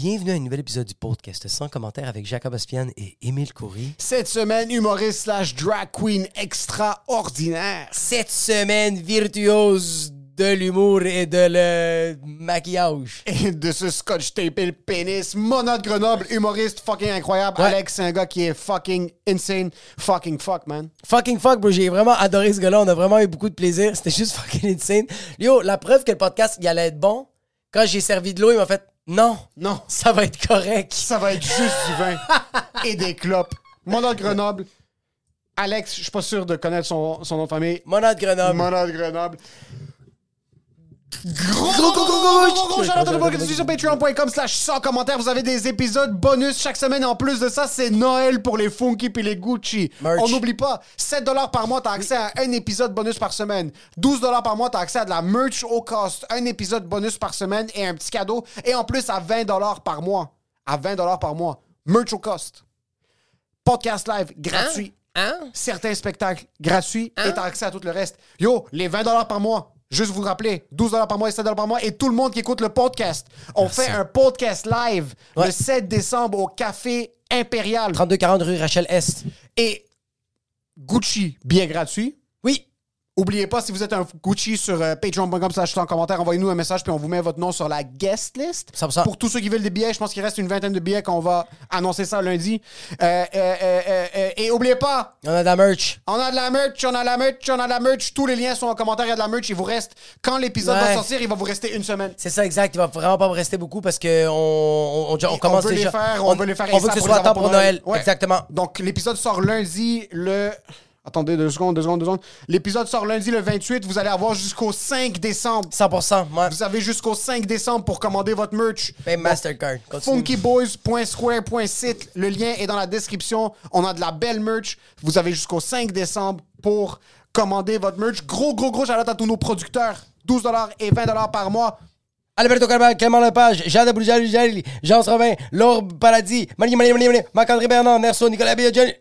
Bienvenue à un nouvel épisode du podcast sans commentaire avec Jacob Aspian et Émile Coury. Cette semaine, humoriste slash drag queen extraordinaire. Cette semaine virtuose de l'humour et de le maquillage. Et de ce scotch taper le pénis. Mona de Grenoble, humoriste fucking incroyable. Ouais. Alex, c'est un gars qui est fucking insane. Fucking fuck, man. Fucking fuck, bro. J'ai vraiment adoré ce gars-là. On a vraiment eu beaucoup de plaisir. C'était juste fucking insane. Yo, la preuve que le podcast, il allait être bon, quand j'ai servi de l'eau, il m'a fait non, Non, ça va être correct. ça va être juste du vin et des clopes. Mona de Grenoble. Alex, je suis pas sûr de connaître son, son nom de famille. Mona de Grenoble. Mona de Grenoble. Gros, gros, gros, gros, gros, Gros sur patreon.com slash sans commentaire. Vous avez des épisodes bonus chaque semaine. En plus de ça, c'est Noël pour les Funky puis les Gucci. Merch. On n'oublie pas, 7 par mois, t'as accès à un épisode bonus par semaine. 12 par mois, t'as accès à de la merch au cost. Un épisode bonus par semaine et un petit cadeau. Et en plus, à 20 par mois. À 20 par mois. Merch au cost. Podcast live gratuit. Hein? Certains spectacles gratuits et t'as accès à tout le reste. Yo, les 20 par mois. Juste vous rappeler, 12 par mois et 7 par mois. Et tout le monde qui écoute le podcast. On fait un podcast live Ouais. le 7 décembre au Café Impérial. 3240 rue Rachel Est. Et Gucci, bien gratuit. Oui. Oubliez pas, si vous êtes un Gucci sur euh, patreon.com slash en commentaire, envoyez-nous un message puis on vous met votre nom sur la guest list. 100%. Pour tous ceux qui veulent des billets, je pense qu'il reste une vingtaine de billets qu'on va annoncer ça lundi. Euh, euh, euh, et oubliez pas, On a de la merch. on a de la merch, on a de la merch, on a de la merch. Tous les liens sont en commentaire, il y a de la merch. Il vous reste, quand l'épisode va sortir, il va vous rester une semaine. C'est ça, exact. Il va vraiment pas me rester beaucoup parce que on, on, on, on commence veut déjà. les faire, on, veut les faire On veut que ce soit à temps pour Noël. Ouais. Exactement. Donc, l'épisode sort lundi le. Attendez, deux secondes, deux secondes, deux secondes. L'épisode sort lundi le 28. Vous allez avoir jusqu'au 5 décembre. 100%. Moi, Vous avez jusqu'au 5 décembre pour commander votre merch. même Mastercard. Continue. funkyboys.square.site. Le lien est dans la description. On a de la belle merch. Vous avez jusqu'au 5 décembre pour commander votre merch. Gros, gros, gros shout à tous nos producteurs. 12 et 20 par mois. Alberto Carval, Clément Lepage, Jade Boujali, Jean Robin, Laure Paradis, Marie Marie Marie Marie, Marc-André Bernard, Nerso, Nicolas Biaggiani.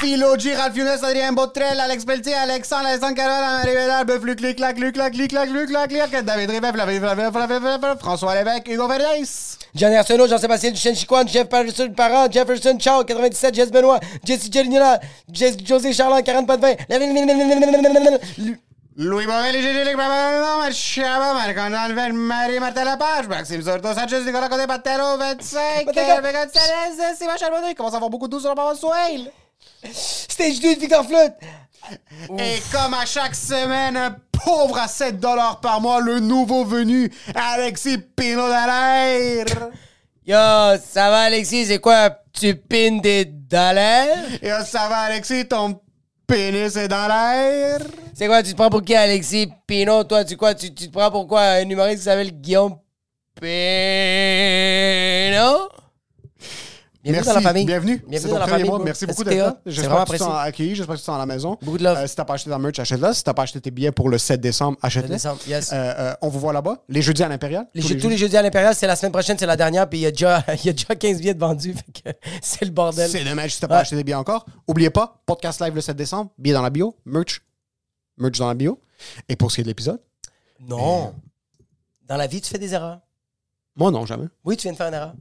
Philo G, Ralph Younes, Adrien Botrel, Alex Pelletier, Alexandre, Alexandre Carole, Marie Bédard, Beuf, Luc, Luc, Lac, Luc, Lac, Luc, Lac, Luc, Lac, Luc, David Rivet, Flavie, Flavie, Flavie, François Lévesque, Hugo Verdeis. Jean Arsenault, Jean-Sébastien Duchesne Chicoine, Jeff Patterson Parent, Jefferson Chow, 97, Jess Benoît, Jesse Jelinola, Jess José Charland, 40 pas de 20. Louis Borel, Gégé, Luc, Marc Chaba, Marc-André Alvel, Marie Martin Lapage, Maxime Sorto, Sanchez, Nicolas Côté, Patero, 25, Patero. Végan Salès, Sylvain Charbonnet, il commence à avoir beaucoup de douze sur la parole Swale. Stage 2 de Victor Flute. Et comme à chaque semaine, un pauvre à 7 par mois, le nouveau venu, Alexis Pino Dallaire. Yo, ça va Alexis, c'est quoi? Tu pines des dollars? Là, ça va, Alexis, ton pénis est dans l'air. C'est quoi, tu te prends pour qui Alexis? Pino? Toi, tu quoi? Tu, tu te prends pour quoi? Un humoriste qui s'appelle Guillaume Pino? Bienvenue Merci, dans la famille. Bienvenue. Bienvenue dans la famille. mois. Merci beaucoup d'être là. J'espère que tu t'en accueilli. J'espère que tu t'en à la maison. Beaucoup de love. Euh, si t'as pas acheté ta merch, achète-la. Si t'as pas acheté tes billets pour le 7 décembre, yes. Euh, euh, on vous voit là-bas. Les jeudis à l'Impérial. Les tous les jeudis à l'Impérial, c'est la semaine prochaine, c'est la dernière, puis il y, a déjà- y a déjà 15 billets de vendus, c'est le bordel. C'est dommage si t'as pas Ouais. acheté des billets encore. Oubliez pas, podcast live le 7 décembre, billets dans la bio, merch merch dans la bio. Et pour ce qui est de l'épisode, Non. Dans la vie, tu fais des erreurs. moi non, jamais. Oui, tu viens de faire une erreur.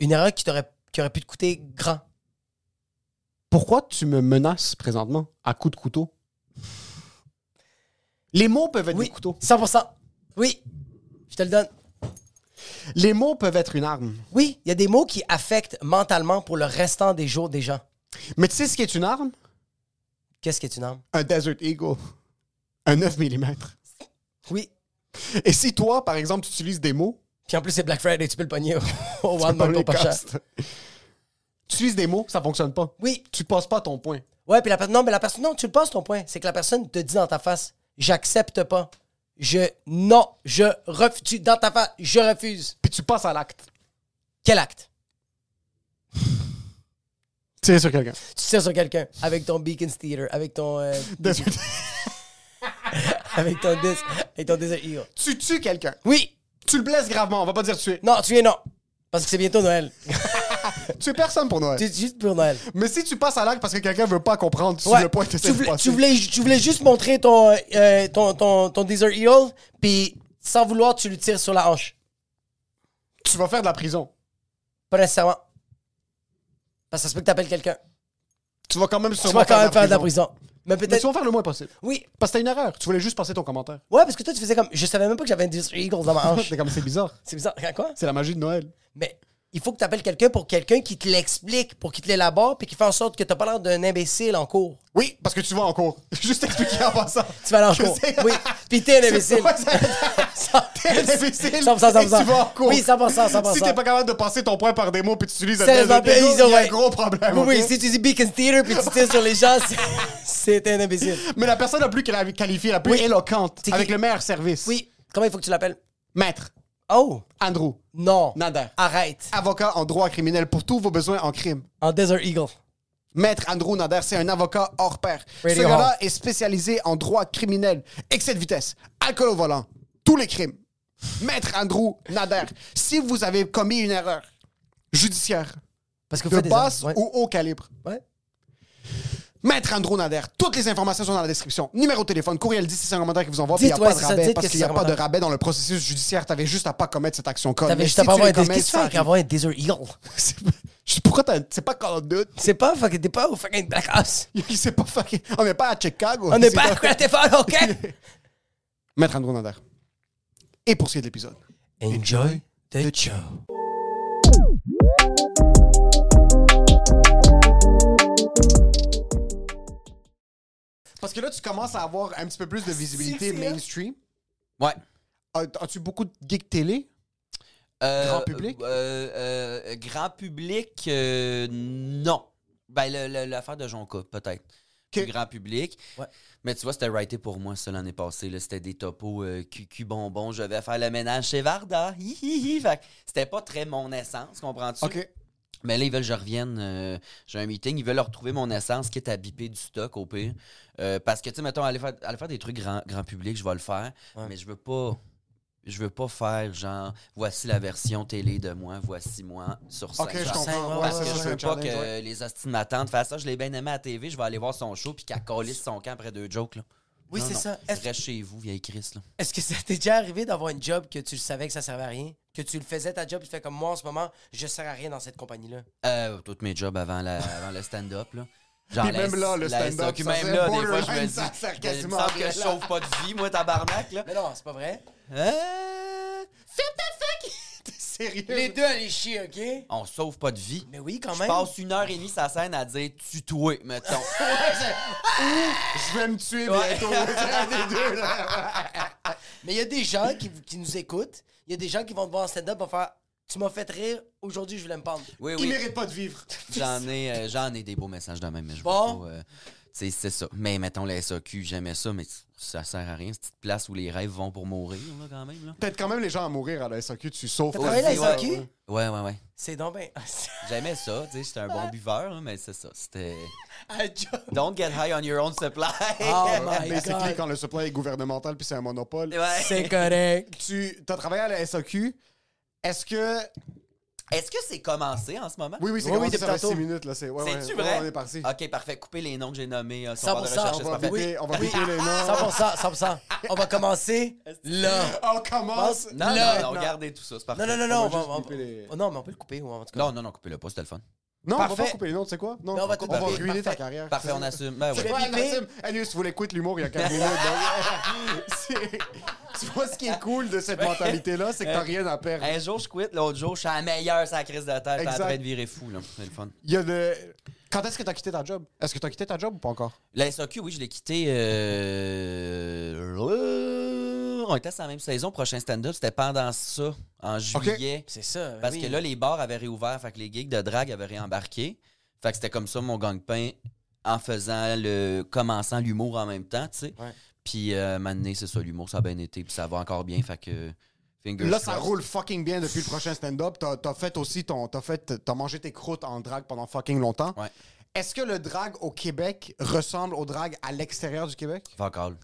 Une erreur qui, t'aurait, qui aurait pu te coûter grand. Pourquoi tu me menaces présentement à coups de couteau? Les mots peuvent être Oui, des couteaux. 100%. Oui, je te le donne. Les mots peuvent être une arme. Oui, il y a des mots qui affectent mentalement pour le restant des jours des gens. Mais tu sais ce qui est une arme? Qu'est-ce qui est une arme? Un Desert Eagle. Un 9 mm. Oui. Et si toi, par exemple, tu utilises des mots, Puis en plus, c'est Black Friday, tu peux le pogner au, tu Walmart pour pas cher. Tu utilises des mots, ça fonctionne pas. Oui. Tu passes pas ton point. Ouais, puis la personne. Non, mais la personne. Non, tu le passes ton point. C'est que la personne te dit dans ta face J'accepte pas. Je. Non, je refuse. Dans ta face, je refuse. Puis tu passes à l'acte. Quel acte? Tirer sur quelqu'un. Tu tires sur quelqu'un avec ton Beacons Theater, avec ton. euh, avec ton dis, avec ton Eagle. tu tues quelqu'un. Oui. Tu le blesses gravement. On va pas dire tuer. Non, tu es non. Parce que c'est bientôt Noël. Tu es personne pour Noël. tu es juste pour Noël. Mais si tu passes à l'acte parce que quelqu'un veut pas comprendre sur Ouais. le point que tu, tu voulais, tu, voulais, tu voulais juste montrer ton, euh, ton, ton, ton Desert Eagle, puis sans vouloir, tu lui tires sur la hanche. tu vas faire de la prison. Pas nécessairement. Parce que ça se peut que t'appelles quelqu'un. Tu vas quand même Tu sûrement vas quand même faire de la prison. Mais Mais tu peut-être. vas faire le moins possible. Oui. Parce que t'as une erreur. Tu voulais juste passer ton commentaire. Ouais, parce que toi, tu faisais comme. Je savais même pas que j'avais un Desert Eagle dans ma hanche. C'est comme c'est bizarre. c'est bizarre. Quoi? C'est la magie de Noël. Mais il faut que tu appelles quelqu'un pour quelqu'un qui te l'explique, pour qu'il te l'élabore, puis qui fait en sorte que t'as pas l'air d'un imbécile en cours. Oui, parce que tu vas en cours. Juste expliquer en passant. Tu vas aller en cours. Oui. Puis t'es un imbécile. T'es un imbécile. 100%, 100%. Et tu vas en cours. Oui, 100%, 100%. Si t'es pas capable de passer ton point par des mots puis tu utilises Eagle, ils il y a auraient- un gros problème. Oui, oui, si tu dis Beacon Theater puis tu tires sur les gens, c'est- un imbécile. Mais la personne la plus quali- qualifiée, la plus éloquente, avec le meilleur service. Oui. Comment il faut que tu l'appelles? Maître Oh! Andrew Non. Nader. Arrête. Avocat en droit criminel pour tous vos besoins en crime. En Desert Eagle. Maître Andrew Nader, c'est un avocat hors pair. Radio Ce gars-là est spécialisé en droit criminel, excès de vitesse, alcool au volant, tous les crimes. Maître Andrew Nader, si vous avez commis une erreur judiciaire Parce que vous de faites des basse erreurs. ou haut calibre, Ouais. Maître Andrew Nader, toutes les informations sont dans la description. Numéro de téléphone, dites si c'est un commentaire qui vous envoie, puis il n'y a pas de c'est ça, rabais, parce qu'il n'y a c'est pas de rabais dans le processus judiciaire. T'avais juste à pas commettre cette action-code. T'avais Mais juste à pas avoir un Desert Eagle? C'est- Pourquoi t'as- c'est pas Call of Duty? C'est pas fucking. T'es pas au fucking Black Ops. Il s'est pas fucking. On n'est pas à Chicago. On n'est C'est pas à Grand OK? Maître Andrew Nader. Et pour ce qui est de l'épisode. Enjoy the show. Parce que là, tu commences à avoir un petit peu plus de visibilité c'est vrai. mainstream. Ouais. As- As-tu beaucoup de geek télé? Euh, Grand public? euh, euh, grand public, euh, non. Ben, l'affaire de Jonca, peut-être. Grand public. Ouais. Mais tu vois, c'était writé pour moi, ça, l'année passée. là. C'était des topos euh, cucu bonbons. Je vais faire le ménage chez Varda. Hi, hi, hi. Fait que c'était pas très mon essence, comprends-tu? OK. Mais là, ils veulent que je revienne. euh, J'ai un meeting. Ils veulent retrouver mon essence, quitte à biper du stock au pire. Euh, parce que, tu sais, mettons, aller faire, aller faire des trucs grand, grand public, je vais le faire. Ouais. Mais je veux pas. Je veux pas faire genre, voici la version télé de moi, voici moi sur scène. OK, je comprends. Ouais, Parce que je veux pas que les hosties de ma tante fassent ça. Je l'ai bien aimé à la TV, je vais aller voir son show puis qu'elle calisse son camp après deux jokes. Là. Oui, c'est ça. Est-ce Reste chez vous, vieille Chris. Là. est-ce que ça t'est déjà arrivé d'avoir une job que tu le savais que ça servait à rien? Que tu le faisais ta job, tu fais comme moi en ce moment, je sers à rien dans cette compagnie-là? Euh, tous mes jobs avant, la- avant le stand-up. Là. Genre Puis même là, le stand-up, SAQ, ça même serait là, des fois, je me dis, ça sert il me quasiment semble à que je rien. sauve pas de vie, moi, tabarnak. Là. Mais non, c'est pas vrai. Euh, T'es sérieux? Les deux, allez chier, OK? On sauve pas de vie. Mais oui, quand Je même. passe une heure et demie sa scène à dire tutoie, mettons. Je vais me tuer bientôt. Des deux, là. Mais il y a des gens qui, qui nous écoutent. Il y a des gens qui vont te voir en stand-up et vont faire Tu m'as fait rire, aujourd'hui je voulais me pendre. Oui, Il oui. mérite pas de vivre. J'en ai, euh, j'en ai des beaux messages de même, mais je Bon. pas. euh, c'est c'est ça. Mais mettons la SAQ, j'aimais ça, mais ça sert à rien. C'est une petite place où les rêves vont pour mourir, là, quand même. Là. Peut-être quand même les gens à mourir à la SAQ, tu sauves. T'as travaillé à la Ouais, SAQ? ouais. Ouais, ouais, ouais. C'est donc ben. J'aimais ça, tu sais, j'étais un bon buveur, mais c'est ça. C'était. Don't get high on your own supply. Oh my Basically, god. quand le supply est gouvernemental puis c'est un monopole. Ouais. C'est correct. Tu as travaillé à la SAQ. Est-ce que Est-ce que c'est commencé en ce moment? Oui, oui, c'est Oui, oui, commencé, depuis ça fait tantôt. 6 minutes. là. C'est ouais, ouais, vrai? on est parti. Ok, parfait. Coupez les noms que j'ai nommés. euh, sur la barre de 100%, recherche, On va on biper les noms. 100%, 100%. On va commencer là. On commence. Non, Là, non, non, non. regardez tout ça, c'est parfait. Non, non, non, non, On on va on- couper les- oh, non, mais on peut le couper, ou en tout cas. Non, non, non, coupez-le pas, c'était le fun. Non, on va pas couper les noms, tu sais quoi? Non, Non, on va on tout va couper. ruiner ta Parfait. carrière. Parfait, on assume. Ben, Je ouais. vais Ouais, biper. Nassim, si vous voulez quitter l'humour il y a 4 minutes. donc, c'est- tu vois, ce qui est cool de cette mentalité-là, c'est que t'as rien à perdre. Un jour, je quitte, l'autre jour, je suis la meilleure sur la crise de tête. T'es en Exact. train de virer fou, là. C'est le fun. Il y a de... Quand est-ce que t'as quitté ta job? Est-ce que t'as quitté ta job ou pas encore? La SAQ, oui, je l'ai quitté. euh, On était sur la même saison. Prochain stand-up, c'était pendant ça, en juillet. C'est ça. Parce oui. que là, les bars avaient réouvert, fait que les gigs de drague avaient réembarqué. Fait que c'était comme ça mon gang-pain en faisant le. commençant l'humour en même temps, tu sais. Ouais. Puis euh, maintenant, c'est ça, l'humour, ça a bien été, puis ça va encore bien, fait que. Fingers Là, ça crossed. roule fucking bien depuis le prochain stand-up. T'as as fait aussi ton. T'as fait. T'as mangé tes croûtes en drague pendant fucking longtemps. Ouais. Est-ce que le drag au Québec ressemble au drag à l'extérieur du Québec? Fuck all.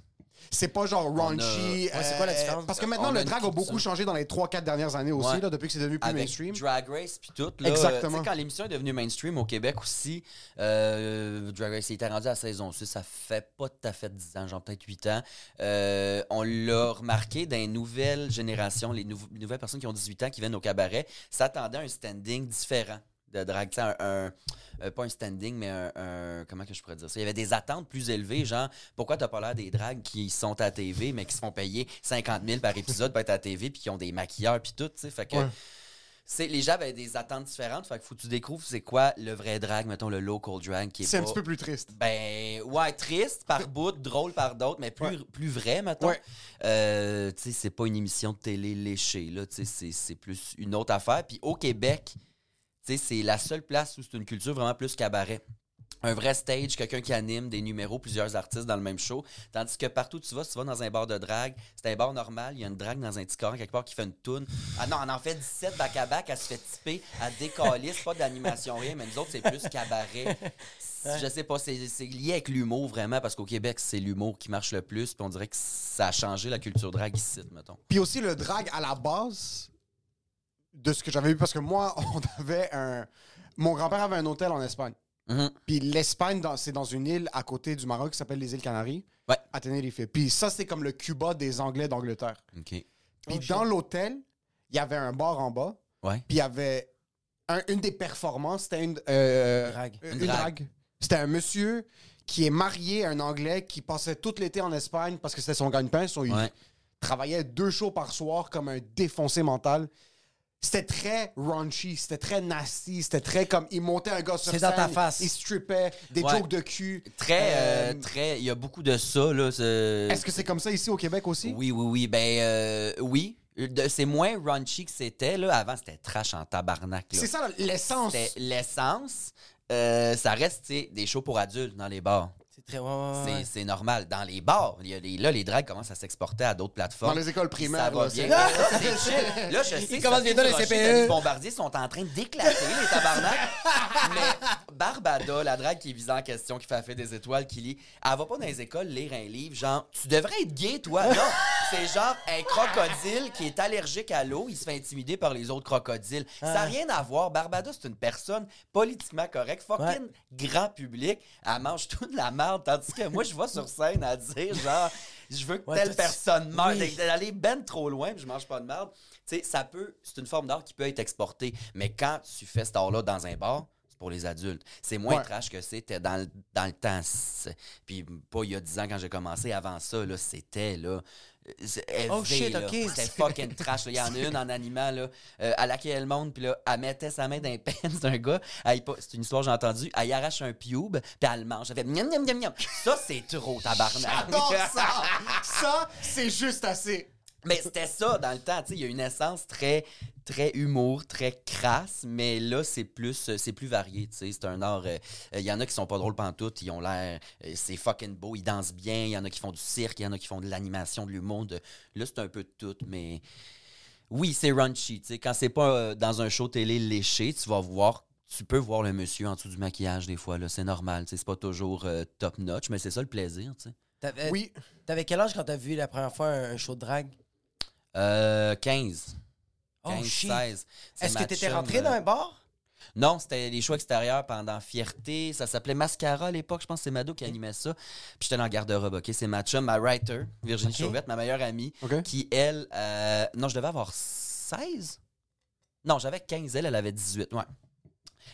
C'est pas genre raunchy. Ouais, c'est quoi la différence? Parce que maintenant, a le drag a beaucoup changé dans les 3-4 dernières années aussi, Ouais. là, depuis que c'est devenu plus Avec mainstream. Drag Race puis tout. Là, Exactement. euh, quand l'émission est devenue mainstream au Québec aussi, euh, Drag Race était rendu à saison 6, ça fait pas tout à fait 10 ans, genre peut-être 8 ans. Euh, on l'a remarqué dans les nouvelles générations, les, nouveau- les nouvelles personnes qui ont 18 ans qui viennent au cabaret, s'attendaient à un standing différent de drag. Tu sais, un, un- euh, pas un standing, mais un, un- Comment que je pourrais dire ça? Il y avait des attentes plus élevées, genre, pourquoi t'as pas l'air des drags qui sont à TV, mais qui se font payer 50 000 par épisode pour être à TV, puis qui ont des maquilleurs, puis tout, tu sais? Fait que. Ouais. C'est, les gens avaient des attentes différentes, fait que faut que tu découvres c'est quoi le vrai drag, mettons le local drag qui est C'est un petit peu plus triste. ben, ouais, triste par bout, drôle par d'autres, mais plus, Ouais. plus vrai, mettons. Ouais. Euh, tu sais, c'est pas une émission de télé léchée, là. Tu sais, c'est- c'est plus une autre affaire. Puis au Québec, c'est la seule place où c'est une culture vraiment plus cabaret. Un vrai stage, quelqu'un qui anime des numéros, plusieurs artistes dans le même show. Tandis que partout où tu vas, si tu vas dans un bar de drague, c'est un bar normal, il y a une drague dans un petit quelque part qui fait une toune. Ah non, on en fait 17 back à back, elle se fait tiper, elle décalisse, pas d'animation, rien, mais nous autres, c'est plus cabaret. Je sais pas, c'est lié avec l'humour vraiment, parce qu'au Québec, c'est l'humour qui marche le plus, puis on dirait que ça a changé la culture drague ici, mettons. Puis aussi le drag à la base de ce que j'avais vu, parce que moi, on avait un. Mon grand-père avait un hôtel en Espagne. Mhm. Puis l'Espagne, dans- c'est dans une île à côté du Maroc qui s'appelle les îles Canaries, Ouais. à Tenerife. Puis ça, c'est comme le Cuba des Anglais d'Angleterre. Puis Oh, dans l'hôtel, il y avait un bar en bas, Ouais. puis il y avait un- une des performances, c'était une, euh, Drague. une, Une drague. drague. C'était un monsieur qui est marié à un Anglais qui passait tout l'été en Espagne parce que c'était son gagne-pain. So, il Ouais. travaillait deux shows par soir comme un défoncé C'était très raunchy, c'était très nasty, c'était très comme il montait un gars sur scène, dans ta face. il strippait, des Ouais. jokes de cul. Très, euh, Euh, très. Il y a beaucoup de ça, là. Est-ce que c'est comme ça ici au Québec aussi? Oui, oui, oui. Ben, euh, oui. De- C'est moins raunchy que c'était, là. Avant, c'était trash en tabarnak, là. C'est ça l'essence. C'était l'essence. Euh, ça reste, tu sais, des shows pour adultes dans les bars. C'est très. ouais, ouais, C'est- ouais. C'est normal. Dans les bars, il y a les- là, les drags commencent à s'exporter à d'autres plateformes. Dans les écoles primaires, Ça va là, bien. Là, c'est chill. Là, je sais Ils que commencent Sophie bientôt les Durocher, CPE. David Bombardier sont en train d'éclater, les tabarnak. Mais Barbada, la drague qui est visée en question, qui fait fête des étoiles, qui lit, elle va pas dans les écoles lire un livre genre, tu devrais être gay, toi. Non, c'est genre un crocodile qui est allergique à l'eau, il se fait intimider par les autres crocodiles. Ça n'a rien à voir. Barbada, c'est une personne politiquement correcte, fucking grand public. Elle mange toute la tandis que moi, je vais sur scène à dire genre, je veux que Ouais, telle personne meure, Oui. d'aller ben trop loin, puis je mange pas de merde. Tu sais, ça peut, c'est une forme d'art qui peut être exportée, mais quand tu fais cet art-là dans un bar, c'est pour les adultes. C'est moins Ouais. trash que c'était dans, le- dans le temps. Puis pas il y a 10 ans quand j'ai commencé, avant ça, là, c'était là. Oh, shit, là. ok. C'était fucking trash. Il y en a une en animant, là, euh, à laquelle le monde, puis là, elle mettait sa main dans les pens d'un gars. Elle C'est une histoire que j'ai entendue. Elle y arrache un pube, puis elle le mange. Elle fait miam, miam, miam, miam. Ça, c'est trop, tabarnak. J'adore ça! ça, c'est juste assez. Mais c'était ça dans le temps, tu sais, il y a une essence très très humour, très crasse, mais là c'est plus euh, c'est plus varié, tu sais, c'est un art euh, il y en a qui sont pas drôles pantoute, ils ont l'air euh, c'est fucking beau, ils dansent bien, il y en a qui font du cirque, il y en a qui font de l'animation, de l'humour, de là c'est un peu de tout, mais oui, c'est raunchy, tu sais, quand c'est pas euh, dans un show télé léché, tu vas voir tu peux voir le monsieur en dessous du maquillage des fois là, c'est normal, tu sais, c'est pas toujours euh, top notch, mais c'est ça le plaisir, tu sais. T'avais, Oui. T'avais quel âge quand t'as vu la première fois un, un show de drague? Euh 15. Oh, 15, shit. 16. C'est Est-ce que t'étais chum, rentré dans un bar? Non, c'était les shows extérieurs pendant Fierté. Ça s'appelait Mascara à l'époque. Je pense que c'est Mado qui animait ça. Puis j'étais dans le garde-robe, OK? C'est ma chum, ma writer, Virginie Ok. Chauvette, ma meilleure amie, qui, elle... euh, non, je devais avoir 16? Non, j'avais 15. Elle, elle avait 18. Ouais.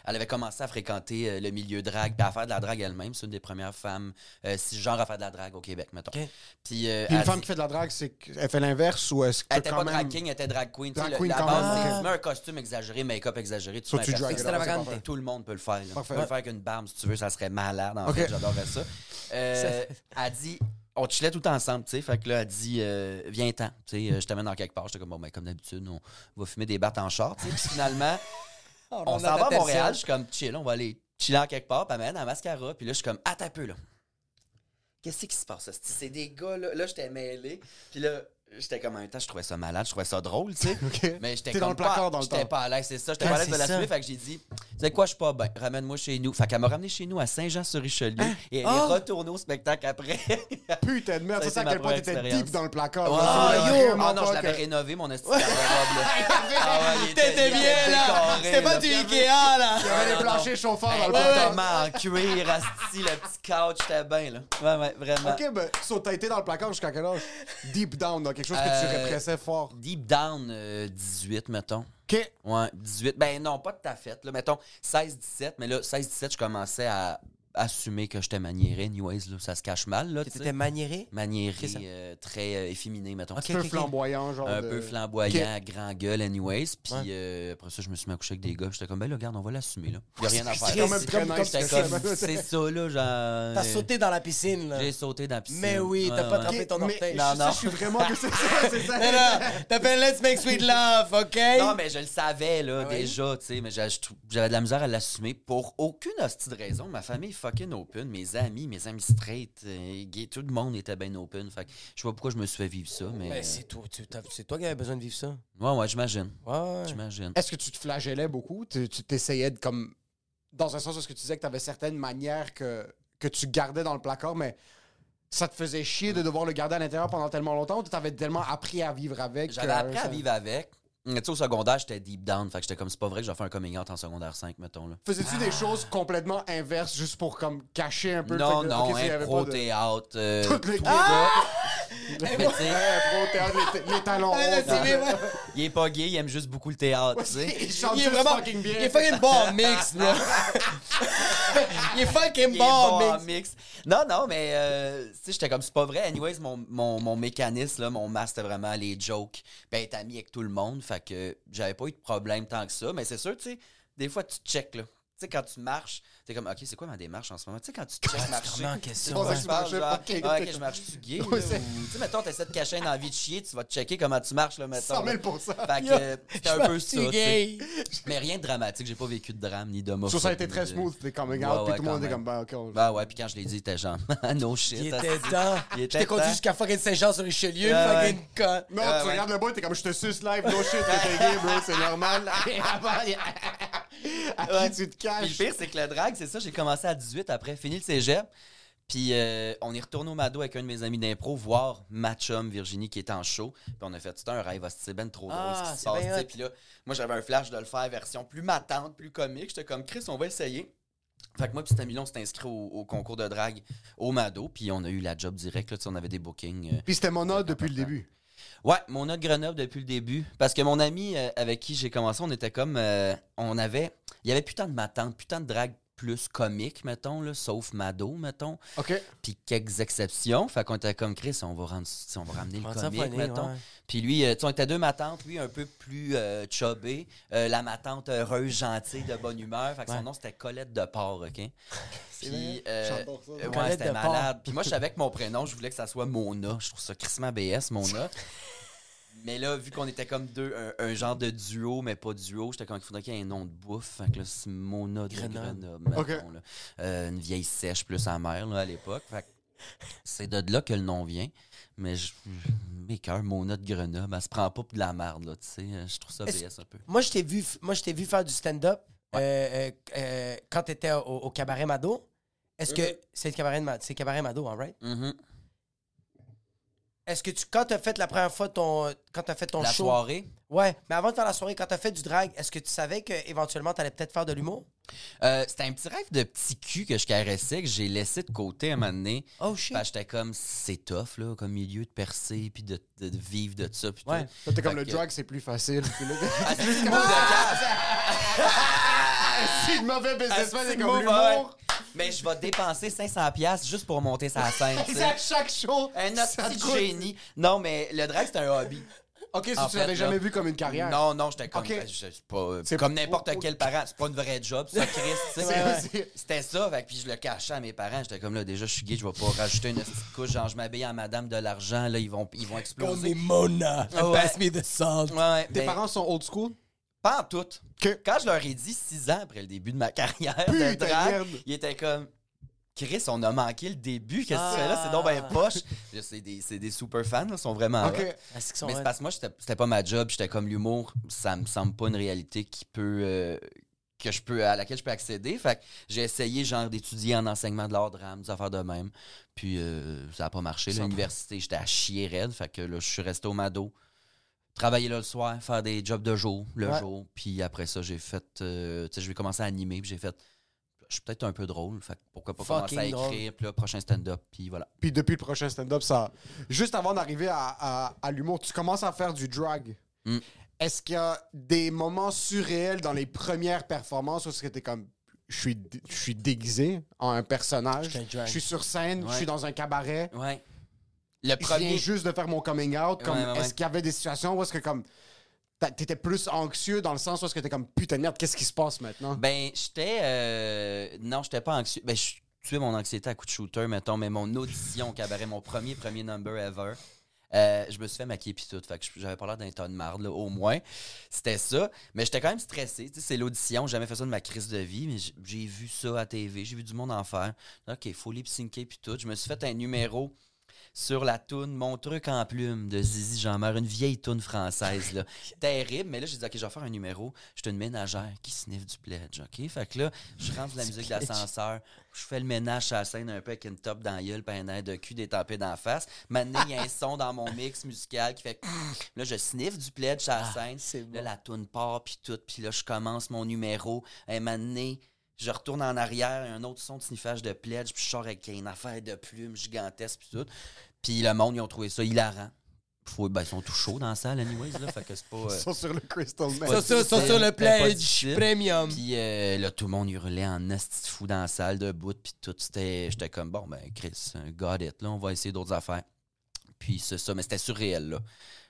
Elle avait commencé à fréquenter euh, le milieu drague, puis à faire de la drague elle-même. C'est une des premières femmes, euh, si genre à faire de la drague au Québec, mettons. Puis, euh, Puis une elle femme dit- qui fait de la drague, c'est qu'elle fait l'inverse ou est-ce que elle était quand pas même... drag king, elle était drag queen. Drag le- queen la quand base, même, c'est ok. tu mets un costume exagéré, make-up exagéré, tu So, mets tu parfait. Tout le monde peut le faire. Là. Parfait. Tu peux le faire avec une barbe si tu veux, ça serait malade. En Ok. fait, j'adorerais ça. Euh, elle dit, on chillait tout ensemble, tu sais. Fait que là, elle dit, euh, viens-t'en. Tu sais, euh, je t'amène dans quelque part. J'étais comme, bon, ben, comme d'habitude, on va fumer des battes en short. tu sais. Puis finalement, Oh, on s'en va à Montréal. Je suis comme, chill, on va aller chiller en quelque part. Puis elle m'amène à Mascara. Puis là, je suis comme, attends un peu, là. Qu'est-ce qui se passe? C'est des gars, là. Là, j'étais mêlé. Puis là, j'étais comme même temps, je trouvais ça malade, je trouvais ça drôle, tu sais. OK. Mais j'étais comme dans le placard pas, dans le J'étais pas à l'aise, c'est ça. J'étais Ah, pas à l'aise de l'assumer. Fait que j'ai dit, tu sais quoi, je suis pas bien. Ramène-moi chez nous. Fait qu'elle m'a ramené chez nous à Saint-Jean-sur-Richelieu. Et elle Ah! est retournée au spectacle après. Putain de merde, c'est ça à quel point t'étais deep dans le placard. Ah, là. yo! Ah non, je l'avais que- rénové, mon esti de garde-robe, là. Ah ouais, il était- T'étais était bien, là! C'était pas du Ikea, là! Il y avait des planchers chauffants dans le placard. Totalement en cuir, asti, le petit couch, j'étais bien, là. Ouais, ouais, vraiment. Ok, ben, t'as été dans le placard jusqu'à quel âge? Deep down, là, quelque chose que tu Euh, répressais fort. Deep down, euh, 18, mettons. Ok. Ouais, 18. Ben non, pas de ta fête. Là. Mettons 16-17, mais là, 16-17, je commençais à assumer que j'étais maniéré. Anyways, là, ça se cache mal. Là, tu T'étais maniéré? Maniéré, euh, très euh, efféminé, mettons. Un peu flamboyant, genre. Un de- peu flamboyant, Ok. grand gueule, anyways. Puis Ouais. euh, après ça, je me suis mis à coucher avec des gars. J'étais comme, ben là, regarde, on va l'assumer, là. Il a rien à faire. C'est ça, là, genre. T'as sauté dans la piscine, là. J'ai sauté dans la piscine. Mais oui, t'as pas trempé ton orteil. Non, non. je suis vraiment que c'est ça, c'est ça. T'as fait Let's Make Sweet Love, OK? Non, mais je le savais, là, Ah déjà, tu sais, mais j'avais de la misère à l'assumer pour aucune hostie de raison. Ma famille fucking open, mes amis, mes amis straight, euh, gays, tout le monde était bien open. Fait que je sais pas pourquoi je me suis fait vivre ça, mais. Ben, c'est toi, tu- t'as- c'est toi qui avais besoin de vivre ça. Ouais, ouais, j'imagine. Ouais. J'imagine. Est-ce que tu te flagellais beaucoup? Tu tu t'essayais de comme. Dans un sens où ce que tu disais que tu avais certaines manières que, que tu gardais dans le placard, mais ça te faisait chier de devoir le garder à l'intérieur pendant tellement longtemps ou tu avais tellement appris à vivre avec? J'avais que appris à ça- vivre avec. Tu sais, au secondaire, j'étais deep down. Fait que j'étais comme, c'est pas vrai que je vais faire un coming out en secondaire 5, mettons, là. Faisais-tu des choses complètement inverses juste pour comme cacher un peu le Non, fait que- non, ok, s'il y avait impro, pas de- théâtre. euh, Toutes les gays. Mais tu sais, Impro, théâtre, les, les talons Ah, là, hauts, c'est dans- vrai. il est pas gay, il aime juste beaucoup le théâtre, tu sais. Il chante Il est juste vraiment. fucking bien. Il est fucking bon en mix, bro. il est fucking Il est bon en bon en mix. mix. Non, non, mais euh, tu sais, j'étais comme, c'est pas vrai. Anyways, mon, mon, mon mécanisme, là, mon masque, c'était vraiment les jokes. Ben, être ami avec tout le monde. Fait que j'avais pas eu de problème tant que ça. Mais c'est sûr, tu sais, des fois, tu check, là. Tu sais, quand tu marches, t'es comme, OK, c'est quoi ma démarche en ce moment? Tu sais, quand tu check marcher. remets en question, ça ouais. que je parle, Je genre, marchais pas, ah, ok. Je gay? Là, c'est- ou, tu sais, mettons, t'essaies de cacher une envie de chier, tu vas te checker comment tu marches, là, mettons. 100 là. 000 Fait que euh, c'était un peu ça, Je tu gay. Mais rien de dramatique, j'ai pas vécu de drame ni de Ça, ça a été très smooth, les coming out, puis tout le monde était comme, ben, ok, Bah ouais, puis quand je l'ai dit, t'es genre, no shit. Il asti. était temps. Il était J'étais conduit jusqu'à fucking Saint-Jean-sur-Richelieu, Ah fucking con. Non, Ah, tu regardes le boy, t'es comme, je te suce live, no shit, t'es gay, bro, c'est normal. à qui tu te Puis le pire, c'est que le drag, c'est ça, j'ai commencé à 18 après, fini le cégep. Puis euh, on est retourné au Mado avec un de mes amis d'impro voir ma chum Virginie qui était en show. Puis on a fait tout un rêve, c'est ben trop drôle Ah, ce qui se c'est passe. Puis là, moi j'avais un flash de le faire version plus matante, plus comique. J'étais comme Chris, on va essayer. Fait que moi puis cet ami-là, on s'est inscrit au, au concours de drague au Mado. Puis on a eu la job direct, là, tu sais, on avait des bookings. euh, Puis c'était mon ode depuis le début. Ouais, mon autre Grenoble depuis le début. Parce que mon ami euh, avec qui j'ai commencé, on était comme. euh, on avait. Il y avait putain de matante, putain de drague plus comique, mettons, là, sauf Mado, mettons. OK. Puis quelques exceptions. Fait qu'on était comme Chris, on va, rendre, on va ramener le comique, funny, mettons. ouais. Puis lui, euh, tu sais, on était deux matantes, lui un peu plus euh. Euh, la matante heureuse, gentille, de bonne humeur. Fait que son nom c'était Colette de Porc, OK? Puis, euh, euh, ouais, Colette c'était malade. Puis moi, je savais que mon prénom, je voulais que ça soit Mona. Je trouve ça crissement BS, Mona. Mais là, vu qu'on était comme deux, un, un genre de duo, mais pas duo, j'étais comme qu'il faudrait qu'il y ait un nom de bouffe. Fait que là, c'est Mona de Grenoble. Mettons, là. Euh, une vieille sèche plus amère là, à l'époque. Fait que c'est de là que le nom vient. Mais je, mes cœurs, Mona de Grenoble, elle se prend pas pour de la merde, là, tu sais. Je trouve ça BS un peu. Moi, je t'ai vu, moi, je vu faire du stand-up euh, euh, euh, quand t'étais au, au Cabaret Mado. Est-ce que c'est le Cabaret, Mado, hein, right? Mhm. Est-ce que tu, quand t'as fait la première fois ton, quand t'as fait ton La show, soirée, Ouais, mais avant de faire la soirée, quand t'as fait du drag, est-ce que tu savais qu'éventuellement t'allais peut-être faire de l'humour? Euh, c'était un petit rêve de petit cul que je caressais, que j'ai laissé de côté à un moment donné. Oh shit. Parce que j'étais comme, c'est tough, là, comme milieu de percer, puis de, de- de vivre de ça. Puis Ouais. T'es comme Fait le que- drug, c'est plus facile. Puis là, Ah, c'est de cave. c'est le mauvais businessman, Ah, c'est comme l'humour. Mais je vais dépenser 500$ piastres juste pour monter sa scène. C'est à chaque show. Un ça petit génie. Non, mais le drag, c'est un hobby. Ok, si En tu l'avais jamais vu comme une carrière. Non, non, j'étais comme. Je- c'est pas, C'est comme n'importe quel parent. C'est pas une vraie job, ça, Chris. C'était ça, fait puis je le cachais à mes parents. J'étais comme là, déjà, je suis gay, je vais pas rajouter une petite couche. Genre, je m'habille en madame de l'argent, là, ils vont, ils vont exploser. Mona. Ah ouais. Pass me the salt. Ouais, ouais, Tes mais parents sont old school? Pas en tout. Que- Quand je leur ai dit six ans après le début de ma carrière de Putain, drague, merde. ils étaient comme. Chris, on a manqué le début. Qu'est-ce que tu fais là? C'est donc ben poche. Là, C'est des, c'est des super fans, là, ils sont vraiment. Ok. hot. Est-ce qu'ils sont Mais c'est parce que moi, c'était pas ma job. J'étais comme l'humour. Ça me semble pas une réalité qui peut. euh, que je peux, à laquelle je peux accéder. Fait que j'ai essayé, genre, d'étudier en enseignement de l'art drame, des affaires de même. Puis euh, ça a pas marché. L'université, j'étais à chier raide. Fait que là, je suis resté au Mado. Travailler là le soir, faire des jobs de jour, le Ouais. jour. Puis après ça, j'ai fait. euh, tu sais, je vais commencer à animer. Puis j'ai fait. Je suis peut-être un peu drôle. Fait pourquoi pas Fucking commencer à drôle. écrire. Puis là, prochain stand-up. Puis voilà. Puis depuis le prochain stand-up, ça. Juste avant d'arriver à, à- à l'humour, tu commences à faire du drag. Mm. Est-ce qu'il y a des moments surréels dans les premières performances où t'es comme. Je suis, je suis déguisé en un personnage? Je suis sur scène, je suis dans un cabaret. Ouais. Le Je viens premier. juste de faire mon coming out. Comme, Ouais, ouais, ouais. Est-ce qu'il y avait des situations où est-ce que comme. t'a- T'étais plus anxieux dans le sens où est-ce que t'es comme putain de merde, qu'est-ce qui se passe maintenant? Ben, j'étais. euh, non, j'étais pas anxieux. Ben, je tuais mon anxiété à coup de shooter, mettons, mais mon audition au cabaret, mon premier, premier number ever. euh, je me suis fait maquiller puis tout. Fait que j'avais pas l'air d'un tas de marde, là, au moins. C'était ça. Mais j'étais quand même stressé. C'est l'audition. J'ai jamais fait ça de ma crise de vie, mais j'ai vu ça à TV. J'ai vu du monde en faire. OK, faut lip syncer puis tout. Je me suis fait un numéro sur la toune Mon truc en plume de Zizi Jean-Mer, une vieille toune française, là. Terrible, mais là, j'ai dit, OK, je vais faire un numéro. Je suis une ménagère qui sniffe du pledge, OK? Fait que là, je rentre de la musique d'ascenseur, je fais le ménage sur la scène un peu avec une top dans la gueule, puis un air de cul détapé d'en face. Maintenant, il y a un son dans mon mix musical qui fait là, je sniffe du pledge sur la scène. c'est Là, bon. la toune part, puis tout, puis là, je commence mon numéro. Moment donné, je retourne en arrière, un autre son de sniffage de pledge, puis je sors avec une affaire de plumes gigantesque, puis tout. Puis le monde, ils ont trouvé ça hilarant. Faut, ben, ils sont tout chauds dans la salle, anyways, là, fait que c'est pas... euh, Ils sont sur le Crystal Man. Ça, ça, sur le pledge premium. Puis euh, là, tout le monde hurlait en esti de fou dans la salle, debout, puis tout, c'était... J'étais comme, bon, ben, Chris, euh, got it, là, on va essayer d'autres affaires. Puis c'est ça, mais c'était surréel, là.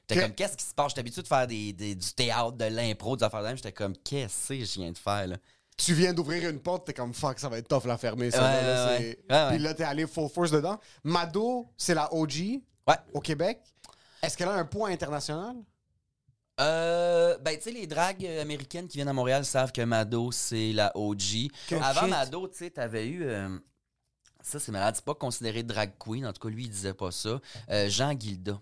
J'étais Que- comme, qu'est-ce qui se passe? J'étais habitué de faire des, des- du théâtre, de l'impro, des affaires de même. J'étais comme, qu'est-ce que je viens de faire, là? Tu viens d'ouvrir une porte, t'es comme fuck, ça va être tough la fermer. Ça, Ouais, là, ouais, c'est- ouais. Ouais, ouais. Puis là, t'es allé full force dedans. Mado, c'est la OG au Québec. Est-ce qu'elle a un point international? Euh, ben, tu sais, les dragues américaines qui viennent à Montréal savent que Mado, c'est la OG. Avant shit. Mado, tu sais, t'avais eu. euh, ça, c'est malade. C'est pas considéré drag queen. En tout cas, lui, il disait pas ça. Euh, Jean Guilda.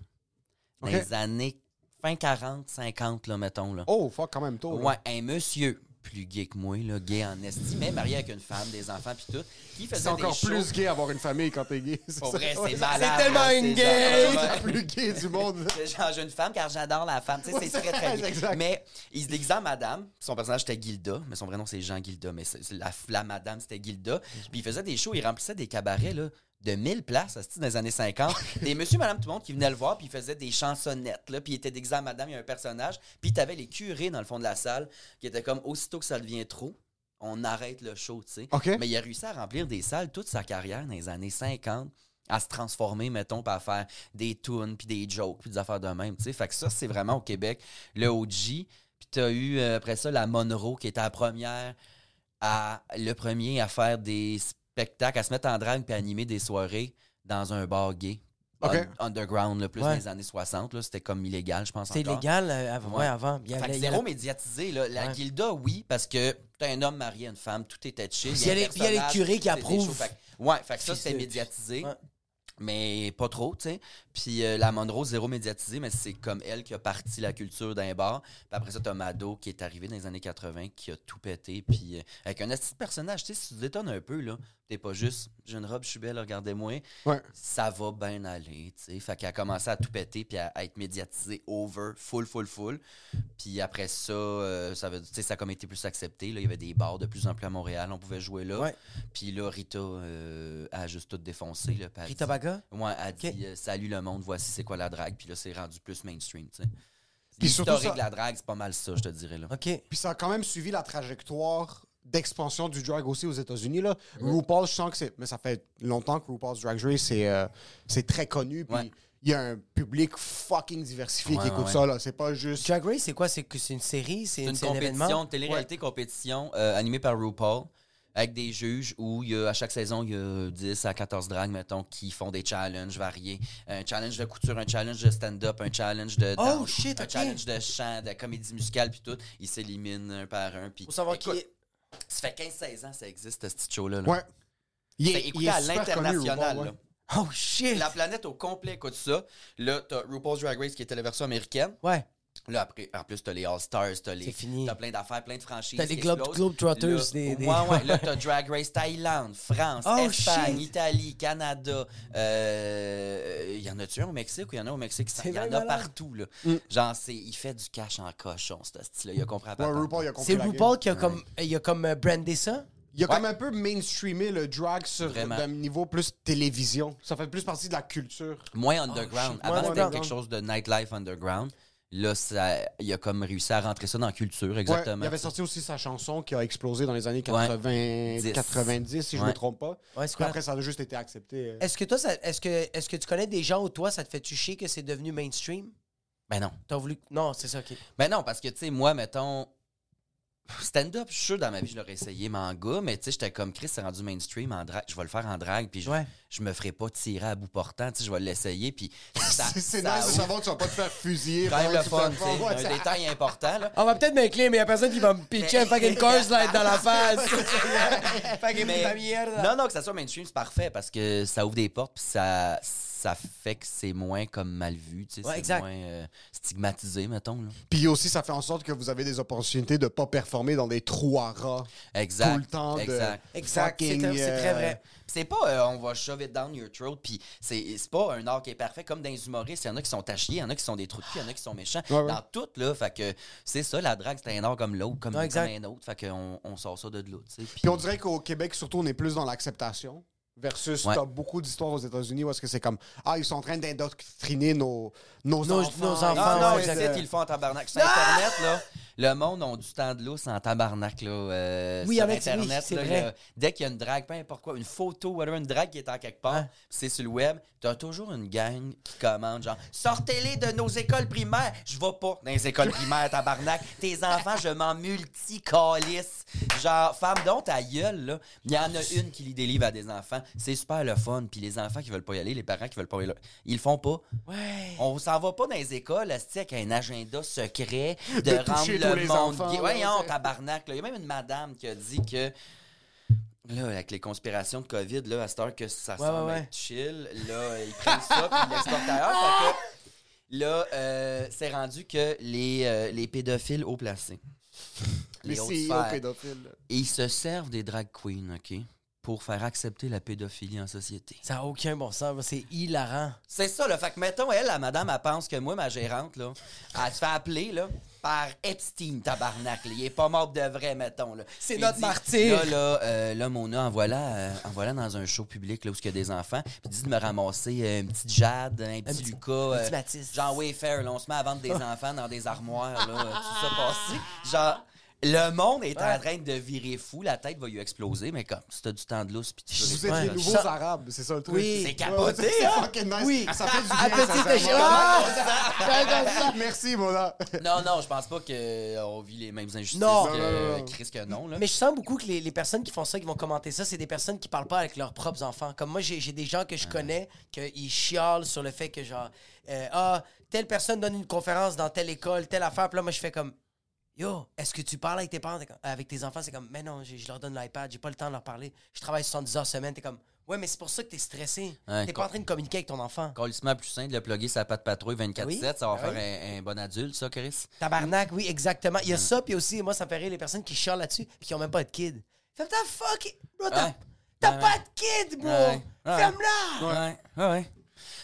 Dans les années fin 40, 50, là, mettons. Là. Oh, fuck, quand même tôt. là. Ouais, un monsieur plus gay que moi, là, gay en estime, mais marié avec une femme, des enfants, puis tout, qui faisait C'est encore des shows. plus gay avoir une famille quand t'es gay. Pour vrai, c'est malade. tellement une gay. C'est plus gay du monde. C'est genre, j'ai une femme car j'adore la femme. Tu sais, c'est très, très. Exact. Mais il se déguisait en madame. Son personnage, c'était Gilda. Mais son vrai nom, c'est Jean Gilda. Mais la, la madame, c'était Gilda. Puis il faisait des shows. Il remplissait des cabarets, là de 1000 places, dans les années 50. Des monsieur, madame, tout le monde qui venaient le voir, puis il faisait des chansonnettes, là, puis il était déguisé en madame, il y a un personnage. Puis t'avais les curés dans le fond de la salle, qui étaient comme, aussitôt que ça devient trop, on arrête le show, tu sais. Mais il a réussi à remplir des salles toute sa carrière dans les années 50 à se transformer, mettons, par faire des tunes, puis des jokes, puis des affaires de même, tu sais. Fait que ça, c'est vraiment au Québec, le OG. Puis t'as eu, euh, après ça, la Monroe, qui était la première à, le premier à faire des spectacles, à se mettre en drague puis à animer des soirées dans un bar gay. Un- underground, le plus Ouais. dans les années 60, là, c'était comme illégal, je pense C'était illégal euh, avant. Ouais. Avant. Il y Fait que zéro médiatisé. Là. La Ouais. Gilda, oui, parce que t'as un homme marié à une femme, tout était chill. Puis il y a les- y a curés qui approuvent. Fait que- ouais, fait que ça, c'était c'est- médiatisé. Ouais. Mais pas trop, tu sais. Puis euh, la Monroe, zéro médiatisé, mais c'est comme elle qui a parti la culture d'un bar. Puis après ça, t'as Mado qui est arrivé dans les années 80, qui a tout pété. Puis euh, avec un petit personnage, tu sais, si tu te détonnes un peu, là, T'es pas juste, j'ai une robe, je suis belle, regardez-moi. Ouais. Ça va bien aller, tu sais. Fait qu'elle a commencé à tout péter puis à, à être médiatisée over, full, full, full. Puis après ça, euh, ça, veut, tu sais, ça a comme été plus accepté. Là. Il y avait des bars de plus en plus à Montréal, on pouvait jouer là. Ouais. Puis là, Rita euh, a juste tout défoncé. Là, puis Rita dit- Baga? Ouais, elle dit euh, Salut le monde, voici c'est quoi la drague. Puis là, c'est rendu plus mainstream, tu sais. L'historique ça- de la drague, c'est pas mal ça, je te dirais. Là. OK. Puis ça a quand même suivi la trajectoire d'expansion du drag aussi aux États-Unis. Là. RuPaul, je sens que c'est. Mais ça fait longtemps que RuPaul's Drag Race, c'est euh, c'est très connu. Puis Ouais. il y a un public fucking diversifié Ouais, qui écoute ouais. ça. là. C'est pas juste. Drag Race, c'est quoi? C'est que c'est une série? C'est C'est une c'est un événement? compétition, télé-réalité compétition euh, animée par RuPaul avec des juges où il y a, à chaque saison, il y a 10 à 14 drags, mettons, qui font des challenges variés. Un challenge de couture, un challenge de stand-up, un challenge de Oh, shit, un challenge de chant, de comédie musicale, puis tout. Ils s'éliminent un par un. Puis, Faut savoir qui est. Ça fait 15-16 ans que ça existe, ce petit show-là. là. Ouais. Il est, écouté il est à l'international. Ouais. Oh, shit! La planète au complet écoute ça. Là, t'as RuPaul's Drag Race qui était la version américaine. Ouais. Là, après, en plus, t'as les All-Stars, t'as les. C'est fini. T'as plein d'affaires, plein de franchises. T'as les qui Globe-. Globetrotters, Là, des- des- Ouais, ouais. Là, t'as Drag Race Thaïlande, France, Oh, Espagne, shit. Italie, Canada. Euh, Il y en a-tu un au Mexique ou il y en a au Mexique? Il y en a partout, là. Genre, c'est, il fait du cash en cochon, ce style-là. Il a compris à Ouais. RuPaul, il a compris C'est RuPaul qui a comme, il a comme euh, brandé ça? Il a Ouais. comme un peu mainstreamé le drag sur Vraiment. d'un niveau plus télévision. Ça fait plus partie de la culture. Moins underground. shit, Avant, c'était quelque chose de nightlife underground. Là, ça, il a comme réussi à rentrer ça dans la culture, Ouais, exactement. il avait sorti aussi sa chanson qui a explosé dans les années Ouais. 80, Dix. 90, si je ne Ouais. me trompe pas. Ouais, quoi? après, ça a juste été accepté. euh. Est-ce que toi, ça- est-ce que, est-ce que tu connais des gens ou toi, ça te fait toucher que c'est devenu mainstream? Ben non. T'as voulu. Non, c'est ça, ok. Ben non, parce que, tu sais, moi, mettons, stand-up, je suis sûr, dans ma vie, je l'aurais essayé manga, mais tu sais, j'étais comme Chris, c'est rendu mainstream en drague. Je vais le faire en drague, puis je, Ouais. je me ferai pas tirer à bout portant, tu sais, je vais l'essayer, puis ça, C'est nice de savoir que tu vas pas te faire fusiller. quand même le fun, tu sais. Ouais, un détail important, là. On va peut-être m'incliner, mais il y a personne qui va me pitcher un fucking Coors Light dans la face. fucking Mais-. Non, non, que ça soit mainstream, c'est parfait, parce que ça ouvre des portes, puis ça, ça fait que c'est moins comme mal vu, tu sais, Ouais, c'est exact. moins euh, stigmatisé, mettons, là. Puis aussi, ça fait en sorte que vous avez des opportunités de pas performer dans des trous à rats Exact. tout le temps. de Exact. Exact, c'est c'est très euh, vrai. C'est pas euh, on va shove it down your throat puis c'est c'est pas un art qui est parfait comme dans les humoristes il y en a qui sont à chier il y en a qui sont des trous de cul il y en a qui sont méchants Ouais, ouais. dans tout là fait que c'est ça la drague c'est un art comme l'autre comme, Ouais, exact. comme un autre fait qu'on on sort ça de l'autre tu sais puis Puis on dirait qu'au Québec, surtout, on est plus dans l'acceptation. Versus, Ouais. t'as beaucoup d'histoires aux États-Unis où est-ce que c'est comme Ah, ils sont en train d'indoctriner nos, nos, Nos- enfants. nos non enfants, non ouais, exact. ils le font en tabarnak sur internet là le monde a du temps de lousse en tabarnak là euh, Oui, sur avec- internet là, vrai. dès qu'il y a une drague peu importe quoi une photo whatever une drague qui est en quelque part Hein? c'est sur le web t'as toujours une gang qui commande genre sortez-les de nos écoles primaires je vais pas dans les écoles primaires tabarnak. Tes enfants je m'en multicalisse. Genre femme donc ta gueule là. Il y en a une qui lit des livres à des enfants. C'est super le fun puis les enfants qui veulent pas y aller les parents qui veulent pas y aller ils le font pas. Ouais. on s'en va pas dans les écoles asti, avec un agenda secret de, De rendre toucher le les monde enfants, gay. Voyons, tabarnak. Il y a même une madame qui a dit que Là, avec les conspirations de COVID, là, à cette heure que ça Ouais, semble ouais, ouais. être chill, là, ils prennent ça puis ils l'exportent ailleurs. Que, là, euh, c'est rendu que les, euh, les pédophiles haut placés, Les hautes sphères, pédophiles. ils se servent des drag queens, OK, pour faire accepter la pédophilie en société. Ça n'a aucun bon sens. C'est hilarant. C'est ça, là. Fait que, mettons, elle, la madame, elle pense que moi, ma gérante, là, elle se fait appeler, là, par Epstein, tabarnak. là. Il est pas mort de vrai, mettons, là. C'est notre dit, martyr. Là, là, euh, là, Mona, en voilà, euh, en voilà dans un show public, là, où il y a des enfants. Puis dit de me ramasser euh, une petite Jade, un petit, petit- Lucas. un petit euh, Baptiste. genre Wayfair, là. On se met à vendre des enfants dans des armoires, là. euh, tout ça passé. Genre... Le monde est en train de virer fou, la tête va lui exploser, mais comme, si t'as du temps de lousse, puis tu veux Vous êtes les nouveaux Ça- arabes, c'est ça le truc. Oui. C'est Ouais, capoté, c'est hein? fucking nice. Oui. Ça fait du bien, échelle. Merci, Mona. Non, non, je pense pas qu'on vit les mêmes injustices Non. que Non, non, non. Chris que non. Là. Mais je sens beaucoup que les, les personnes qui font ça, qui vont commenter ça, c'est des personnes qui parlent pas avec leurs propres enfants. Comme moi, j'ai j'ai des gens que je connais, qu'ils chialent sur le fait que, genre, euh, ah, telle personne donne une conférence dans telle école, telle affaire. Puis là, moi, je fais comme, yo, est-ce que tu parles avec tes parents, avec tes enfants? C'est comme, mais non, je leur donne l'iPad, j'ai pas le temps de leur parler. Je travaille 70 heures semaine. T'es comme, ouais, mais c'est pour ça que t'es stressé. Ouais, t'es pas en train de communiquer avec ton enfant. Colissement plus simple de le plugger sa patte patrouille 24-7, Oui, ça va ben faire oui. un, un bon adulte, ça, Chris. Tabarnak, oui, exactement. Il y a ça, puis aussi, moi, ça me fait rire les personnes qui chialent là-dessus, puis qui ont même pas de kid. What the fuck, bro, t'as- Ouais. T'as Ouais, pas de kid, bro! Ferme-la! Ouais, ouais, ouais.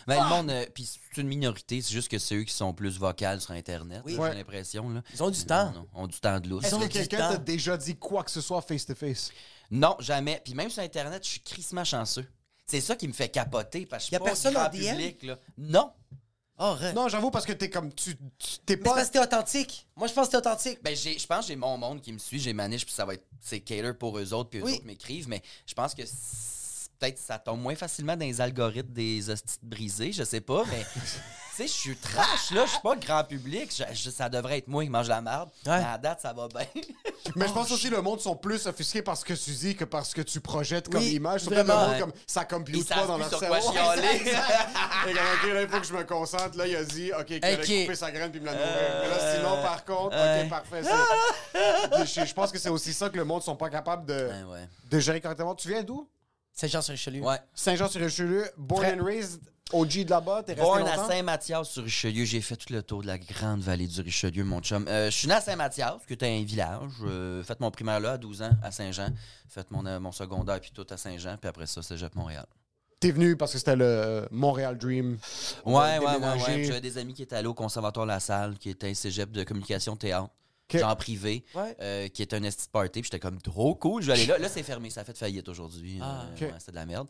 Ben, le monde, euh, puis c'est une minorité, c'est juste que c'est eux qui sont plus vocales sur Internet, Oui. là, Ouais. j'ai l'impression. là. Ils ont du temps. Non, non, ont du temps de lousse. Est-ce que quelqu'un t'a temps? déjà dit quoi que ce soit face-to-face? Non, jamais. Puis même sur Internet, je suis crissement chanceux. C'est ça qui me fait capoter, parce que je Y a suis pas personne grand en DM? public, là. Non. Oh, arrête. Non, j'avoue, parce que t'es comme. Tu tu- t'es Mais c'est pas. parce que t'es authentique. Moi, je pense que t'es authentique. Ben, j'ai- je pense que j'ai mon monde qui me suit, j'ai ma niche, puis ça va être. C'est cater pour eux autres, puis eux Oui. autres m'écrivent, mais je pense que c'est- peut-être ça tombe moins facilement dans les algorithmes des hosties brisés, je sais pas, mais. Tu sais, je suis trash, là, je suis pas grand public. je- je- ça devrait être moi qui mange la merde. Ouais. Mais à date, ça va bien. Mais je pense aussi le monde sont plus offusqués par ce que tu dis que parce que tu projettes comme Oui, image. Surtout vraiment. le monde Ouais. comme ça compute pas dans leur sur cerveau. Et comme, ok, là, il faut que je me concentre. Là, il a dit, ok, qu'il allait couper sa graine puis me la nourrir. Mais là, sinon, par contre, ok, parfait. je, je pense que c'est aussi ça que le monde sont pas capables de, Ouais, ouais. de gérer correctement. Tu viens d'où? Saint-Jean-sur-Richelieu. Ouais. Saint-Jean-sur-Richelieu, born Frère- and raised, OG de là-bas, t'es resté Born longtemps? à Saint-Mathias sur Richelieu. J'ai fait tout le tour de la grande vallée du Richelieu, mon chum. Euh, je suis né à Saint-Mathias, qui était un village. Euh, fait mon primaire là à 12 ans à Saint-Jean. Fait mon, euh, mon secondaire puis tout à Saint-Jean. Puis après ça, Cégep Montréal. T'es venu parce que c'était le Montréal Dream. Ouais, ouais, ouais, déménager. ouais. J'avais des amis qui étaient allés au Conservatoire La Salle, qui était un cégep de communication théâtre. Ok. Genre privé, Ouais. euh, qui était un esti party, puis j'étais comme trop cool, je vais aller là. Là, c'est fermé, ça a fait faillite aujourd'hui. Ah. Euh, ouais, c'était de la merde.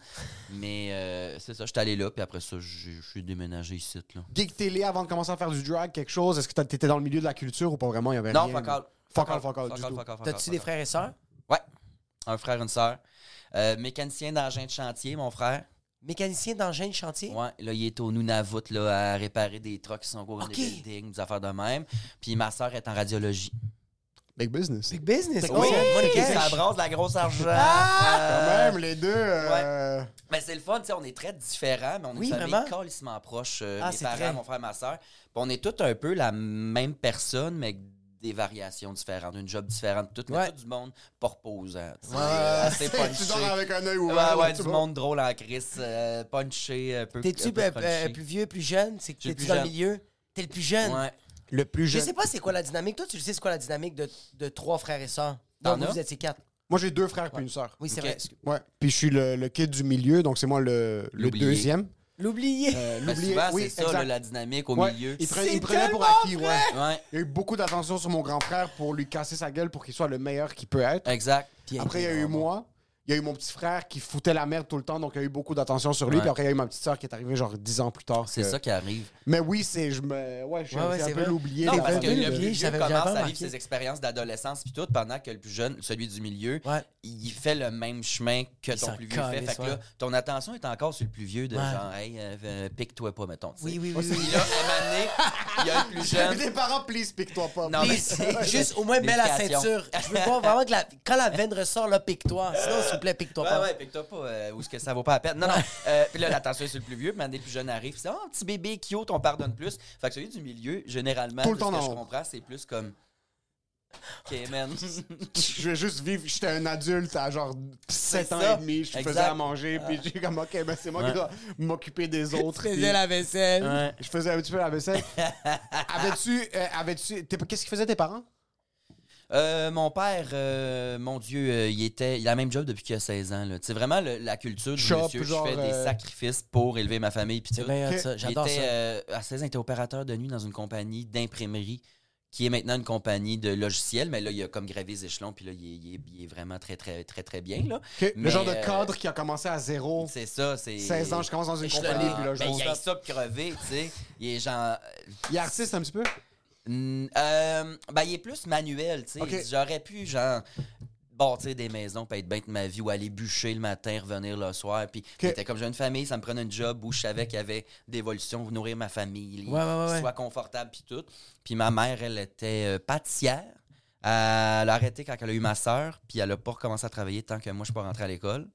Mais euh, c'est ça, j'étais allé là, puis après ça, je suis déménagé ici. Là. Geek télé avant de commencer à faire du drag, quelque chose. Est-ce que t'étais dans le milieu de la culture ou pas vraiment? Il y avait Non, rien? fuck all. Fuck all, fuck all, Fuck T'as-tu des frères et sœurs? Ouais. Un frère, une sœur. Euh, mécanicien d'engin de chantier, mon frère. Mécanicien d'engin de chantier? Ouais, là, il est au Nunavut là, à réparer des trucks qui sont au cours Ok. des buildings, des affaires de même. Puis ma sœur est en radiologie. Big business. Big business. Big money ça brasse de la grosse argent. Quand Euh, même, les deux. euh, Mais c'est le fun, tu sais, on est très différents, mais on Oui, est famille vraiment. calissement proche. euh, Ah, mes parents, très. mon frère, ma soeur. Puis on est tous un peu la même personne, mais des variations différentes, une job différente, tout, mais Ouais. tout du monde pas reposant. tu sais. Ouais, ouais, assez tu punché. dors avec un œil Ouais, ouvert. ouais, là, du tu vois. monde drôle en crise, euh, punché, un peu. T'es-tu euh, crunchy. euh, plus vieux, plus jeune? C'est que Je t'es-tu plus dans le jeune. milieu? T'es le plus jeune? Ouais. Le plus Je jeune. sais pas c'est quoi la dynamique. Toi, tu sais c'est quoi la dynamique de, de trois frères et sœurs? Non, vous, vous étiez quatre. Moi, j'ai deux frères puis une sœur. Oui, c'est vrai. Ouais. Puis je suis le, le kid du milieu, donc c'est moi le, deuxième. L'oublier. Euh, L'oublié, souvent, oui, c'est ça, là, la dynamique au Ouais. milieu. Il, pre- C'est il prenait pour acquis, ouais. Ouais, Il y a eu beaucoup d'attention sur mon grand frère pour lui casser sa gueule pour qu'il soit le meilleur qu'il peut être. exact. Puis Après, il y a eu moi. Il y a eu mon petit frère qui foutait la merde tout le temps, donc il y a eu beaucoup d'attention sur lui. Ouais. Puis après, il y a eu ma petite sœur qui est arrivée genre 10 ans plus tard. C'est que- ça qui arrive. Mais oui, c'est. Je me. Ouais, je suis Ouais, ouais, un peu l'oublié. Non, des parce que le plus vieux, commence jamais à vivre ses expériences d'adolescence puis tout, pendant que le plus jeune, celui du milieu, Ouais. il fait le même chemin que Il ton plus vieux fait. Fait que là, ton attention est encore sur le plus vieux de Ouais. genre, hey, euh, euh, pique-toi pas, mettons. Oui, oui, oui. Là, à il y a le plus jeune. Tes parents, please, pique-toi pas. Non, mais juste au moins mets la ceinture. Je veux voir vraiment que la- quand la veine ressort, là, pique-toi. Sinon, s'il vous plaît, pique-toi Ouais, pas. ouais, pique-toi pas, euh, où est-ce que ça vaut pas la peine. Non, non. Euh, puis là, l'attention est sur le plus vieux, puis maintenant, les plus jeunes arrivent. C'est, oh, petit bébé cute, on pardonne plus. Fait que celui du milieu, généralement, Tout le ce temps que dans je comprends, c'est plus comme. Ok, man. Je vais juste vivre. J'étais un adulte à genre 7 ans ça. et demi. Je faisais à manger. Puis j'ai comme, OK, ben c'est moi Ouais. qui dois m'occuper des autres. Puis- faisais la vaisselle. Ouais. Je faisais un petit peu la vaisselle. avais-tu. euh, avais-tu t'es- Qu'est-ce qu'ils faisaient tes parents? Euh, mon père, euh, mon Dieu, euh, il était, il a le même job depuis qu'il a 16 ans. C'est vraiment le- la culture du Shop, monsieur. genre, je fais des sacrifices pour élever ma famille. Puis J'adore était, ça. euh, à 16 ans, il était opérateur de nuit dans une compagnie d'imprimerie qui est maintenant une compagnie de logiciels. Mais là, il a comme gravé les échelons. Puis là, il est, il est- il est vraiment très, très, très, très bien. Là. Ok, Mais, le genre de euh, cadre qui a commencé à zéro. C'est ça, c'est... 16 ans, je commence dans une Échelonné. compagnie. Puis là, je Ben, il a ça de crever, tu sais. Il est genre... Il est artiste un petit peu? Mm, euh, ben, il est plus manuel, tu sais. J'aurais pu, genre, bâtir des maisons, puis être bien de ma vie, ou aller bûcher le matin, revenir le soir. Puis, j'étais comme j'ai une famille, ça me prenait un job où je savais qu'il y avait d'évolution, nourrir ma famille, Ouais, ouais, ouais, qu'il ouais. soit confortable, puis tout. Puis ma mère, elle était euh, pâtissière. Elle a arrêté quand elle a eu ma soeur, puis elle a pas recommencé à travailler tant que moi, je suis pas rentré à l'école.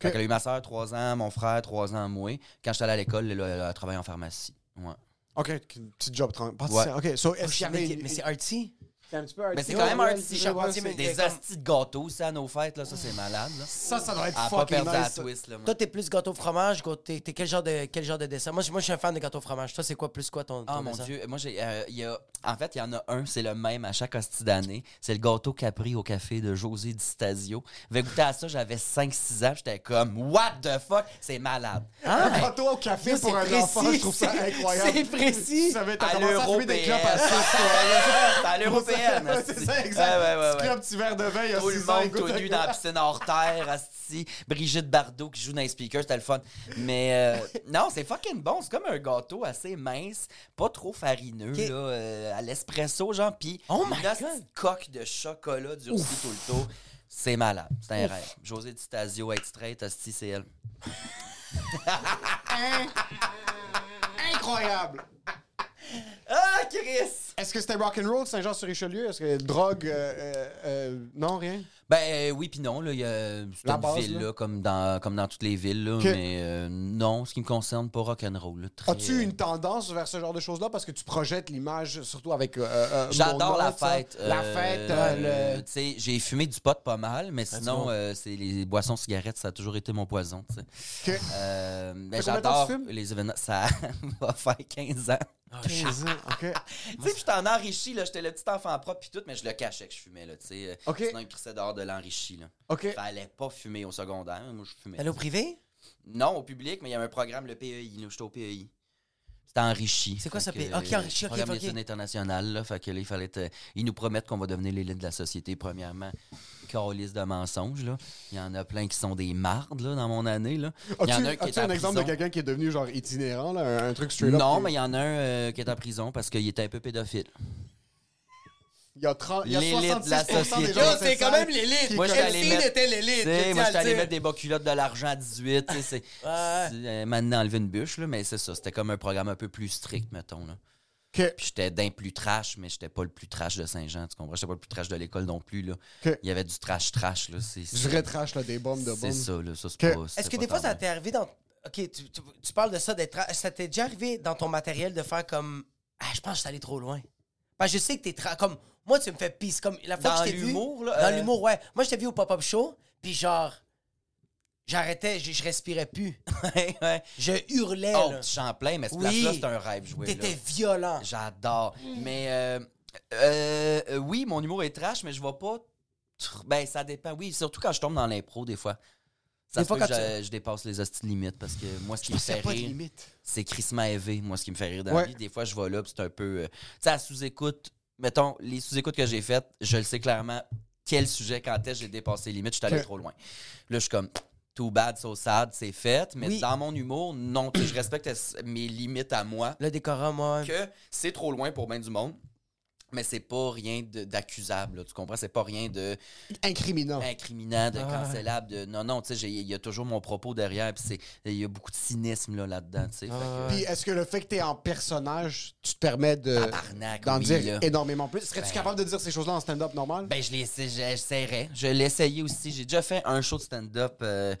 Quand elle a eu ma soeur, trois ans, mon frère, trois ans, moi. Quand j'étais allé à l'école, elle, a- elle a travaillé en pharmacie. Ouais. OK, une petite job. tran- pâtissière. OK, so, est-ce qu'il y avait. mais c'est artsy. C'est un petit peu Mais c'est quand même artsy. ouais, charpentier, mais- Des hosties de gâteaux aussi à nos fêtes, là. Ça, c'est malade, là. Ça, ça doit être À pas fucking perdre la nice. twist, là. moi. Toi, t'es plus gâteau fromage, t'es t'es quel genre de quel genre de dessert? Moi, je- moi, je suis un fan de gâteau fromage. Toi, c'est quoi plus quoi ton, ton Oh mon dessert? dieu, moi j'ai euh, il y a en fait, il y en a un, c'est le même à chaque hostie d'année, c'est le gâteau Capri au café de José Di Stasio. J'avais goûté à ça, j'avais 5 6 ans, j'étais comme what the fuck, c'est malade. Un gâteau au café pour un précis, enfant, je trouve ça incroyable. c'est précis. Ça va t'as À commencé à fumer des clopes à l'européenne. 6, toi. à l'européenne. C'est ça, exact. Ouais, ouais, ouais, Petit ouais. club, petit verre de vin, il y a Tout le 6 ans. monde tout nu dans la piscine hors terre, asti. Brigitte Bardot qui joue dans les speakers, c'était le fun. Mais euh, non, c'est fucking bon. C'est comme un gâteau assez mince, pas trop farineux, là, euh, à l'espresso, genre. Puis Oh my God. coque de chocolat durci tout le tour. C'est malade. C'est un rêve. José Di Stasio, être straight, asti, c'est elle. Incroyable. Ah, Chris! Est-ce que c'était rock'n'roll, Saint-Jean-sur-Richelieu? Est-ce que drogue, euh, euh, euh, non, rien? Ben euh, oui puis non là, il y a c'est La une base, ville là. là, comme dans comme dans toutes les villes là, Ok. mais euh, non, ce qui me concerne pas rock'n'roll. là, très, As-tu une tendance vers ce genre de choses-là? Parce que tu projettes l'image, surtout avec. euh, euh, J'adore la ça. fête. La euh, fête, euh, euh, le. tu sais, j'ai fumé du pot pas mal, mais sinon, euh, c'est les boissons cigarettes, ça a toujours été mon poison. tu sais. Ok. Euh, ben, Ça fait combien de temps j'adore que tu fumes? les événements. Ça va faire 15 ans. 15 ans, OK. tu sais, puis j'étais en enrichi, là, j'étais le petit enfant propre puis tout, mais je le cachais que je fumais, là, tu sais. euh, Ok. Sinon, il crissait dehors de l'enrichi, là. OK. Fallait pas fumer au secondaire, moi, je fumais. Allô, privé? Non, au public, mais il y avait un programme, le PEI, là, j'étais au PEI. Enrichi. C'est quoi Fait ça, PEI? Ok, enrichi, ok, Programme ok. d'études internationales, là. Fait que là, il fallait être- Ils nous promettent qu'on va devenir l'élite de la société, premièrement. Calice de mensonges, là. Il y en a plein qui sont des mardes, là, dans mon année, là. Il y en a un As-tu qui as-tu est en un exemple de prison. quelqu'un qui est devenu genre itinérant, là, un, un truc straight? Non, mais il y en a un euh, qui est en prison parce qu'il était un peu pédophile. Il y a, 30, il y a L'élite de la 66% des société. gens Yo, dans cette salle qui Moi, j'étais allé mettre- était l'élite. Tu je sais, tiens moi, j'étais allé mettre des bas culottes de l'argent à 18. tu sais, c'est. Ouais. c'est, euh, Maintenant, enlever une bûche, là, mais c'est ça. C'était comme un programme un peu plus strict, mettons. Là. Ok. Puis j'étais d'un plus trash, mais j'étais pas le plus trash de Saint-Jean, tu comprends? J'étais pas le plus trash de l'école non plus, là. Ok. Il y avait du trash-trash, là. C'est, Du vrai trash, là, des bombes de C'est bombes. ça, là. Ça, c'est pas. Est-ce c'était que pas des fois, tant ça t'est arrivé dans. Ok, tu, tu- tu parles de ça, d'être. Ça t'est déjà arrivé dans ton matériel de faire comme. Ah, je pense que je suis allé trop loin. Parce que je sais que t'es. tra- Comme. Moi, tu me fais pisse. Comme la fois Dans que je t'ai vu. l'humour, là, Dans euh, l'humour, ouais. Moi, je t'ai vu au pop-up show, puis genre. J'arrêtais, je, je respirais plus. ouais, ouais. Je hurlais, Oh, là. Champlain, mais ce Oui. place-là, c'est un rêve joué. T'étais violent. J'adore. Mais euh, euh, oui, mon humour est trash, mais je vais pas. Ben, ça dépend. Oui, surtout quand je tombe dans l'impro, des fois. Ça Des fois, quand je, je dépasse les hosties limites parce que moi, ce qui me fait rire, c'est crissement élevé. Moi, ce qui me fait rire dans Ouais. la vie, des fois, je vais là, c'est un peu. euh, tu sais, à sous-écoute, mettons, les sous-écoutes que j'ai faites, je le sais clairement quel sujet, quand est-ce que j'ai dépassé les limites, je suis allé trop loin. Là, je suis comme. Too bad, so sad, c'est fait. Mais Oui. dans mon humour, non, je respecte mes limites à moi Le décorum, moi. que c'est trop loin pour bien du monde. Mais c'est pas rien d'accusable, là, tu comprends? C'est pas rien de Incriminant. incriminant, de Ah cancellable. De... Non, non, tu sais, j'ai- il y a toujours mon propos derrière, puis c'est- il y a beaucoup de cynisme là, là-dedans, tu sais. fait que- Puis est-ce que le fait que t'es en personnage, tu te permets de d'en oui, dire là. énormément plus? Serais-tu Ben- capable de dire ces choses-là en stand-up normal? Ben, je l'essa- j'essaierais. Je essayé aussi. J'ai déjà fait un show de stand-up. euh,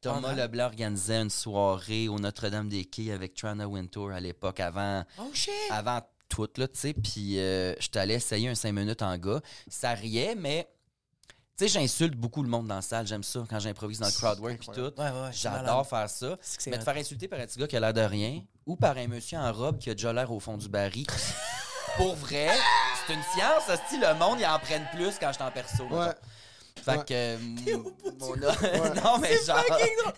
Thomas Ah? Leblanc organisait une soirée au Notre-Dame-des-Quais avec Trana Wintour à l'époque, avant, Oh shit! avant tout, là, tu sais. Puis euh, je t'allais essayer un 5 minutes en gars. Ça riait, mais... Tu sais, j'insulte beaucoup le monde dans la salle. J'aime ça quand j'improvise dans le crowd work puis tout. Ouais, ouais. J'adore faire ça. Mais te faire insulter par un petit gars qui a l'air de rien ou par un monsieur en robe qui a déjà l'air au fond du baril. Pour vrai, c'est une science. Si le monde, il en prenne plus quand je suis en perso. Ouais. Fait que. euh, mon- non, mais genre.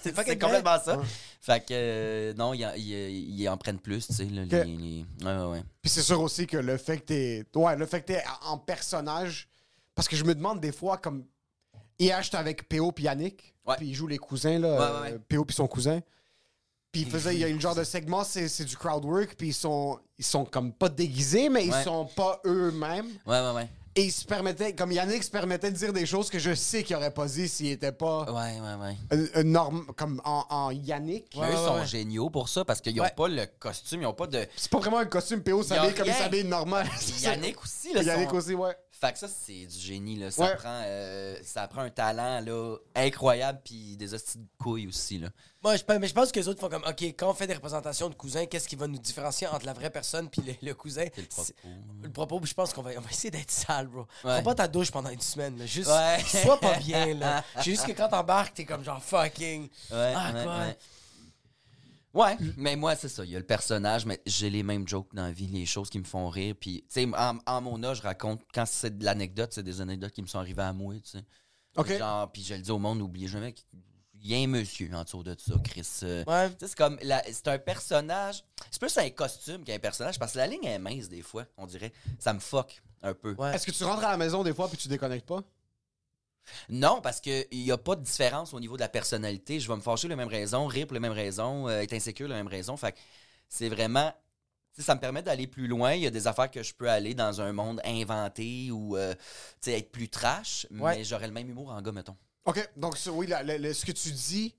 C'est fucking c'est complètement ça. Fait que. euh, non, ils en- ils- ils en prennent plus, tu sais. Puis c'est sûr aussi que le fait que t'es. Ouais, le fait que t'es en personnage. Parce que je me demande des fois, comme. Hier, j'étais avec P.O. puis Yannick. Ouais. Puis ils jouent les cousins, là. Ouais, euh, ouais. P.O. puis son cousin. Puis il faisait, il y a une genre de segment, c'est c'est du crowd work. Puis ils sont, ils sont comme pas déguisés, mais ils Ouais. sont pas eux-mêmes. Ouais, ouais, ouais. Et ils se permettaient, comme Yannick se permettait de dire des choses que je sais qu'il aurait pas dit s'il était pas Ouais, ouais, ouais. un- un norme, comme en, en Yannick. Eux sont géniaux pour ça parce qu'ils n'ont Ouais. pas le costume, ils n'ont pas de. C'est pas vraiment un costume P.O. S'habille comme il s'habille normal. Yannick aussi, là. Yannick aussi, ouais. Fait que ça, c'est du génie, là. Ça, Ouais. prend, euh, ça prend un talent, là, incroyable, puis des hosties de couilles aussi, là. Moi, je, mais je pense que les autres font comme, OK, quand on fait des représentations de cousins, qu'est-ce qui va nous différencier entre la vraie personne puis le, le cousin? Le propos. Le propos, je pense qu'on va, on va essayer d'être sale, bro. Ouais. Prends pas ta douche pendant une semaine, mais juste, Ouais. sois pas bien, là. C'est juste que quand t'embarques, t'es comme genre fucking. Ouais, Ah, ouais, quoi? Ouais. Mais moi, c'est ça. Il y a le personnage, mais j'ai les mêmes jokes dans la vie, les choses qui me font rire. Puis, tu sais, en, en mon âge, je raconte, quand c'est de l'anecdote, c'est des anecdotes qui me sont arrivées à moi, tu sais. OK. Genre, puis je le dis au monde, n'oubliez jamais qu'il y a un monsieur en dessous de ça, Chris. Euh, Ouais. tu sais, c'est comme, la- c'est un personnage, c'est plus un costume qu'un personnage, parce que la ligne est mince des fois, on dirait. Ça me fuck un peu. Ouais. Est-ce que tu rentres à la maison des fois puis tu déconnectes pas? Non, parce qu'il n'y a pas de différence au niveau de la personnalité. Je vais me fâcher pour les mêmes raisons, rire pour les mêmes raisons, euh, être insécure pour les mêmes raisons. Fait que c'est vraiment. tu ça me permet d'aller plus loin. Il y a des affaires que je peux aller dans un monde inventé ou euh, tu être plus trash, Ouais. mais j'aurais le même humour en gars, mettons. OK. Donc, oui, la- la- la- ce que tu dis,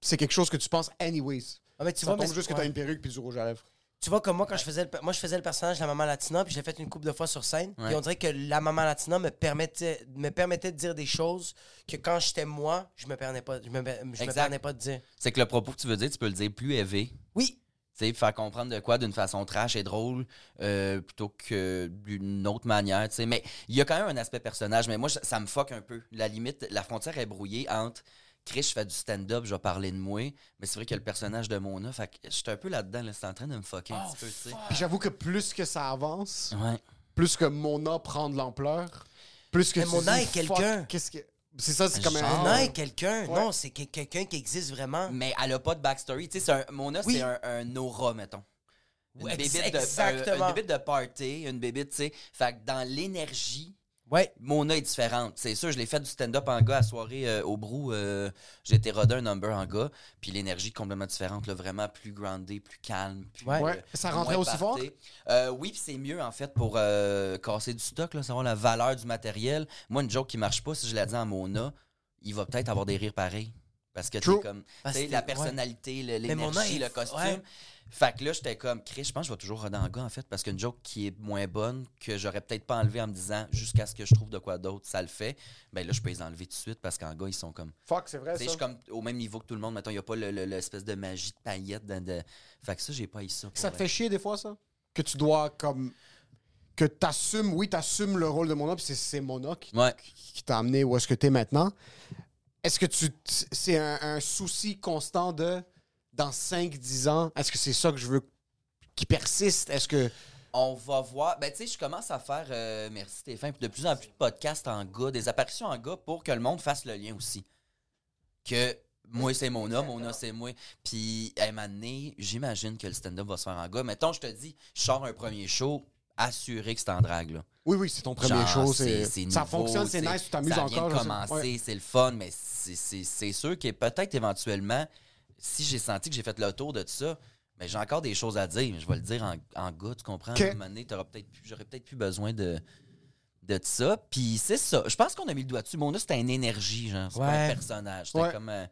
c'est quelque chose que tu penses anyways. Ah, mais tu ça vois, tombe mais- juste que ouais. t'as une perruque puis du rouge à lèvres. Tu vois, comme moi, quand je faisais le, moi, je faisais le personnage de la maman latina, puis je l'ai fait une couple de fois sur scène. Ouais. Puis on dirait que la maman latina me permettait, me permettait de dire des choses que quand j'étais moi, je me permettais pas, je me, je me permettais pas de dire. C'est que le propos que tu veux dire, tu peux le dire plus élevé. Oui, Tu sais, faire comprendre de quoi d'une façon trash et drôle euh, plutôt que d'une autre manière, tu sais. Mais il y a quand même un aspect personnage, mais moi, ça ça me fuck un peu. La limite, la frontière est brouillée entre Chris, je fais du stand-up, je vais parler de moi, mais c'est vrai que le personnage de Mona, fait que j'étais un peu là-dedans, là, c'est en train de me fucker un Oh, petit peu, tu sais. Puis j'avoue que plus que ça avance, Ouais. plus que Mona prend de l'ampleur, plus que Mais tu Mona dis, est quelqu'un. Qu'est-ce que... C'est ça, c'est comme un... Mona est quelqu'un. Ouais. Non, c'est que- quelqu'un qui existe vraiment. Mais elle a pas de backstory. Tu sais, c'est un- Mona, Oui. c'est un, un aura, mettons. Une ex- bébite de, un- une bébite de party, une bébite, tu sais. Fait que dans l'énergie, Ouais. Mona est différente. C'est sûr, je l'ai fait du stand-up en gars à soirée euh, au Brou. euh, j'ai été rodé un number en gars. Puis l'énergie est complètement différente, là, vraiment plus grounded, plus calme. Plus, Ouais. Ouais. Ça rentrait aussi fort? Euh, oui, puis c'est mieux en fait pour euh, casser du stock, là, savoir la valeur du matériel. Moi, une joke qui marche pas, si je la dis à Mona, il va peut-être avoir des rires pareils. Parce que tu comme Parce que- la personnalité, l'énergie, le costume. ouais. Fait que là, j'étais comme, Chris, je pense que je vais toujours roder en gars, en fait, parce qu'une joke qui est moins bonne, que j'aurais peut-être pas enlevé en me disant jusqu'à ce que je trouve de quoi d'autre, ça le fait, ben là, je peux les enlever tout de suite parce qu'en gars, ils sont comme. Fuck, c'est vrai, Tu sais, je suis comme au même niveau que tout le monde. Mettons, il n'y a pas le- le- l'espèce de magie de paillettes. dans de... Fait que ça, j'ai pas eu ça. Ça te fait chier des fois, ça? Que tu dois, comme... Que t'assumes, oui, t'assumes le rôle de Mona, puis c'est- c'est Mona qui, Ouais. qui t'a amené où est-ce que t'es maintenant. Est-ce que tu... C'est un, un souci constant de... Dans 5-10 ans, est-ce que c'est ça que je veux qui persiste? Est-ce que... On va voir. Ben, tu sais, je commence à faire, euh, merci Stéphane, de plus en plus de podcasts en gars, des apparitions en gars pour que le monde fasse le lien aussi. Que moi, c'est mon homme, mon homme, c'est moi. Puis, à un moment donné, j'imagine que le stand-up va se faire en gars. Mettons, je te dis, je sors un premier show, assuré que c'est en drague, là. Oui, oui, c'est ton premier Genre, show. c'est- c'est Ça nouveau, fonctionne, c'est nice, tu t'amuses ça encore. vient de commencer, Ouais. c'est le fun, mais c'est sûr que peut-être éventuellement, si j'ai senti que j'ai fait le tour de tout ça, mais j'ai encore des choses à dire, mais je vais le dire en, en gars, tu comprends? À un moment donné, t'auras peut-être plus- j'aurais peut-être plus besoin de, de ça. Puis c'est ça. Je pense qu'on a mis le doigt dessus. Mona, c'était une énergie, genre. C'est pas un personnage. C'était Ouais. comme. euh,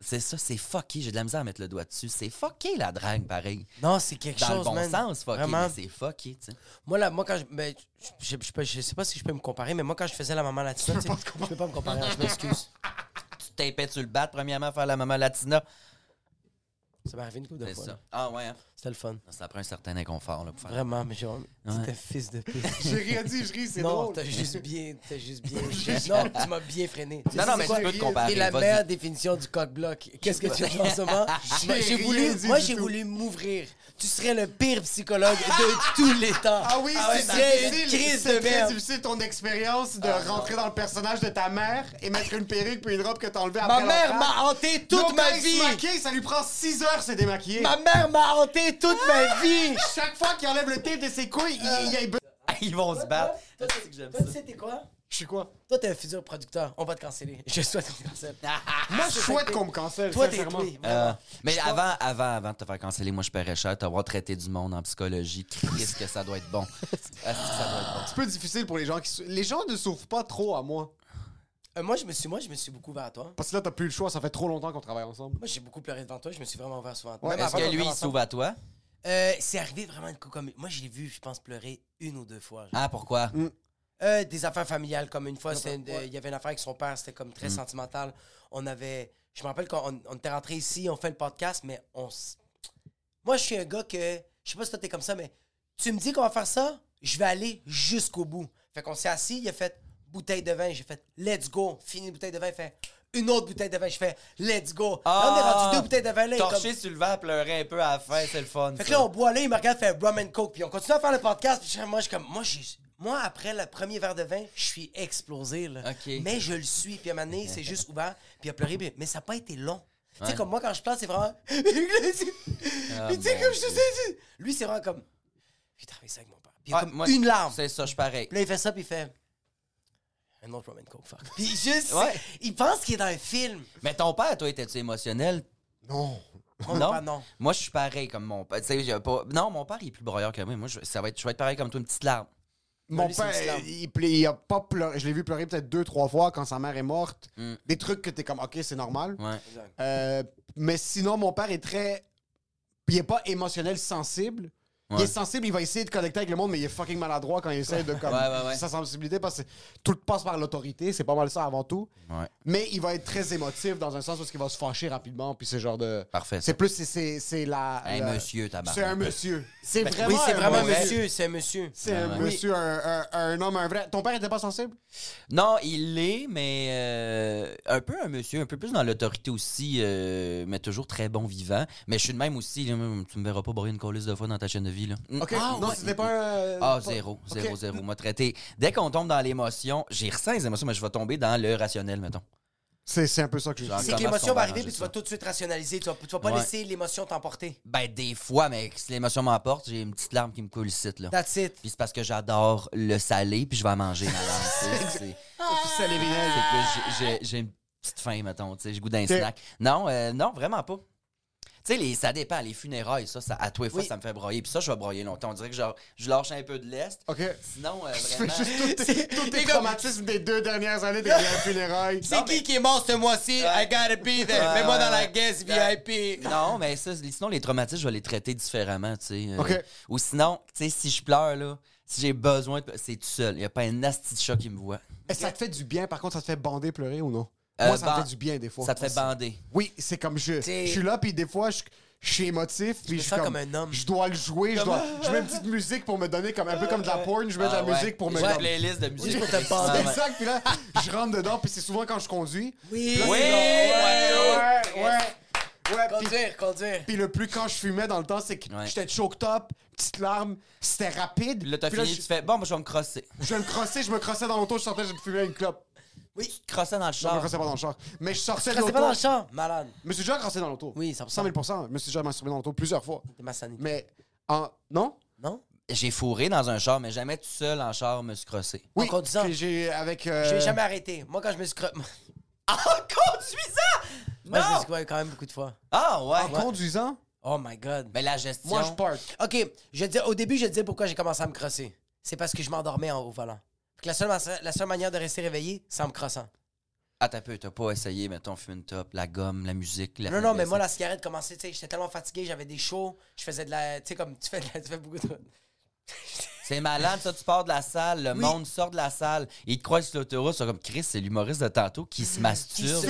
c'est ça, c'est fucké. J'ai de la misère à mettre le doigt dessus. C'est fucké la drague, pareil. Non, c'est quelque Dans chose, le bon man. sens, fucké, Vraiment. mais c'est fucké, tu sais. Moi, là, moi, quand je. Ben, je, je, je, peux- je sais pas si je peux me comparer, mais moi, quand je faisais la maman latina, tu sais, je peux pas me comparer, je m'excuse. Tu tapais sur le bat, premièrement, faire la maman latina. Ça m'est arrivé une couple de C'est fois. ça. Ah ouais, hein? C'était le fun. Ça prend un certain inconfort là, pour faire. Vraiment, mais j'ai vraiment. Ouais. T'es fils de pute. J'ai rien dit, je ris, c'est non, drôle. t'as juste bien. T'as juste bien. non, tu m'as bien freiné. Non, non, mais quoi? tu peux te comparer. C'est la meilleure définition du coq-bloc. Qu'est-ce que tu veux en ce moment? Moi, j'ai rien voulu, moi, j'ai voulu m'ouvrir. Tu serais le pire psychologue de tous les temps. Ah oui, ouais, c'est une difficile. crise C'est de très difficile ton expérience de rentrer dans le personnage de ta mère et mettre une perruque puis une robe que t'as enlevée Ma après mère l'enfant. m'a hanté toute ma vie. ça lui prend 6 heures se démaquiller. Ma mère m'a hanté toute ma vie. Chaque fois qu'il enlève le tape de ses couilles, il, il y a une... Ils vont se battre. Toi, que j'aime toi, ça. tu sais, t'es quoi? Je suis quoi? Toi, t'es un futur producteur. On va te canceller. Je souhaite qu'on te cancelle. Moi, je souhaite qu'on me cancelle, Toi, t'es sincèrement. Euh, mais avant, avant, avant de te faire canceller, moi je paierais cher t'avoir traité du monde en psychologie. Qu'est-ce que ça doit être bon? Est-ce que ça doit être bon? C'est un peu difficile pour les gens qui... sou- Les gens ne s'ouvrent pas trop à moi. Euh, moi, je me suis, moi, je me suis beaucoup ouvert à toi. Parce que là, t'as plus le choix, ça fait trop longtemps qu'on travaille ensemble. Moi, j'ai beaucoup pleuré devant toi. Je me suis vraiment ouvert souvent à toi. Ouais, Même Est-ce avant que lui, il s'ouvre à toi? Euh, c'est arrivé vraiment une co- comme moi je l'ai vu je pense pleurer une ou deux fois. genre. Ah, pourquoi? Mm. Euh, des affaires familiales, comme une fois, c'est une- euh, il y avait une affaire avec son père, c'était comme très sentimental. On avait. Je me rappelle quand on, on était rentré ici, on fait le podcast, mais on. s- Moi, je suis un gars que. Je sais pas si toi t'es comme ça, mais tu me dis qu'on va faire ça, je vais aller jusqu'au bout. Fait qu'on s'est assis, il a fait bouteille de vin, j'ai fait let's go, fini une bouteille de vin, il fait une autre bouteille de vin, je fais let's go. là, on est rendu deux bouteilles de vin là. Torché comme- sur le vent, pleurer un peu à la fin, c'est le fun. fait que là, on boit là, il me regarde faire rum and coke. Puis on continue à faire le podcast. Puis moi, je comme, moi, j'ai- moi, après le premier verre de vin, je suis explosé. Là. Mais je le suis. Puis à un moment donné, c'est juste ouvert. Puis il a pleuré. Mais ça n'a pas été long. Tu sais, comme moi, quand je pleure, c'est vraiment. Ah, puis tu sais, comme je te sais. Lui, c'est vraiment comme. J'ai travaillé ça avec mon père. Puis il a Ouais, comme moi, une larme. C'est ça, je suis pareil. Puis là, il fait ça, puis il fait. Un autre rum and coke, fuck. Puis juste. Ouais. Il pense qu'il est dans un film. Mais ton père, toi, étais-tu émotionnel? Non. Mon non. père, non. Moi, je suis pareil comme mon père. Tu sais, j'ai pas... Non, mon père, il est plus broyeur que moi. Moi, je, ça va être... je vais être pareil comme toi, une petite larme. Mon lui, c'est une père, slam. il, pla- il a pas pleuré. Je l'ai vu pleurer peut-être deux, trois fois quand sa mère est morte. Mm. Des trucs que t'es comme, OK, c'est normal. Ouais. Euh, mais sinon, mon père est très. Il est pas émotionnel sensible. Il est sensible, il va essayer de connecter avec le monde, mais il est fucking maladroit quand il essaie de comme, Ouais, ouais, ouais. sa sensibilité parce que tout passe par l'autorité, c'est pas mal ça avant tout. Ouais. Mais il va être très émotif dans un sens où il va se fâcher rapidement, puis c'est genre de. Parfait. C'est plus, c'est- c'est c'est la. Un la- monsieur, tabarnak. C'est un monsieur. C'est vraiment. Oui, c'est un vraiment un vrai- monsieur. C'est un monsieur. C'est un monsieur, un, un- un homme, un vrai. Ton père était pas sensible? Non, il l'est, mais euh, un peu un monsieur, un peu plus dans l'autorité aussi, euh, mais toujours très bon vivant. Mais je suis de même aussi, tu me verras pas broyer une colisse de fois dans ta chaîne de vie. Là. Mm. OK. Ah, non, ouais. c'était pas un. Ah, pas- zéro, zéro, zéro. M'a traité. Dès qu'on tombe dans l'émotion, j'ai ressens les émotions, mais je vais tomber dans le rationnel, mettons. C'est c'est un peu ça que je C'est que l'émotion va arriver, puis tu vas tout de suite rationaliser. Tu vas, tu vas pas Ouais. laisser l'émotion t'emporter. Ben, des fois, mais si l'émotion m'emporte, j'ai une petite larme qui me coule ici, là. That's it. Puis c'est parce que j'adore le salé, puis je vais en manger ma langue. tu sais, c'est- que j'ai- une petite faim, mettons, tu sais, j'ai goût d'un snack. Non, euh, non, vraiment pas. Tu sais, ça dépend, les funérailles, ça, ça à tous les fois, Oui. ça me fait broyer. Puis ça, je vais broyer longtemps. On dirait que genre, je lâche un peu de l'est. OK. Sinon, euh, vraiment... juste tous tes, traumatismes des deux dernières années des funérailles. C'est qui qui est mort ce mois-ci? I gotta be there. Ouais, Mets-moi dans la guest Ouais. VIP. Non, mais ça, sinon, les traumatismes, je vais les traiter différemment, tu sais. euh, OK. Ou sinon, tu sais, si je pleure, là, si j'ai besoin, de... c'est tout seul. Il n'y a pas un de chat qui me voit. Que ça te fait du bien? Par contre, ça te fait bander, pleurer ou non? Euh, Moi, ça ban- me fait du bien des fois. Ça te fait bander. Oui, c'est comme je, je suis là, puis des fois, je, je suis émotif, puis me je suis sens comme, comme un homme. Je dois le jouer, je, dois, je mets une petite musique pour me donner comme un peu comme de la porn, je mets de la Ah ouais. musique pour me une comme- playlist de musique. pour te Ah, bander. C'est ouais. exact, puis là, je rentre dedans, puis c'est souvent quand je conduis. Oui. Là, Oui, ouais, ouais, ouais, ouais. puis- Conduire, conduire. Puis le plus quand je fumais dans le temps, c'est que Ouais. j'étais choked up, petite larme, c'était rapide. Là, t'as fini, je, tu fais, bon, moi, je vais me crosser. je vais me crosser, je me crossais dans l'auto, je sortais, je fumais une clope. Tu te crossais dans le Je me char. crossais pas dans le char. Mais je sortais de l'auto. pas dans le champ. Malade. Je me suis déjà crossé dans l'auto. Oui, 100%. 100 000 Je me suis déjà masturbé dans l'auto plusieurs fois. C'est ma sanité. Mais en. Non? Non? J'ai fourré dans un char, mais jamais tout seul en char me suis crossé. En conduisant. que J'ai avec. euh, Je vais jamais arrêté. Moi, quand je me suis cre... En conduisant! Moi, je me Non! suis croisé quand même beaucoup de fois. Ah, ouais. En conduisant? Oh my God. Mais la gestion. Moi, je park. OK, je dis, au début, je disais pourquoi j'ai commencé à me crosser. C'est parce que je m'endormais en- au volant. Fait que la seule, ma- la seule manière de rester réveillé, c'est en me crossant. Ah, t'as peu, t'as pas essayé, mettons, fumer une top, la gomme, la musique, la Non, non, mais moi, la cigarette commençait, tu sais, j'étais tellement fatigué, j'avais des shows, je faisais de la. Tu sais, comme tu fais, de la- tu fais beaucoup de. C'est malade, ça, tu pars de la salle, le Oui. monde sort de la salle, ils te croient sur l'autoroute, c'est comme Chris, c'est l'humoriste de tantôt qui se masturbe.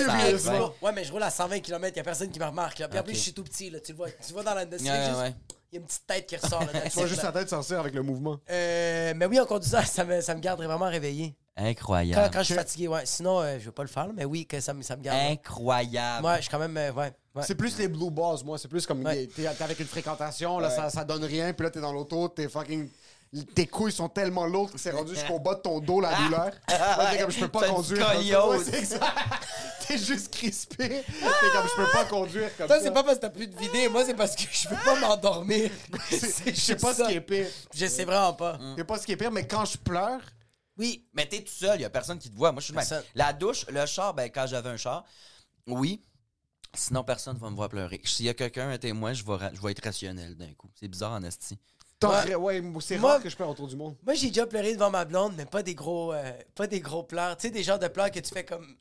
Ouais, mais je roule à 120 km, il a personne qui me remarque. Là. Puis en plus, je suis tout petit, là, tu le vois. Tu vois dans la. ouais, juste- ouais. Il y a une petite tête qui ressort. Là, Tu vois juste sa tête sortir avec le mouvement. Euh, mais oui, en conduisant, ça me, ça me garde vraiment réveillé. Incroyable. quand je suis fatigué, ouais. Sinon, euh, je vais pas le faire, mais oui, que ça, me- ça me garde. Incroyable. Ouais, je suis quand même. euh, ouais, ouais. C'est plus les blue balls, moi. C'est plus comme. Ouais. des- T'es t'es avec une fréquentation, là, ça, ça donne rien, puis là, t'es dans l'auto, t'es fucking. Tes couilles sont tellement lourdes que c'est rendu jusqu'au bas de ton dos, la douleur. Là, t'es comme, je peux pas conduire. Ouais, c'est exact. T'es juste crispé. T'es comme, je peux pas conduire comme Toi, ça. c'est pas parce que t'as plus de vidéo, moi, c'est parce que je peux pas m'endormir. C'est- Je sais pas ce qui est pire. Je sais vraiment pas. Je sais pas ce qui est pire, mais quand je pleure, Oui. Mais t'es tout seul, y a personne qui te voit. Moi, je suis le même. Personne. La douche, le char, ben, quand j'avais un char, oui. Sinon, personne va me voir pleurer. S'il y a quelqu'un, un témoin, je vais, ra- je vais être rationnel d'un coup. C'est bizarre en esti. T'en- ouais, c'est Moi- rare que je pleure autour du monde. Moi, j'ai déjà pleuré devant ma blonde, mais pas des gros, euh, pas des gros pleurs. Tu sais, des genres de pleurs que tu fais comme.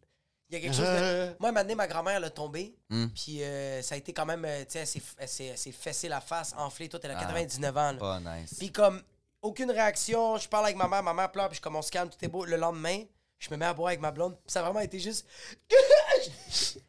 Il y a quelque chose de... Moi, maintenant, ma grand-mère, elle a tombé. Hmm. Puis euh, ça a été quand même. euh, tu sais, elle s'est- fessée la face, enflée. Toi, elle a Ah, 99 ans. là. Pas nice. Puis comme. aucune réaction. Je parle avec ma mère, ma mère pleure, puis je comme on se calme, tout est beau. Le lendemain, je me mets à boire avec ma blonde, puis ça a vraiment été juste.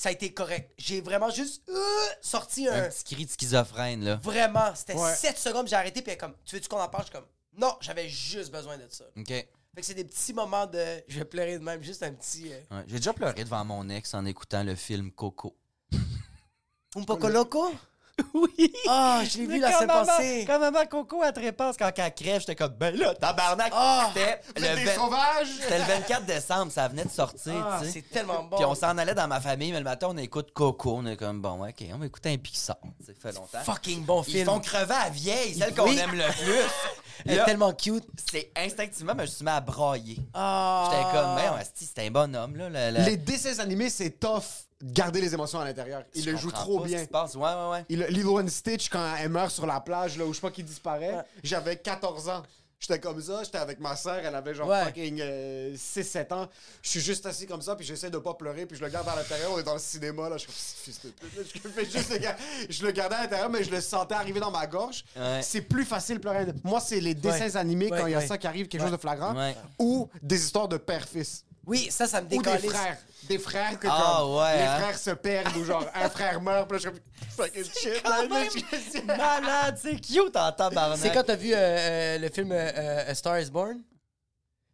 ça a été correct. J'ai vraiment juste euh, sorti un. Un petit cri de schizophrène, là. Vraiment, c'était Ouais. 7 secondes, j'ai arrêté, puis elle est comme, tu veux-tu qu'on en parle? Je suis comme, non, j'avais juste besoin de ça. OK. Fait que c'est des petits moments de. Je vais pleurer de même, juste un petit. euh, Ouais. J'ai déjà pleuré devant mon ex en écoutant le film Coco. Un poco loco? Oui! Ah, je l'ai vu la semaine passée. Quand maman Coco, elle te quand elle crève, j'étais comme, ben là, tabarnak! Ah! C'était le, sauvages! c'était le 24 décembre, ça venait de sortir, Ah, tu sais. c'est tellement bon. Puis on s'en allait dans ma famille, mais le matin, on écoute Coco. On est comme, bon, OK, on va écouter un Pixar. Ça fait longtemps. Fucking bon Ils film. font crever à vieille, celle qu'on aime le plus. Elle est tellement cute. c'est instinctivement, mais je me suis mis à brailler. Ah. J'étais comme, ben, asti, c'était un bonhomme, là. le- le- Les dessins animés, c'est tough garder les émotions à l'intérieur. Il Je le joue trop pas ce bien. qui se passe. Ouais, ouais, ouais. Il, Lilo and Stitch, quand elle meurt sur la plage, là, où je sais pas qui disparaît, Ouais. j'avais 14 ans. J'étais comme ça, j'étais avec ma soeur, elle avait genre Ouais. fucking 6-7 ans. Je suis juste assis comme ça, puis j'essaie de pas pleurer, puis je le garde à l'intérieur. On est dans le cinéma, là. Je fais juste le Je le gardais à l'intérieur, mais je le sentais arriver dans ma gorge. Ouais. C'est plus facile de pleurer. Moi, c'est les dessins animés quand il y a ça qui arrive, quelque chose de flagrant, ou des histoires de père-fils. Oui, ça, ça me Ou des frères. Des frères que Ah, comme ouais, les hein? frères se perdent ou genre un frère meurt, puis là, je suis comme fucking shit. Quand même malade, c'est cute en tabarnak. C'est quand t'as vu euh, euh, le film euh, A Star is Born?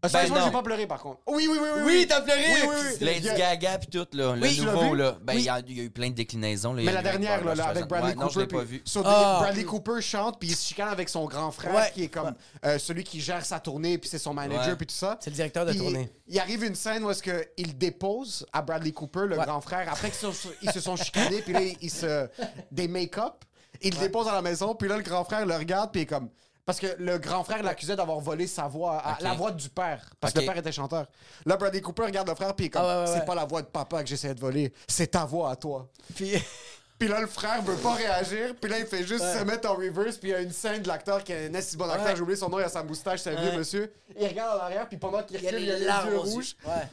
Ah, ça, Ben j'ai pas pleuré par contre. Oui, oui, oui, oui. Oui, t'as pleuré! Oui, oui, oui. Lady Gaga puis tout, là. Le nouveau, là. Ben, il Oui. y, a- il y a eu plein de déclinaisons. Là. Mais la dernière, là, avec. Bradley Ouais, Non, je Cooper. l'ai pas vu. So, Ah. Bradley Cooper chante, puis il se chicane avec son grand frère, Ouais. qui est comme euh, celui qui gère sa tournée, puis c'est son manager, puis tout ça. C'est le directeur de tournée. Il arrive une scène où est-ce que il dépose à Bradley Cooper, le Ouais. grand frère, après qu'ils se- ils se sont chicanés, puis là, ils se... des make-up. Il le dépose à la maison, puis là, le grand frère le regarde, puis il est comme... Parce que le grand frère l'accusait d'avoir volé sa voix, à- la voix du père, parce que le père était chanteur. Là, Bradley Cooper regarde le frère, puis il est comme, Ah ouais, ouais, c'est pas la voix de papa que j'essaie de voler, c'est ta voix à toi. Puis, Puis là, le frère veut pas réagir. Puis là, il fait juste se mettre en reverse. Puis il y a une scène de l'acteur qui est un si bon acteur. Ouais. J'ai oublié son nom, il a sa moustache, c'est un vieux monsieur. Il regarde en arrière, puis pendant qu'il recule, il y a les larmes yeux aux yeux. rouges. Ouais.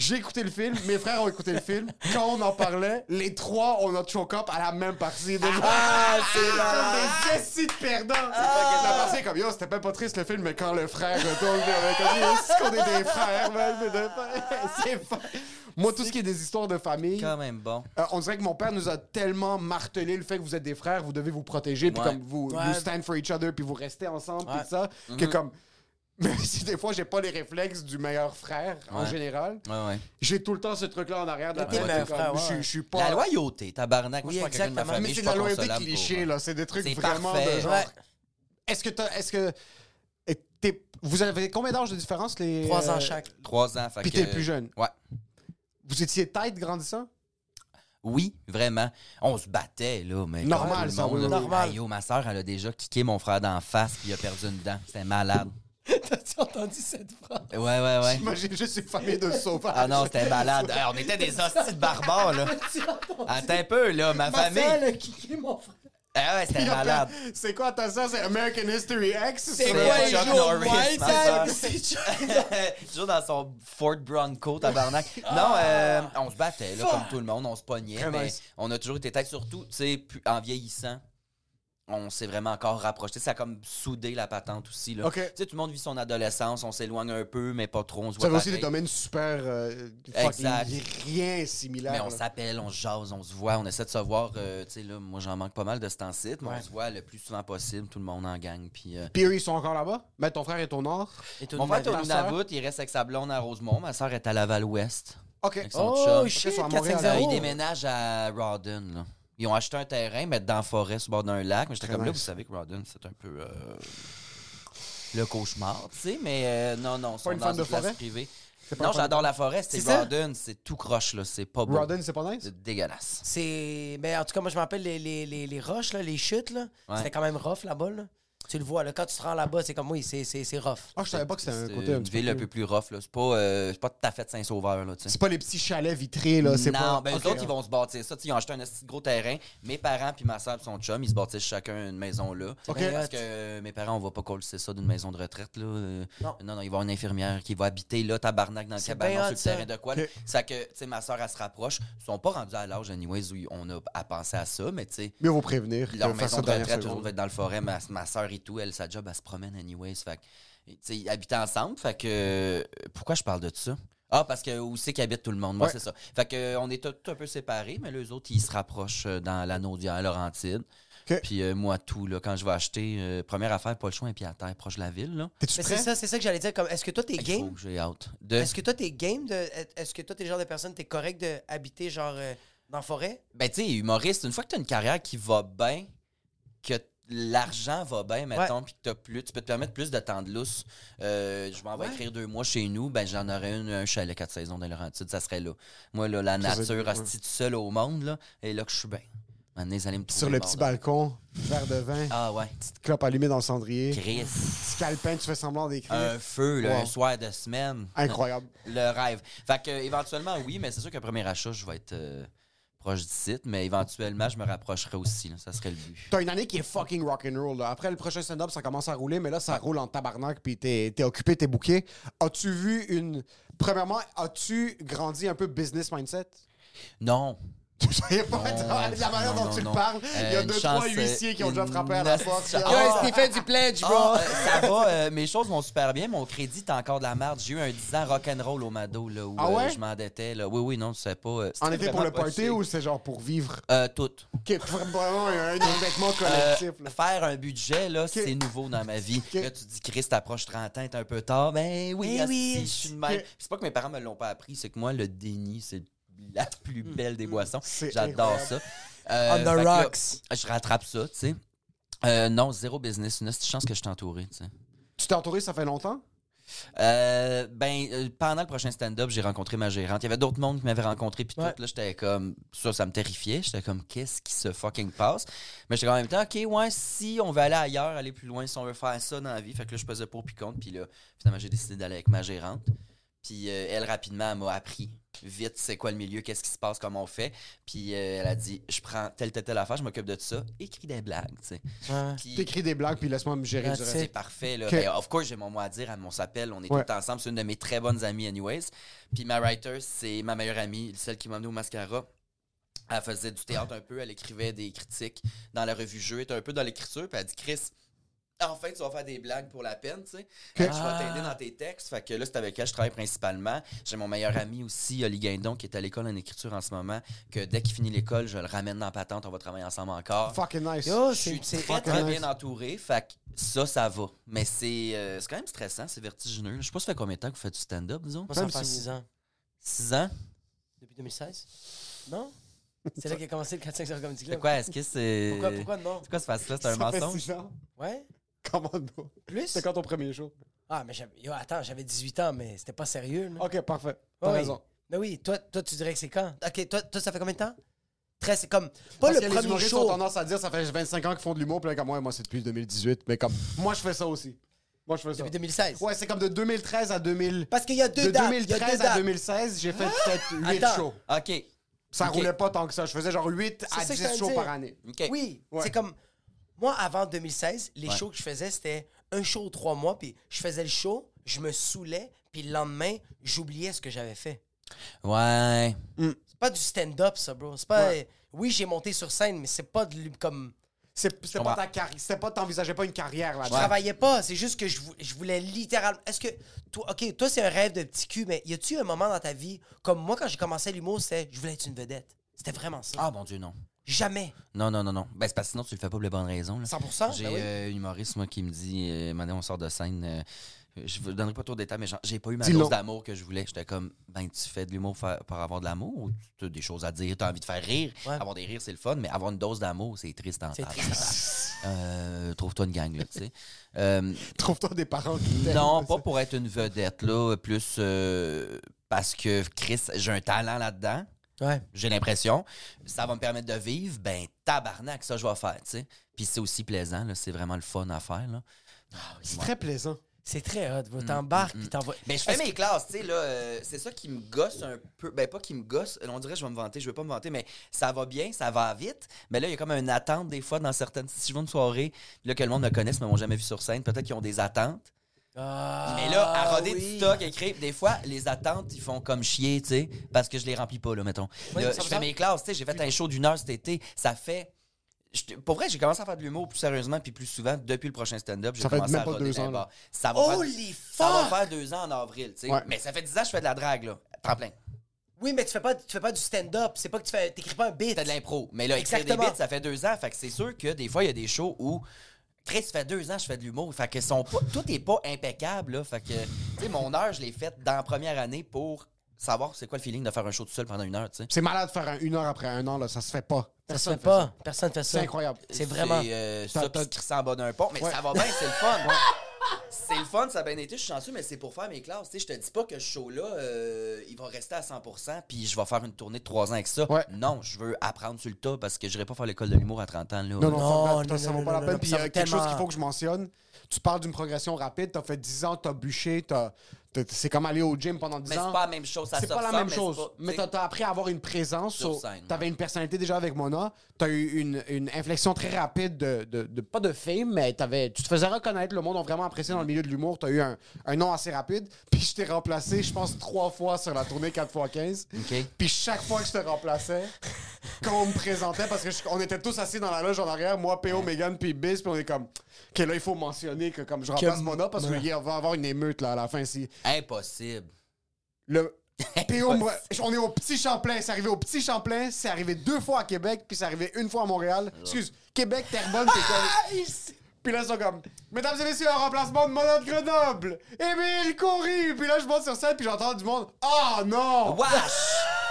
J'ai écouté le film, mes frères ont écouté le film. Quand on en parlait, les trois, on a choke up à la même partie. De Ah, c'est comme des assis de perdants. La partie est comme, yo, c'était pas triste le film, mais quand le frère retourne, on est comme, Yo, est-ce qu'on est des frères, man? C'est Moi, tout ce qui est des histoires de famille, Quand même bon. euh, on dirait que mon père nous a tellement martelé le fait que vous êtes des frères, vous devez vous protéger, puis comme vous, Ouais. stand for each other, puis vous restez ensemble, puis ça, que comme... Même si des fois, j'ai pas les réflexes du meilleur frère, en général, Ouais, ouais. j'ai tout le temps ce truc-là en arrière de la tête. je suis- ouais. Je suis pas... La loyauté, tabarnak. Oui, exactement. famille. Mais c'est de la loyauté cliché, là. C'est des trucs vraiment parfait. de genre... Ouais. Est-ce que t'as... Est-ce que... Vous avez combien d'âge de différence, les... Trois ans euh, chaque. Trois ans. fait Puis t'es le plus jeune. Ouais. Vous étiez tête grandissant? Oui, vraiment. On se battait, là, mais Normal, ça, monde, oui, là. oui. Normal. Ma soeur, elle a déjà kické mon frère d'en face, puis il a perdu une dent. C'était malade. T'as-tu entendu cette phrase? Ouais, ouais, ouais. J'imagine juste une famille de sauvages. Ah non, c'était malade. Hey, on était des hosties de barbares, là. Attends un peu, là, ma Ma famille. soeur, elle a kické mon frère. Ah ouais, c'était malade. C'est quoi ta sœur? C'est American History X? C'est quoi, le- Chuck Norris. C'est Chuck Toujours dans son Ford Bronco, tabarnak. Non, euh, on se battait, là, comme tout le monde, on se pognait, mais on a toujours été tête, surtout, tu sais, en vieillissant. On s'est vraiment encore rapproché. Ça a comme soudé la patente aussi. Là. Tu sais, tout le monde vit son adolescence, on s'éloigne un peu, mais pas trop. On se voit avez aussi des domaines super. euh, Exact. fucking rien similaire. Mais on s'appelle, on se jase, on se voit, on essaie de se voir. euh, tu sais, là, moi, j'en manque pas mal de ce temps-ci, mais Ouais. on se voit le plus souvent possible, tout le monde en gang. Puis, euh, Puis ils sont encore là-bas? Mais ton frère est au nord? Et mon frère est au? Nunavut, il reste avec sa blonde à Rosemont. Ma soeur est à Laval-Ouest. OK. Avec son Oh chum. shit, Ils sont à 4 Montréal. 5 0 ils déménagent à Rawdon. Là. Ils ont acheté un terrain, mais dans la forêt, sur le bord d'un lac. Mais j'étais comme là, vous savez que Rawdon, c'est un peu euh, le cauchemar, tu sais. Mais euh, non, non, une dans une place forêt? privée. C'est Non, j'adore la forêt. C'est C'est ça? Rawdon, c'est tout croche, là. C'est pas beau. Rawdon, c'est pas nice? C'est dégueulasse. C'est. Mais en tout cas, moi, je me rappelle les, les, les, les roches, là, les chutes. là. Ouais. C'était quand même rough là-bas. Là. Tu le vois, là, quand tu te rends là-bas, c'est comme oui, c'est, c'est, c'est rough. Ah, je savais pas que c'était un C'est côté un une petit ville peu un peu plus rough, là. C'est pas, euh, c'est pas tout à fait de Saint-Sauveur, là, tu sais. C'est pas les petits chalets vitrés, là. C'est non, pas... ben Ok. eux autres, ils vont se bâtir ça. Tu sais, Ils ont acheté un petit gros terrain. Mes parents puis ma soeur et son chum, ils se bâtissent chacun une maison là. Parce que euh, mes parents, on va pas coller ça d'une maison de retraite. Là. Euh, Non. non, non, il va y avoir une infirmière qui va habiter là, tabarnak, dans le C'est cabanon sur le ça. terrain de quoi. Ok. Ça que, tu sais, ma soeur, elle se rapproche. Ils sont pas rendus à l'âge, anyways, où on a à penser à ça, mais tu sais. Mieux vaut prévenir. Leur maison de retraite, autres, va être dans le forêt. Ma, ma soeur, tout. Elle, sa job, elle se promène anyways. Fait que, tu sais, ils habitent ensemble. Fait que, pourquoi je parle de ça? Ah, parce que où c'est qu'habite tout le monde? Moi, Ouais. c'est ça. Fait que, euh, on est tous un peu séparés, mais les autres, ils se rapprochent euh, dans la Naudière, Laurentide. Puis euh, moi, tout, là, quand je vais acheter, euh, première affaire, pas le choix, un pied à terre, proche de la ville, là. C'est ça, c'est ça que j'allais dire. Comme, est-ce que toi, t'es game? que j'ai hâte. De... Est-ce que toi, t'es game de. Est-ce que toi, t'es le genre de personne, t'es correct d'habiter, genre, euh, dans la forêt? Ben, tu sais, humoriste, une fois que tu as une carrière qui va bien, que l'argent va bien, mettons, puis que t'as plus, tu peux te permettre plus de temps de lousse. Euh, je m'en vais Ouais. écrire deux mois chez nous, ben j'en aurais une, un chalet quatre saisons dans Laurentide, ça serait là. Moi, là, la Ça, nature, hostie, tout seul au monde, là, et là que je suis bien. Sur le mort, petit là. balcon, verre de vin, Ah ouais, petite clope allumée dans le cendrier, Chris. petit calepin, tu fais semblant d'écrire. Un feu, là, Wow. un soir de semaine. Incroyable. Le rêve. Fait que, éventuellement, oui, mais c'est sûr qu'un premier achat, je vais être euh, proche du site, mais éventuellement, je me rapprocherai aussi. là. Ça serait le but. T'as une année qui est fucking rock'n'roll. Après le prochain stand-up, ça commence à rouler, mais là, ça roule en tabarnak, puis t'es t'es occupé, t'es booké. As-tu vu une. Premièrement, as-tu grandi un peu business mindset? Non. Je savais pas Non, la manière non, dont tu le parles. Il y a Euh, deux, une trois chance, huissiers qui ont euh, déjà frappé à la chance. porte. Ah, Yo, ah, Stephen du pledge, bro! Euh, ça va, euh, mes choses vont super bien. Mon crédit est encore de la merde. J'ai eu un 10 ans rock'n'roll au Mado, là, où Ah ouais? je m'endettais. Là. Oui, oui, non, tu sais pas. En été pour le party ou c'est genre pour vivre? Tout. Ok, vraiment un, un endettement collectif. là. faire un budget, là, c'est nouveau dans ma vie. Là, tu dis, Chris, t'approches 30 ans, t'es un peu tard. Ben oui, Eh oui. je suis de même. C'est pas que mes parents me l'ont pas appris, c'est que moi, le déni, c'est la plus belle des boissons. Mm. C'est J'adore ça. Euh, On the là, rocks. je rattrape ça, tu sais. Euh, non, zéro business. Une petite chance que je suis entouré, tu sais. Tu t'es entouré, ça fait longtemps? Euh, ben, euh, pendant le prochain stand-up, j'ai rencontré ma gérante. Il y avait d'autres mondes qui m'avaient rencontré, puis Ouais. tout. Là, j'étais comme. Ça, ça me terrifiait. J'étais comme, qu'est-ce qui se fucking passe? Mais j'étais en même temps, OK, ouais, si on veut aller ailleurs, aller plus loin, si on veut faire ça dans la vie. Fait que là, je pesais pour puis contre. Puis là, finalement, j'ai décidé d'aller avec ma gérante. Puis euh, elle, rapidement, elle m'a appris vite c'est quoi le milieu, qu'est-ce qui se passe, comment on fait. Puis euh, elle a dit, je prends telle, telle, telle affaire, je m'occupe de ça. Écris des blagues, tu sais. Puis- T'écris des blagues, puis laisse-moi me gérer That's du reste. c'est parfait. Là. Ok. Ben, of course, j'ai mon mot à dire. On s'appelle, on est Ouais. tout ensemble. C'est une de mes très bonnes amies, anyways. Puis ma writer, c'est ma meilleure amie, celle qui m'a amené au mascara. Elle faisait du théâtre un peu, elle écrivait des critiques dans la revue Jeu, elle était un peu dans l'écriture. Puis elle dit Chris, enfin, tu vas faire des blagues pour la peine, tu sais. Que Je vais t'aider dans tes textes. Fait que là, c'est avec elle que je travaille principalement. J'ai mon meilleur ami aussi, Oli Guindon, qui est à l'école en écriture en ce moment. Que dès qu'il finit l'école, je le ramène dans la patente, on va travailler ensemble encore. Fucking nice. Yo, Je suis c'est c'est très, très nice. bien entouré. Fait que ça, ça va. Mais c'est euh, c'est quand même stressant, c'est vertigineux. Je sais pas ça fait combien de temps que vous faites du stand-up, disons? Moi, ça fait si 6 ans. 6 ans? Depuis 2016? Non? C'est là qu'a commencé le 4-5 Comedy C'est Club. quoi? Est-ce que c'est. Pourquoi, pourquoi non? C'est quoi ce face-là? C'est un mensonge? Ouais? Comment non? Plus? C'est quand ton premier show? Ah, mais j'avais... Yo, attends, j'avais 18 ans, mais c'était pas sérieux. Là. Ok, parfait. T'as Oui. raison. Mais oui, toi, toi, tu dirais que c'est quand? Ok, toi, toi, ça fait combien de temps? Très, c'est comme... Pas Parce le que les premier humoristes show. ont tendance à dire ça fait 25 ans qu'ils font de l'humour, puis là, comme moi, moi c'est depuis 2018. Mais comme, moi, je fais ça aussi. Moi, je fais ça. Depuis 2016. Ouais, c'est comme de 2013 à 2000. Parce qu'il y a deux De dates. deux 2013 à dates. 2016, j'ai fait peut-être 8 Attends. shows. OK. Ça Ok. roulait pas tant que ça. Je faisais genre 8 C'est à ça que 10 je viens de shows dire. par année. OK. Oui, Ouais. c'est comme... Moi, avant 2016, les Ouais. shows que je faisais, c'était un show aux trois mois, puis je faisais le show, je me saoulais, puis le lendemain, j'oubliais ce que j'avais fait. Ouais. C'est pas du stand-up, ça, bro. C'est pas... Oui, j'ai monté sur scène, mais c'est pas de comme... C'est- C'était pas ta carrière. C'était pas, t'envisageais pas une carrière Je là-dedans. travaillais pas, c'est juste que je, je voulais littéralement. Est-ce que. Toi, ok, toi, c'est un rêve de petit cul, mais y a-tu un moment dans ta vie, comme moi, quand j'ai commencé l'humour, c'était je voulais être une vedette. C'était vraiment ça. Ah, mon Dieu, non. Jamais. Non, non, non, non. Ben, c'est parce que sinon, tu le fais pas pour les bonnes raisons. là. 100%, J'ai ben oui. euh, un humoriste, moi, qui me dit, euh, maintenant, on sort de scène. euh, je vous donnerai pas trop de détails, mais j'ai pas eu ma dose d'amour que je voulais. J'étais comme, ben, tu fais de l'humour pour avoir de l'amour ou tu as des choses à dire, tu as envie de faire rire? Ouais. Avoir des rires, c'est le fun, mais avoir une dose d'amour, c'est triste en. Euh, Trouve-toi une gang, là, tu sais. Euh, Trouve-toi des parents qui non, pas pour être une vedette, là, plus euh, parce que, Chris, j'ai un talent là-dedans. Ouais. J'ai l'impression. Ça va me permettre de vivre. Ben, tabarnak, ça, je vais faire, tu sais. Puis c'est aussi plaisant, là. C'est vraiment le fun à faire, là. C'est très plaisant. C'est très hot. bro. T'embarques, puis t'envoies. Mais je fais mes classes, tu sais, là. euh, c'est ça qui me gosse un peu. Ben, pas qui me gosse. On dirait que je vais me vanter. Je veux pas me vanter, mais ça va bien, ça va vite. Mais là, il y a comme une attente, des fois, dans certaines. Si je vais une soirée, là, que le monde me connaisse, mais m'ont jamais vu sur scène, peut-être qu'ils ont des attentes. Ah, Mais là, à roder oui. du stock, écrire, des fois, les attentes, ils font comme chier, tu sais, parce que je les remplis pas, là, mettons. Oui, Là, je fais mes classes, tu sais, j'ai fait un show d'une heure cet été, ça fait je- pour vrai, j'ai commencé à faire de l'humour plus sérieusement puis plus souvent depuis le prochain stand-up. J'ai Ça fait commencé même à pas roder deux ans, là. Ça va, Holy faire, ça va fuck! faire deux ans en avril, tu sais. Ouais. Mais ça fait dix ans que je fais de la drague, là. Tremplin. Oui, mais tu fais pas, tu fais pas du stand-up. C'est pas que tu fais, t'écris pas un beat. C'était de l'impro. Mais là, écrire des Exactement. bits, ça fait deux ans. Fait que c'est sûr que des fois, il y a des shows où. Chris, ça fait deux ans que je fais de l'humour. Fait que sont pas, tout est pas impeccable. Là. Fait que, tu sais, mon heure, je l'ai faite dans la première année pour savoir c'est quoi le feeling de faire un show tout seul pendant une heure, tu sais. C'est malade de faire un une heure après un an, là. Ça se fait pas. Ça se Personne fait pas. Personne fait ça. C'est incroyable. C'est vraiment. C'est euh, ça, puis se crisser en bas d'un pont. Mais Ouais. ça va bien, c'est le fun. C'est le fun, ça a bien été, je suis chanceux, mais c'est pour faire mes classes. Tu sais, je te dis pas que ce show-là, euh, il va rester à 100%, puis je vais faire une tournée de 3 ans avec ça. Ouais. Non, je veux apprendre sur le tas parce que je pas faire l'école de l'humour à 30 ans. Là. Non, non, Non, non, ça non, vaut pas la peine. Puis il y a quelque chose qu'il faut que je mentionne. Tu parles d'une progression rapide, t'as fait 10 ans, t'as bûché, t'as- t'as- c'est comme aller au gym pendant 10 Mais ans. c'est pas la même chose. Ça C'est se pas la même mais chose. c'est pas- Mais tu t'as appris à avoir une présence. Sur so- scène, T'avais ouais. une personnalité déjà avec Mona. T'as eu une, une inflexion très rapide de, de- de- pas de fame, mais t'avais, tu te faisais reconnaître. Le monde a vraiment apprécié dans le milieu de l'humour. T'as eu un, un nom assez rapide. Puis je t'ai remplacé, je pense, trois fois sur la tournée 4x15. OK. Puis chaque fois que je te remplaçais, quand on me présentait, parce que je- on était tous assis dans la loge en arrière, moi, PO, Megan, puis Biz, puis on est comme, OK, là, il faut mentionner que comme je remplace Que- Mona parce Ouais. qu'il va y avoir une émeute là, à la fin. Si Impossible. le on est au Petit Champlain. C'est arrivé au Petit Champlain, c'est arrivé deux fois à Québec, puis c'est arrivé une fois à Montréal. Excuse, Québec, Terrebonne, t'es comme... Puis là, ils sont comme, Mesdames et messieurs, un remplacement de Mona de Grenoble, Émile Coury. Puis là, je monte sur scène, puis j'entends du monde, Ah non! Wesh!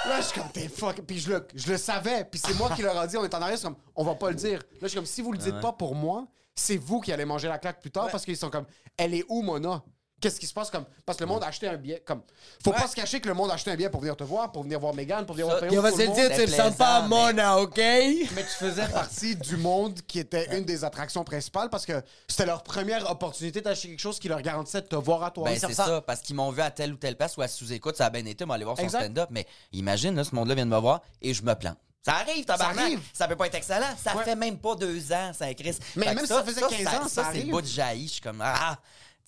Là, je suis comme, t'es fuck. Puis je le, je le savais. Puis c'est moi qui leur a dit, on est en arrière, c'est comme, on va pas le dire. Là, je suis comme, si vous le dites pas pour moi, c'est vous qui allez manger la claque plus tard parce qu'ils sont comme, elle est où, Mona? Qu'est-ce qui se passe comme. Parce que le monde a acheté un billet. Comme, faut pas se cacher que le monde a acheté un billet pour venir te voir, pour venir voir Megan, pour venir voir Ça, Théo, tout vas-y le monde. dire, tu le sens pas à mais- Mona, OK? Mais tu faisais partie du monde qui était une des attractions principales parce que c'était leur première opportunité d'acheter quelque chose qui leur garantissait de te voir à toi. Ben, Ça c'est ça, parce qu'ils m'ont vu à telle ou telle place ou à sous-écoute, ça a bien été, m'aller voir son stand-up. Mais imagine, là, ce monde-là vient de me voir et je me plante. Ça arrive, tabarnak. arrive. Ça peut pas être excellent. Ça Ouais. fait même pas deux ans, ça Chris. Mais Fait même si ça faisait 15 ans, ça Ça, c'est arrive. le bout de jaillit. Je suis comme, ah,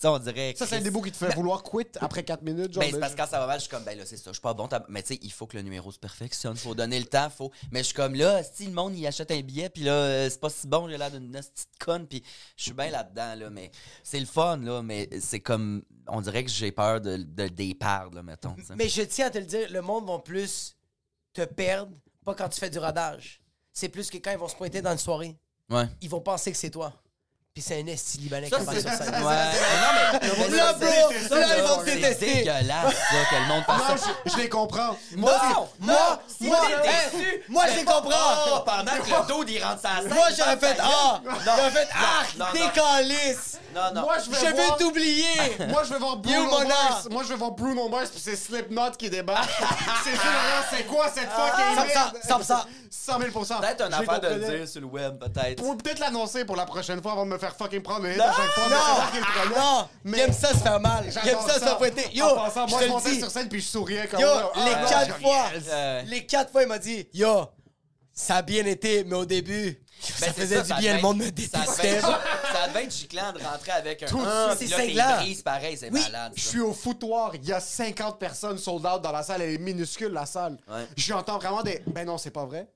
sais, on dirait. Ça, c'est un Chris. des bouts qui te fait vouloir quitter après 4 minutes. Genre, Ben, c'est ben, parce que quand ça va mal, je suis comme, ben là, c'est ça, je suis pas bon. t'as- Mais tu sais, il faut que le numéro se perfectionne. Faut donner le temps. Faut... Mais je suis comme là, si le monde, il achète un billet, puis là, euh, c'est pas si bon, j'ai l'air d'une petite conne, puis je suis bien là-dedans, là. Mais c'est le fun, là. Mais c'est comme, on dirait que j'ai peur de, de, des perdre, là, mettons. tu sais. Mais je tiens à te le dire, le monde va plus te perdre, pas quand tu fais du rodage. C'est plus que quand ils vont se pointer dans une soirée, Ouais. ils vont penser que c'est toi. Puis c'est un esti libanais Ça, qui parle sur scène. Ouais. Mais non, mais. mais Là, ça, bro, là, ça, ils vont te C'est détester. dégueulasse, ça, que le monde fasse Non, ça. je, je les comprends. Moi, Non, moi, non, si moi, t'es déçu, moi, je pas- comprends. Oh, pendant que le dos, il rentre sa scène. Moi, il j'aurais fait Ah! J'aurais fait non, Ah! non. Décalisse! Non, non. Moi, je vais Je voir- veux t'oublier! Moi, je vais voir Bruno. Mars. Moi, je vais voir Bruno Mars, puis c'est Slipknot qui débarque. c'est là, c'est quoi cette fucking Ça, merde? ça, ça, ça. 100 000 Peut-être les affaire de le dire sur le web, peut-être. Pour peut-être l'annoncer pour la prochaine fois avant de me faire fucking prendre le hit à chaque fois. prenais. Non! Mais- J'aime ça se faire mal. J'aime ça se faire pointer. Yo! En passant, moi, je montais le dis. sur scène puis je souriais comme Yo. Ah, les non, quatre je- fois, yes. Euh. les quatre fois, il m'a dit, yo, ça a bien été, mais au début, ça Ben, c'est faisait ça, du ça bien, le monde me ça détestait. Ça devait être giclant de rentrer avec un. Tout Ah, ça, c'est cinglant. pareil, c'est Oui, malade. Je ça. suis au foutoir, il y a 50 personnes sold out dans la salle, elle est minuscule la salle. Ouais. J'entends vraiment des ben non, c'est pas vrai.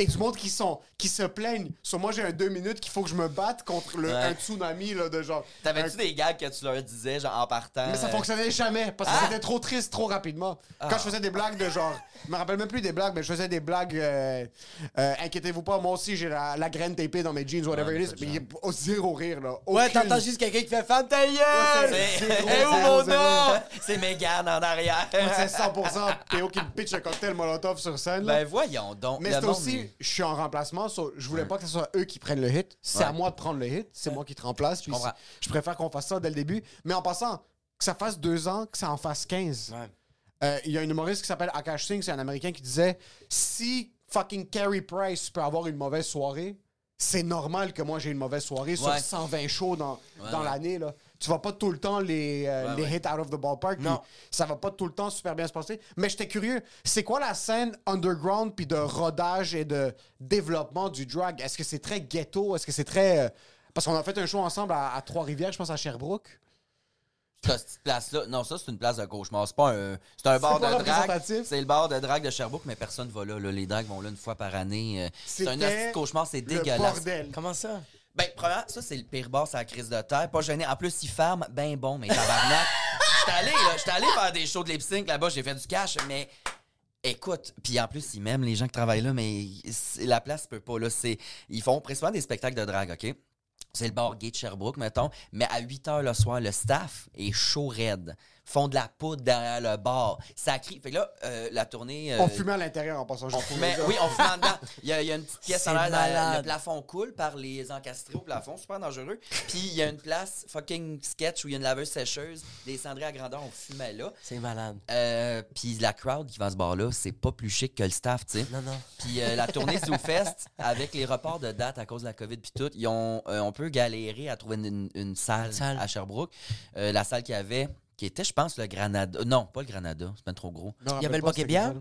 Et du monde qui sont qui se plaignent. Sur moi, j'ai un deux minutes qu'il faut que je me batte contre le, Ouais. un tsunami là, de genre. T'avais-tu un- des gags que tu leur disais, genre en partant? Mais ça euh, fonctionnait jamais parce que Ah! c'était trop triste trop rapidement. Quand je faisais des blagues de genre, je me rappelle même plus des blagues, mais je faisais des blagues. euh, euh, Inquiétez-vous pas, moi aussi j'ai la, la graine tapée dans mes jeans, whatever Ouais, it is. Mais il y a oh, zéro rire là. Ouais, t'entends juste quelqu'un qui fait Femme ta! C'est Zéro, Eh, où zéro, mon nom? C'est Megan en arrière. C'est 100% Théo qui me pitch un cocktail Molotov sur scène. là. Ben voyons donc. Mais c'est aussi, je suis en remplacement, so, je voulais pas que ce soit eux qui prennent le hit. C'est Ouais. à moi de prendre le hit. C'est moi qui te remplace. puis je préfère qu'on fasse ça dès le début. Mais en passant, que ça fasse deux ans, que ça en fasse 15. Euh, Il y a un humoriste qui s'appelle Akash Singh, c'est un Américain qui disait si fucking Carey Price peut avoir une mauvaise soirée, c'est normal que moi j'ai une mauvaise soirée sur Ouais. 120 shows dans, dans l'année. là. Tu vas pas tout le temps les, euh, Ouais, les ouais. hits out of the ballpark. Non. Ça va pas tout le temps super bien se passer. Mais j'étais curieux, c'est quoi la scène underground puis de rodage et de développement du drag? Est-ce que c'est très ghetto? Est-ce que c'est très... euh, Parce qu'on a fait un show ensemble à, à Trois-Rivières, je pense à Sherbrooke. Cette petite place-là. Non, ça, c'est une place de cauchemar. C'est pas un. C'est un bar de drague. C'est le bar de drague de Sherbrooke, mais personne va là. là. Les dragues vont là une fois par année. Euh, C'est un petit cauchemar, c'est dégueulasse. bordel. Comment ça? Ben, premièrement, ça, c'est le pire bar, c'est la crise de terre. Pas gêné. En plus, il ferme, ben bon, mais tabarnak. J'étais allé, là. J'étais allé faire des shows de lip sync là-bas, j'ai fait du cash, mais. Écoute, puis en plus, ils m'aiment, les gens qui travaillent là, mais la place peut pas, là. C'est, ils font principalement des spectacles de drague, OK? C'est le bar gay de Sherbrooke, mettons. Mais à 8 h le soir, le staff est chaud raide. Font de la poudre derrière le bar. Ça crie. Fait que là, euh, la tournée. euh, On fumait à l'intérieur en passant. on fumait- oui, on fumait en dedans. Il y, a, il y a une petite pièce en l'air, le plafond coule par les encastrés au plafond, super dangereux. Puis il y a une place fucking sketch où il y a une laveuse sécheuse, des cendriers à grandeur, on fumait là. C'est malade. Euh, puis la crowd qui va à ce bar-là, c'est pas plus chic que le staff, tu sais. Non, non. Puis euh, la tournée ZooFest, avec les reports de date à cause de la COVID puis tout, ils ont, euh, on peut galérer à trouver une, une salle, Salle. à Sherbrooke. Euh, la salle qu'il y avait, qui était, je pense, le Granada. Non, pas le Granada, c'est pas trop gros. Il y avait le c'était Bière?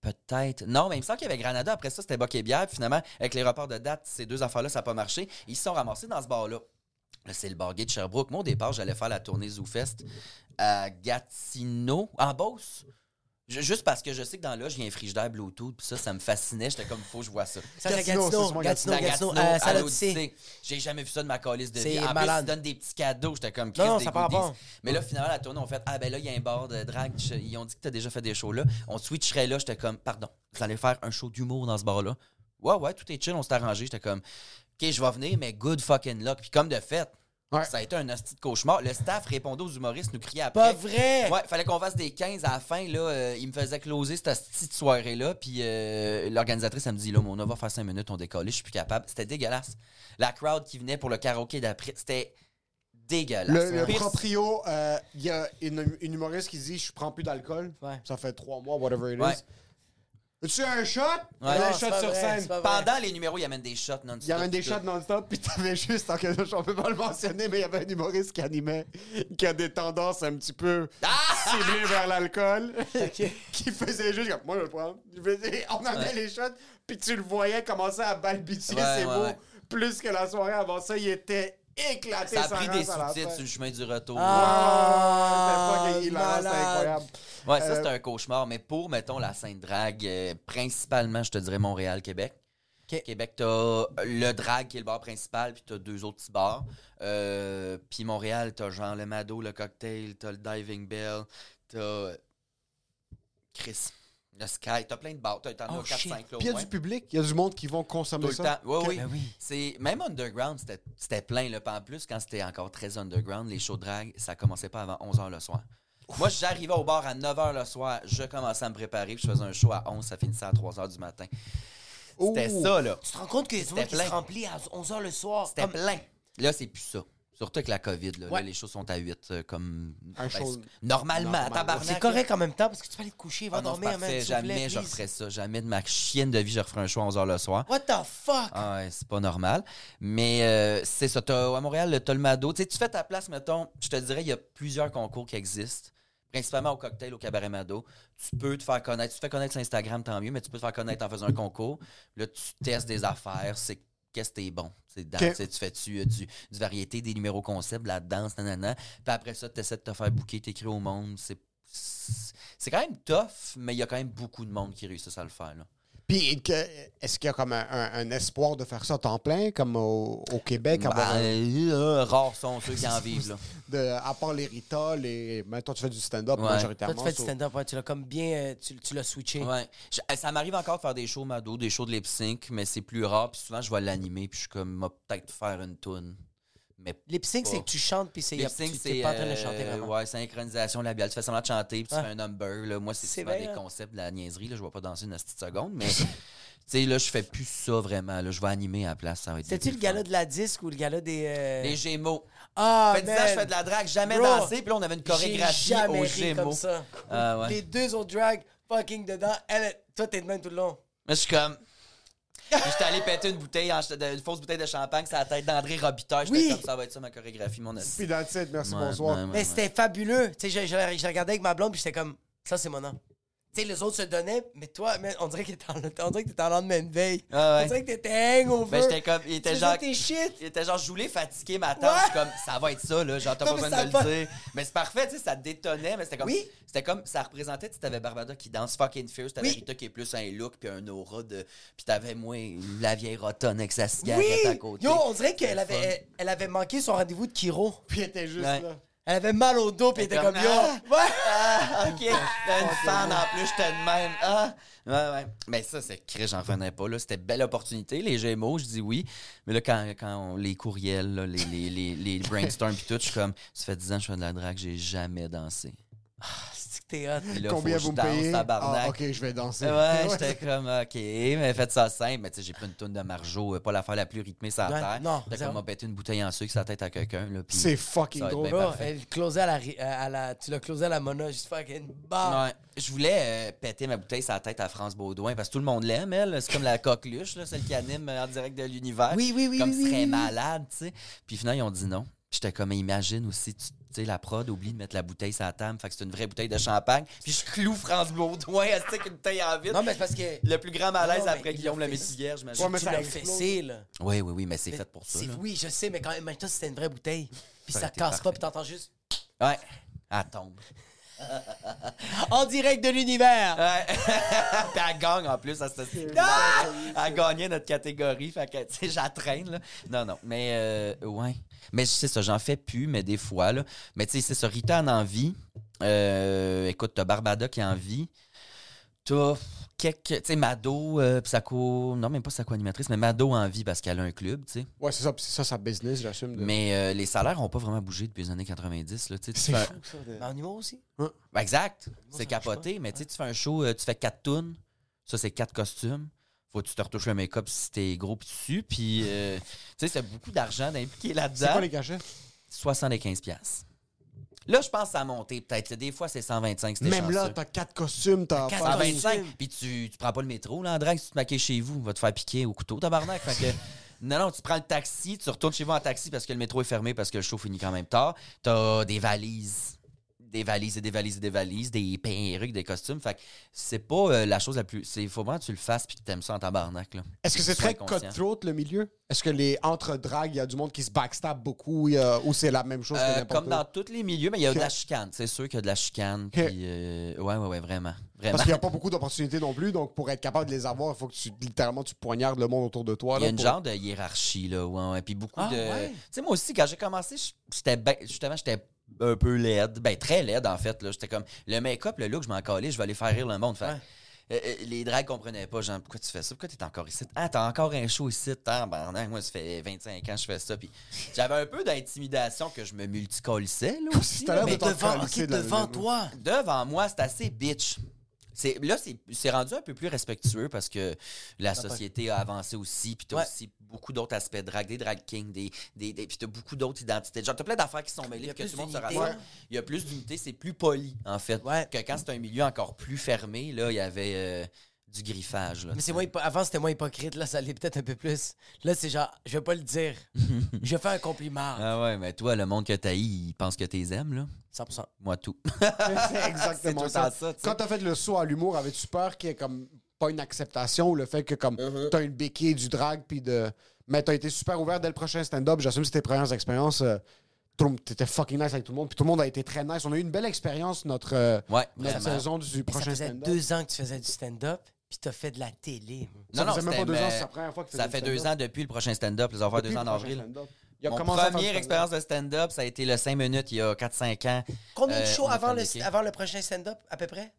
Peut-être. Non, mais il me semble qu'il y avait Granada. Après ça, c'était Boc et Bière. Puis finalement, avec les reports de date, ces deux affaires-là, ça n'a pas marché. Ils se sont ramassés dans ce bar-là. Là, c'est le bar gay de Sherbrooke. Moi, au départ, j'allais faire la tournée ZooFest à Gatineau, en Beauce. Je- juste parce que je sais que dans il y a un frigidaire Bluetooth. Puis ça, ça me fascinait. J'étais comme, faut que je vois ça. Ça, c'est Gatineau, c'est Gatineau. Gatineau, Gatineau. Gatineau, euh, à l'Odyssée. J'ai jamais vu ça de ma calice de C'est vie. En malade. plus, ils donnent des petits cadeaux. J'étais comme, Non, Chris, non, des ça part pas. Mais là, finalement, la tournée, on fait Ah, ben là, il y a un bar de drague. Ils ont dit que tu as déjà fait des shows là. On switcherait là. J'étais comme Pardon, vous allez faire un show d'humour dans ce bar-là? Ouais, ouais, tout est chill. On s'est arrangé. J'étais comme Ok, je vais venir, mais good fucking luck. Puis comme de fait, Ouais. ça a été un hostie de cauchemar. Le staff répondait aux humoristes, nous criait après. Pas vrai! Ouais, fallait qu'on fasse des 15 à la fin. Là, euh, il me faisait closer cette petite soirée-là. Puis euh, l'organisatrice, elle me dit là, on va faire 5 minutes, on décolle. Je suis plus capable. C'était dégueulasse. La crowd qui venait pour le karaoké d'après, c'était dégueulasse. Le, le Pire- proprio, euh, il y a une, une humoriste qui dit Je prends plus d'alcool. Ouais. Ça fait trois mois, whatever it Ouais. is. Veux-tu un shot? Ouais. un shot sur scène. Pendant les numéros, il y amène des shots non Il y avait des shots non-stop, puis t'avais juste, en quelque on peut pas le mentionner, mais il y avait un humoriste qui animait, qui a des tendances un petit peu Ah! ciblées vers l'alcool, qui faisait juste comme, moi je vais le prendre. On amenait les shots, puis tu le voyais commencer à balbutier ses mots, plus que la soirée avant ça, il était éclaté Ça a pris des sous-titres sur le chemin du retour. Ah, Ouais, c'était malade. incroyable. Ouais, ça, Euh, c'était un cauchemar. Mais pour, mettons, la scène drague, euh, principalement, je te dirais Montréal, Québec. T'as le drag qui est le bar principal, puis t'as deux autres petits bars. Euh, puis Montréal, t'as genre le Mado, le cocktail, t'as le Diving Bell, t'as. euh, Chris, le Sky, t'as plein de bars. T'en as Oh, 4-5 shit. là. au Puis il y a du public, il y a du monde qui vont Tout consommer le ça. temps. Oui, oui. Ben oui. C'est, même underground, c'était, c'était plein. Là. En plus, quand c'était encore très underground, les shows de drag, ça commençait pas avant 11h le soir. Moi, j'arrivais au bar à 9h le soir, je commençais à me préparer, puis je faisais un show à 11, ça finissait à 3h du matin. C'était ça, là. Tu te rends compte que c'est C'était qui se plein. remplit à 11h le soir? C'était Comme- plein. Là, c'est plus ça. Surtout avec la COVID, là, Ouais. Là, les shows sont à 8 euh, comme. Un show- c'est- Normalement, Normal. tabarnak. C'est correct en même temps parce que tu peux aller te coucher, va Ah non, c'est dormir, man. parfait. s'il vous plaît, Jamais je please. referais ça. Jamais de ma chienne de vie, je referais un show à 11h le soir. What the fuck? Ah ouais, c'est pas normal. Mais euh, c'est ça. T'as- à Montréal, t'as le Mado. Tu sais, tu fais ta place, mettons, je te dirais, il y a plusieurs concours qui existent. Principalement au cocktail, au cabaret Mado. Tu peux te faire connaître. Tu te fais connaître sur Instagram, tant mieux, mais tu peux te faire connaître en faisant un concours. Là, tu testes des affaires. C'est qu'est-ce que t'es bon. Dans- Ok. tu fais-tu euh, du, du variété, des numéros concept, de la danse, nanana. Puis après ça, tu essaies de te faire bouquer, t'écris au monde. C'est c'est quand même tough, mais il y a quand même beaucoup de monde qui réussissent à le faire. Là. Puis que- est-ce qu'il y a comme un, un- un espoir de faire ça à temps plein, comme au, au Québec, avoir Ben, un- euh, rares sont ceux qui en vivent. Là. de, à part les Rita, les... Toi, tu fais du stand-up Ouais. Toi, majoritairement. tu fais du stand-up, ouais, tu l'as comme bien. euh, tu tu l'as switché. Ouais. Je- euh, ça m'arrive encore de faire des shows Mado, des shows de lip sync, mais c'est plus rare. Puis souvent, je vais l'animer, puis je suis comme, m'a peut-être faire une tune. Mais Lip sync, c'est que tu chantes, puis c'est. Tu c'est. pas en train de euh, chanter vraiment. Ouais, synchronisation labiale. Tu fais semblant de chanter, puis tu fais un number. Là. Moi, c'est des hein? concepts de la niaiserie. Là. Je vais pas danser une petite seconde, mais. Tu sais, là, je fais plus ça vraiment. Là. Je vais animer à la place. C'était-tu le gala de la disque ou le gala des. euh, Les Gémeaux. Ah, fait 10 ans, man. je fais de la drague, jamais Bro, dansé, puis là, on avait une chorégraphie jamais aux ri Gémeaux. comme ça. Ah, ouais. Les deux autres drags fucking dedans. Elle, toi, t'es de même tout le long. Moi, je suis comme. J'étais allé péter une bouteille, une fausse bouteille de champagne, sur la tête d'André Robitaille. J'étais Oui. comme ça va être ça ma chorégraphie, mon assis. Puis merci, Ouais, bonsoir. ouais, ouais, Mais ouais. c'était fabuleux. Tu sais, je, je, je regardais avec ma blonde, puis j'étais comme, ça, c'est mon nom. Tu Tu sais, les autres se donnaient, mais toi, man, on dirait que t'étais en, on dirait que t'étais en lendemain de veille. Ah ouais. On dirait que t'étais hangover. Ben, j'étais comme. Il Tu était genre. tes shit. Il était genre, je voulais fatiguer ma tante. Ouais. Je suis comme, ça va être ça, là. Genre, t'as pas besoin de va. le dire. Mais c'est parfait, tu sais, ça détonnait, mais c'était comme. Oui. C'était comme, ça représentait, tu t'avais Barbada qui danse fucking fierce, t'avais Oui. Rita qui est plus un look puis un aura de. Puis t'avais moi, la vieille rotonne avec sa cigarette Oui! à côté. Yo, on dirait qu'elle avait, elle avait manqué son rendez-vous de Kiro. Puis elle était juste Ouais. là. Elle avait mal au dos, puis elle était comme, yo. ah! Ouais. Ah, ok. T'as une fan en plus, j'étais de même. Ah, ouais, ouais. Mais ça, c'est crée, j'en revenais pas. là. C'était belle opportunité. Les Gémeaux, je dis oui. Mais là, quand, quand on- les courriels, là, les, les, les, les brainstorms puis tout, je suis comme, ça fait 10 ans que je fais de la drague, j'ai jamais dansé. Que t'es hot. Là, Combien faut vous que je me danse, payez? tabarnak. Ah, ok, je vais danser. Ouais, j'étais comme, OK, mais faites ça simple. Mais tu sais, j'ai pris une toune de Marjo, euh, pas l'affaire la plus rythmée sur la terre. non, comme m'a pété une bouteille en sucre sur la tête à quelqu'un. là, C'est fucking drôle. elle closait à la, ri- à la, tu l'as closé à la mona, juste fucking bam. Ouais. Je voulais euh, péter ma bouteille sur la tête à France Baudouin parce que tout le monde l'aime, elle. C'est comme la coqueluche, là, celle qui anime euh, en direct de l'univers. Oui, oui, oui, Comme oui, serait oui. malade, tu sais. Puis finalement, ils ont dit non. J'étais comme, imagine aussi, tu sais, la prod oublie de mettre la bouteille sur la table. Fait que c'est une vraie bouteille de champagne. Puis je cloue France Baudouin, elle avec une bouteille en vide. Non, mais parce que. Le plus grand malaise Non, après il Guillaume l'a Messiguière, j'imagine. Ouais, mais ça fessé, là. Oui, oui, oui, mais c'est fait pour ça. là. Oui, je sais, mais quand même, toi, c'était une vraie bouteille. Puis Ça ça, casse pas, puis t'entends juste. Ouais. Elle tombe. En direct de l'univers! Ouais. Puis elle gagne en plus à cette Elle a gagné notre catégorie. Fait que, tu sais, j'attraîne, là. Non, non. Mais, euh, ouais. Mais c'est ça, j'en fais plus, mais des fois, là. Mais, tu sais, c'est ça. Rita en envie. Euh, écoute, t'as Barbada qui a envie. T'as quelques. Tu sais, Mado, euh. Non, même pas Sako animatrice, mais Mado a envie parce qu'elle a un club, tu sais. Ouais, c'est ça, c'est ça sa business, j'assume. de- Mais euh, les salaires ont pas vraiment bougé depuis les années 90, là. Tu sais, C'est fais un- fou, ça. de- Mais en humour aussi? Ben, exact. C'est capoté, mais tu sais, tu fais un show, euh, tu fais quatre tunes. Ça, c'est quatre costumes. Faut que tu te retouches le make-up si t'es gros pis dessus. Puis, euh, tu sais, c'est beaucoup d'argent d'impliquer C'est là-dedans. quoi les cachets? 75$. Là, je pense que ça a monté peut-être. Des fois, c'est 125, c'était Même là, t'as quatre costumes, t'as. quatre fucking- costumes. 125, puis tu, tu prends pas le métro, là, en drague, si tu te maquilles chez vous, on va te faire piquer au couteau, tabarnak. Fait que, non, non, tu prends le taxi, tu retournes chez vous en taxi parce que le métro est fermé, parce que le show finit quand même tard. T'as des valises, des valises et des valises et des valises, des perruques, des costumes. Fait que c'est pas euh, la chose la plus... Il faut vraiment que tu le fasses puis que t'aimes ça en tabarnak, là. Est-ce que c'est très cutthroat le milieu? Est-ce que les entre dragues, il y a du monde qui se backstab beaucoup ou c'est la même chose que Euh, n'importe comme où? dans tous les milieux, mais il y a de la chicane. C'est sûr qu'il y a de la chicane. Puis, euh, ouais, ouais, ouais, vraiment. Vraiment. Parce qu'il n'y a pas beaucoup d'opportunités non plus, donc pour être capable de les avoir, il faut que tu littéralement tu poignardes le monde autour de toi. Il y a là, une pour- genre de hiérarchie, là. Ouais, ouais. Puis beaucoup Ah, de. ouais? Tu sais, moi aussi, quand j'ai commencé, j'étais ben- justement, j'étais un peu laide. Ben, très laide, en fait. là. J'étais comme, le make-up, le look, je m'en calais, je vais aller faire rire le monde. Fait, Ouais. euh, euh, les drags comprenaient pas, genre, pourquoi tu fais ça? Pourquoi t'es encore ici? Ah, t'as encore un show ici? Ah, ben, non, moi, ça fait 25 ans que je fais ça. Puis j'avais un peu d'intimidation que je me multicolissais, là aussi. T'as là, mais devant, calisser ok, de la- devant de- toi. devant moi, c'est assez bitch. C'est, là, c'est, c'est rendu un peu plus respectueux parce que la société a avancé aussi. Puis t'as Ouais. aussi beaucoup d'autres aspects de drag, des drag kings, des, des, des- puis t'as beaucoup d'autres identités. Genre, t'as plein d'affaires qui sont mêlées que tout le monde se rassemble. Il y a plus d'unité, c'est plus poli, en fait. Ouais. Que quand c'est un milieu encore plus fermé, là, il y avait euh, du griffage. Là, Mais c'est moins hypo- Avant, c'était moins hypocrite. Là, ça l'est peut-être un peu plus. Là, c'est genre, je vais pas le dire. je fais un compliment. Ah ouais, mais toi, le monde que t'as il pense que t'es aimes, là. 100%. Moi, tout. C'est exactement ça. ça. Quand t'as fait le saut à l'humour, avais-tu peur qu'il y ait comme pas une acceptation ou le fait que comme t'as une béquille du drag puis de. Mais t'as été super ouvert dès le prochain stand-up. J'assume que c'était tes premières expériences. euh, T'étais fucking nice avec tout le monde. Puis tout le monde a été très nice. On a eu une belle expérience notre, euh, Ouais, notre saison du Mais ça prochain faisait stand-up. deux ans que tu faisais du stand-up, puis t'as fait de la télé. Ça faisait même c'était- pas deux ans, c'est la première fois que tu Ça fait deux ans depuis le prochain stand-up. Les enfants deux ans en avril. stand-up. Il a Mon première expérience de stand-up, ça a été le 5 minutes il y a 4-5 ans. Combien de Euh, shows avant le, avant le prochain stand-up, à peu près?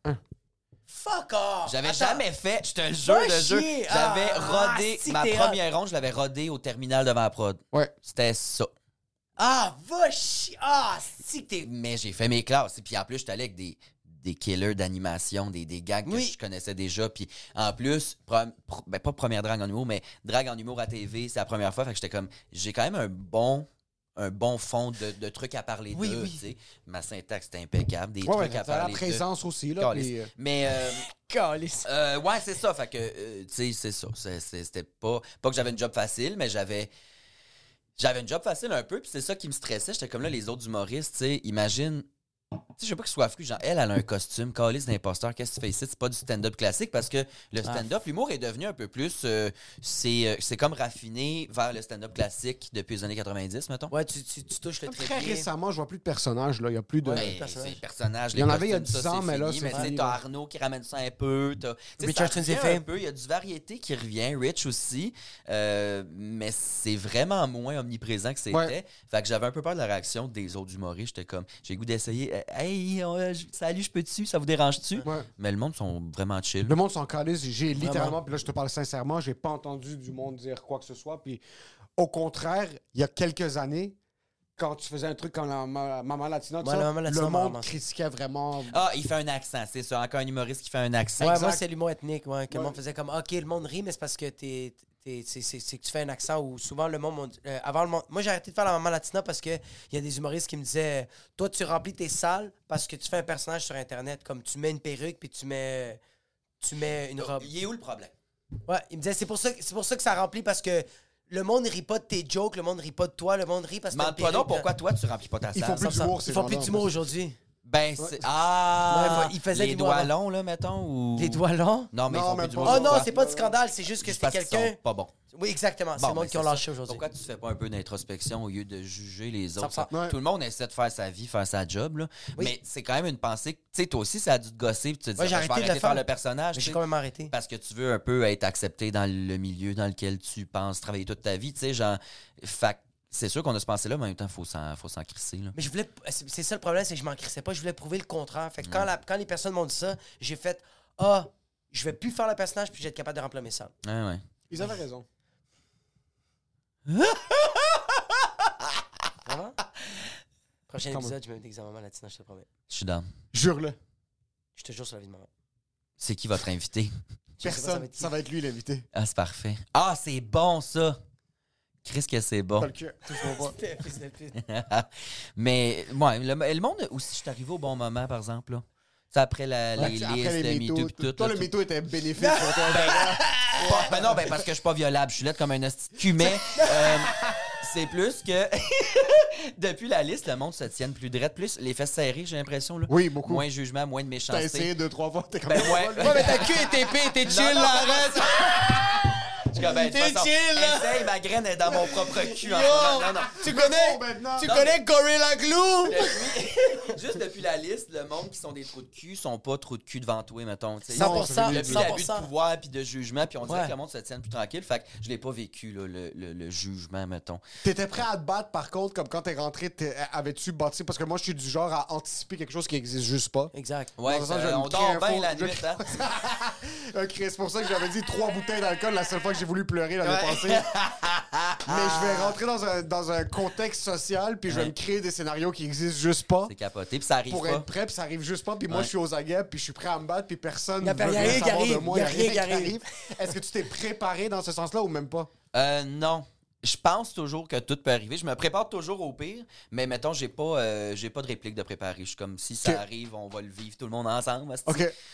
Fuck off! J'avais jamais fait, je te le jure, le jeu. J'avais Ah, rodé, ah, ma première ronde, je l'avais rodé au terminal devant la prod. Ouais. C'était ça. Ah, va chier! Ah, si que t'es... Mais j'ai fait mes classes. Et puis en plus, j'étais allé avec des, des killers d'animation, des, des gags que je connaissais déjà. Puis en plus, pro- ben, pas première drague en humour, mais drague en humour à TV, c'est la première fois. Fait que j'étais comme, j'ai quand même un bon un bon fond de, de trucs à parler Oui, d'eux. oui. tu sais. Ma syntaxe était impeccable, des Ouais, ouais, trucs à la parler d'eux. présence aussi. Là, puis, euh, Mais euh, euh, ouais, c'est ça. Fait que, euh, tu sais, c'est ça. C'était pas. Pas que j'avais une job facile, mais j'avais. J'avais une job facile un peu, puis c'est ça qui me stressait. J'étais comme là, les autres humoristes, tu sais, imagine Tu sais, je veux pas qu'il soit fru. Genre, elle, elle a un costume, calice d'imposteur. Qu'est-ce que tu fais ici? C'est pas du stand-up classique parce que le Ah. stand-up, l'humour est devenu un peu plus. euh, c'est euh, c'est comme raffiné vers le stand-up classique depuis les années 90, mettons. Ouais, tu, tu, tu touches le Très trépied. récemment, je vois plus de personnages. Là. Il y a plus de. Ouais. Ben, personnage. c'est le personnage. Il y en avait il y a costumes, 10 ça, ans, mais là, c'est Mais tu sais, t'as. Arnaud qui ramène ça un peu. t'as- sais, fait. un peu. Il y a du variété qui revient. Rich aussi. euh, mais c'est vraiment moins omniprésent que c'était. Ouais. Fait que j'avais un peu peur de la réaction des autres humoristes. J'étais comme, j'ai le goût d'essayer. Euh, Hey, euh, je- salut, je peux-tu? Ça vous dérange-tu? Ouais. Mais le monde sont vraiment chill. Le monde s'en calisse. J'ai littéralement, puis là, je te parle sincèrement, j'ai pas entendu du monde dire quoi que ce soit. Puis au contraire, il y a quelques années, quand tu faisais un truc comme la ma- Maman Latina, Ouais, ça, la Maman Latina, le monde maman. critiquait vraiment. Ah, il fait un accent, c'est ça. Encore un humoriste qui fait un accent. Ouais, moi, c'est l'humour ethnique. Ouais, que le monde faisait comme, OK, le monde rit, mais c'est parce que t'es. C'est, que tu fais un accent où souvent le monde. euh, avant le monde moi, j'ai arrêté de faire la maman latina parce qu'il y a des humoristes qui me disaient Toi, tu remplis tes salles parce que tu fais un personnage sur Internet. Comme tu mets une perruque puis tu mets, tu mets une robe. Il est où le problème? Ouais, il me disait C'est pour, ça, que- c'est pour ça que ça remplit parce que le monde ne rit pas de tes jokes, le monde ne rit pas de toi, le monde rit parce que. Demande-toi donc perruque. pourquoi toi tu remplis pas ta Ils salle. font plus Ça, d'humour, Ils ces font plus gens-là. d'humour aujourd'hui. Ben, c'est. Ah! Ouais, il faisait les du doigts longs, là, mettons, ou? Les doigts longs? Non, mais Non, ils font même plus pas. d'humour. Oh non, c'est pas de scandale, c'est juste que qu'ils quelqu'un. pas bon. Oui, exactement. C'est Bon, le monde qui ont c'est lâché aujourd'hui. Pourquoi tu fais pas un peu d'introspection au lieu de juger les autres? 100%. Ouais. Tout le monde essaie de faire sa vie, faire sa job, là. Oui. Mais c'est quand même une pensée. que- Tu sais, toi aussi, ça a dû te gosser, puis tu te dis, Ouais, j'ai Ah, je vais arrêté de arrêter le de faire faire. le personnage. J'ai quand même arrêté. Parce que tu veux un peu être accepté dans le milieu dans lequel tu penses travailler toute ta vie, tu sais, genre. Que c'est sûr qu'on a ce pensée-là, mais en même temps, il faut s'en faut s'en crisser, là. Mais je voulais. C'est ça le problème, c'est que je m'en crissais pas. Je voulais prouver le contraire. Fait que quand, la- quand les personnes m'ont dit ça, j'ai fait Ah, je vais plus faire le personnage puis je vais être capable de remplir mes salles. Ouais, ouais. Ils avaient raison. Prochain Comment? épisode, je me déguise en maman latina, je te promets. Je suis down. Jure-le. Je te jure sur la vie de maman. C'est qui votre invité? Ça va Personne. Ça va être lui l'invité. Ah, c'est parfait. Ah, c'est bon, ça! Chris, que c'est bon. T'as le cul. Pas. Mais, ouais, le, le monde aussi, je suis arrivé au bon moment, par exemple, là. C'est après la, les Après listes, les le MeToo, tout. Toi, là, le. MeToo était bénéfique pour toi. Pas- ben non, ben parce que je suis pas violable, je suis laide comme un hostie de cul, mais euh, c'est plus que depuis la liste, le monde se tienne plus direct, plus les fesses serrées, j'ai l'impression. là. Oui, beaucoup. Moins de jugement, moins de T'as méchanceté. essayé deux, trois fois. T'es comme. Ben ouais. Ouais, mais ta queue est épée, t'es chill, Non, non, là, arrête! Suis comme, ben, T'es façon, chill, là. Essaye, ma graine est dans mon propre cul. en Yo! ce moment. Non, non. Tu connais, maintenant. tu Non, connais Gorilla Glue? Depuis- juste depuis la liste, le monde qui sont des trous de cul sont pas trous de cul devant toi, mettons. tu sais. 100%, Depuis l'abus de 100%. pouvoir puis de jugement, puis on dirait Ouais. que le monde se tienne plus tranquille. Fait que je l'ai pas vécu, là, le, le- le jugement, mettons. T'étais prêt à te battre, par contre, comme quand t'es rentré, t'es- avais-tu bâti? Parce que moi, je suis du genre à anticiper quelque chose qui existe juste pas. Exact. Ouais, Dans le sens, ça, je vais on me dort créer un bien faux- la je- nuit, hein? Ok, c'est pour ça que j'avais dit trois bouteilles d'alcool la seule fois que j'ai voulu pleurer l'année passée. Mais je vais rentrer dans un, dans un contexte social, puis je vais Ouais. me créer des scénarios qui existent juste pas. C'est capoté, puis ça arrive Pour pas. être prêt, puis ça arrive juste pas, puis moi je suis aux aguets, puis je suis prêt à me battre, puis personne a veut rien rien qui savoir arrive, de moi, y y a rien qui arrive. Est-ce que tu t'es préparé dans ce sens-là ou même pas? Euh, non. Je pense toujours que tout peut arriver. Je me prépare toujours au pire, mais mettons, j'ai pas, euh, j'ai pas de réplique de préparer. Je suis comme si ça arrive, on va le vivre tout le monde ensemble.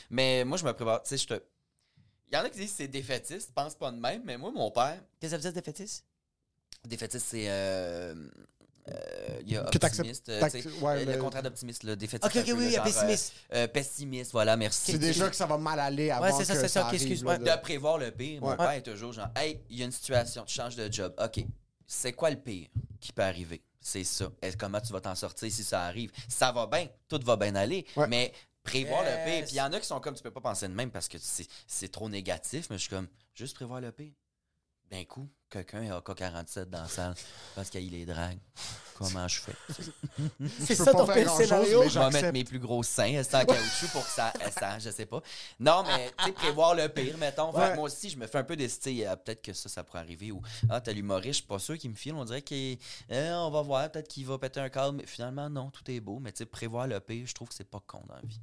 Mais moi, je me prépare. Tu sais, je te. Il y en a qui disent que c'est défaitiste, je pense pas de même, mais moi, mon père, Qu'est-ce que ça veut dire, défaitiste? défaitiste, c'est. euh, euh, Il y a optimiste. euh, ouais, euh, le, le- contraire d'optimiste, le défaitiste. Ok, ok, oui, genre, pessimiste. euh, euh, pessimiste, voilà, merci. C'est déjà que ça va mal aller avant Ouais, c'est ça, que c'est ça, arrive, ok, excuse, ouais. de- de prévoir le pire. Mon Ouais. père est toujours genre, hey, il y a une situation, tu changes de job. OK, c'est quoi le pire qui peut arriver? C'est ça. Est-ce- comment tu vas t'en sortir si ça arrive? Ça va bien, tout va bien aller, Ouais. mais prévoir le pire. Puis il y en a qui sont comme, tu peux pas penser de même parce que c'est c'est trop négatif, mais je suis comme, juste prévoir le pire. D'un coup, quelqu'un a AK-47 dans la salle parce qu'il est drague. Comment je fais? C'est peux ça pas ton faire pire scénario? Je vais mettre mes plus gros seins en caoutchouc pour que ça, ça je sais pas. Non, mais tu sais, prévoir le pire, mettons. Ouais. moi aussi, je me fais un peu des euh, peut-être que ça, ça pourrait arriver. Ou, ah, t'as l'humoriste, je suis pas sûr qu'il me file. On dirait qu'il euh, va voir, peut-être qu'il va péter un câble. Mais finalement, non, tout est beau. Mais tu sais, prévoir le pire, je trouve que c'est pas con dans la vie.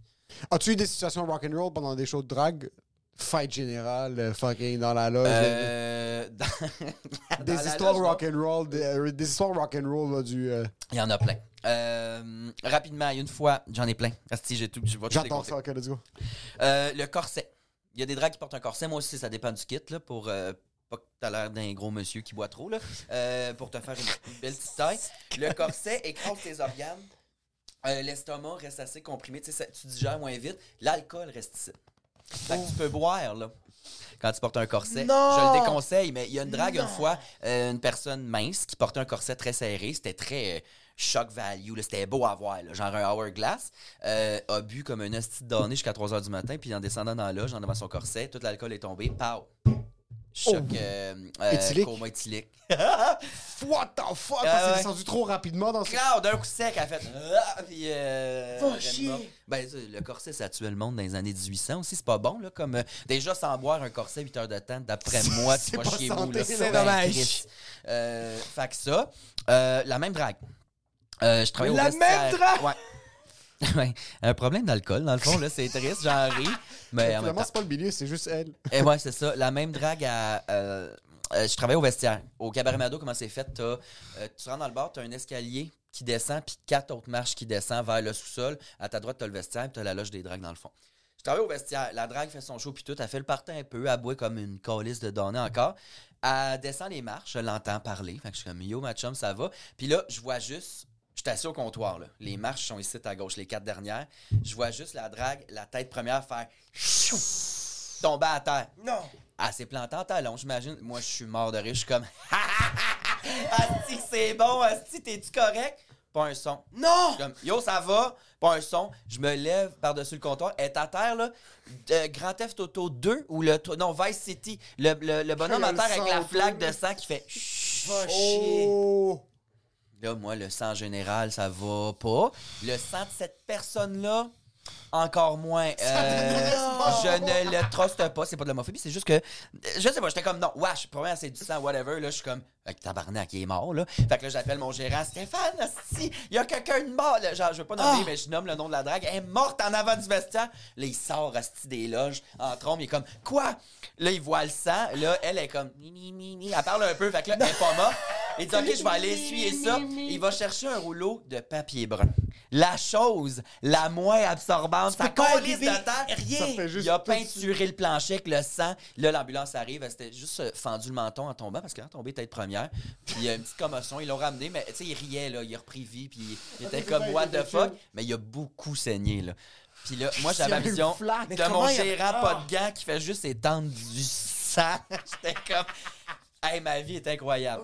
As-tu eu des situations rock'n'roll pendant des shows de drague? Fight générale, euh, fucking dans la loge. Euh, dans- des la histoires loge, rock'n'roll, des, euh, des histoires rock'n'roll là, du. euh, Il y en a plein. Euh, rapidement, une fois, j'en ai plein. Asti, j'ai tout, compter. ça, ok, let's go. Le corset. Il y a des drags qui portent un corset. Moi aussi, ça dépend du kit, là, pour pas que t'as l'air d'un gros monsieur qui boit trop, là, euh, pour te faire une, une belle petite taille. Le corset écrase tes organes. euh, l'estomac reste assez comprimé, ça- tu digères moins vite, l'alcool reste ici. Fait que tu peux boire, là. Quand tu portes un corset, Non! je le déconseille, mais il y a une drague une fois, euh, une personne mince qui portait un corset très serré, c'était très euh, shock value, c'était beau à voir, là, genre un hourglass, euh, a bu comme un hostie de donné jusqu'à 3 h du matin, puis en descendant dans la loge, en devant son corset, tout l'alcool est tombé, pow! Choc euh, euh, Éthylique? coma éthylique. What the fuck? Ah Parce que c'est ouais. descendu trop rapidement dans ce. Claude, d'un coup sec, elle a fait. Ah, puis, euh, chier. Ben, ça, le corset, ça tuait le monde dans les années 1800 aussi. C'est pas bon, là. Comme, euh, déjà, sans boire un corset 8 heures de temps, d'après moi, tu C'est vas pas chier vous, là. c'est dommage. Euh, fait que ça. euh, la même drague. Euh, je travaille au La même drague? Ouais. Ouais. Un problème d'alcool, dans le fond, là, c'est triste, j'en ris. Mais en même Finalement, temps, c'est pas le milieu, c'est juste elle. et ouais, c'est ça. La même drague à. euh, euh, je travaille au vestiaire. Au Cabaret Mado, comment c'est fait? T'as, euh, tu rentres dans le bar, tu as un escalier qui descend, puis quatre autres marches qui descendent vers le sous-sol. À ta droite, tu as le vestiaire, puis tu as la loge des dragues dans le fond. Je travaille au vestiaire. La drague fait son show, puis tout. Elle fait le party un peu, elle boit comme une calice de données encore. Elle descend les marches, je l'entends parler. Fait que je suis comme, yo, ma chum, ça va. Puis là, je vois juste. Je suis assis au comptoir, là. Les marches sont ici à gauche, les quatre dernières. Je vois juste la drague, la tête première faire chou, tomber à terre. Non. Ah, c'est planté en talon, j'imagine. Moi, je suis mort de rire. Je suis comme. Asti, c'est bon. Asti, t'es-tu correct? Pas un son. Non! Comme, yo, ça va? Pas un son. Je me lève par-dessus le comptoir. Elle est à terre, là. Euh, Grand Theft Auto 2 ou le. Non, Vice City. Le, le- le bonhomme à terre avec la flaque de sang qui fait. Va chier. Là, moi, le sang général, ça va pas. Le sang de cette personne-là, encore moins. Euh, je ne le truste pas. C'est pas de l'homophobie, c'est juste que. Je sais pas, j'étais comme non, wesh, première, c'est du sang, whatever. Là, je suis comme. Avec tabarnak, il est mort, là. Fait que là, j'appelle mon gérant, Stéphane, il y a quelqu'un de mort. Là. Genre, je veux pas nommer, Ah! mais je nomme le nom de la drague. Elle est morte en avant du vestiaire. Là, il sort, asti des loges, en trompe, il est comme, quoi? Là, il voit le sang. Là, elle est comme, mi, mi, mi, mi. Elle parle un peu, fait que là, elle est pas morte. Il dit, OK, je vais aller essuyer ça. Il va chercher un rouleau de papier brun. La chose la moins absorbante, ça colisse de terre. rien. Il a peinturé le plancher avec le sang. Là, l'ambulance arrive. Elle s'était juste euh, fendu le menton en tombant parce qu'elle a tombé tête première. Puis il y a une petite commotion. Ils l'ont ramené, mais tu sais, il riait, là. Il a repris vie. Puis il était comme, what the fuck? Mais il a beaucoup saigné, là. Puis là, moi, j'avais la vision de mon a- gérant, Ah. pas de gants, qui fait juste étendre du sang. J'étais comme, hey, ma vie est incroyable.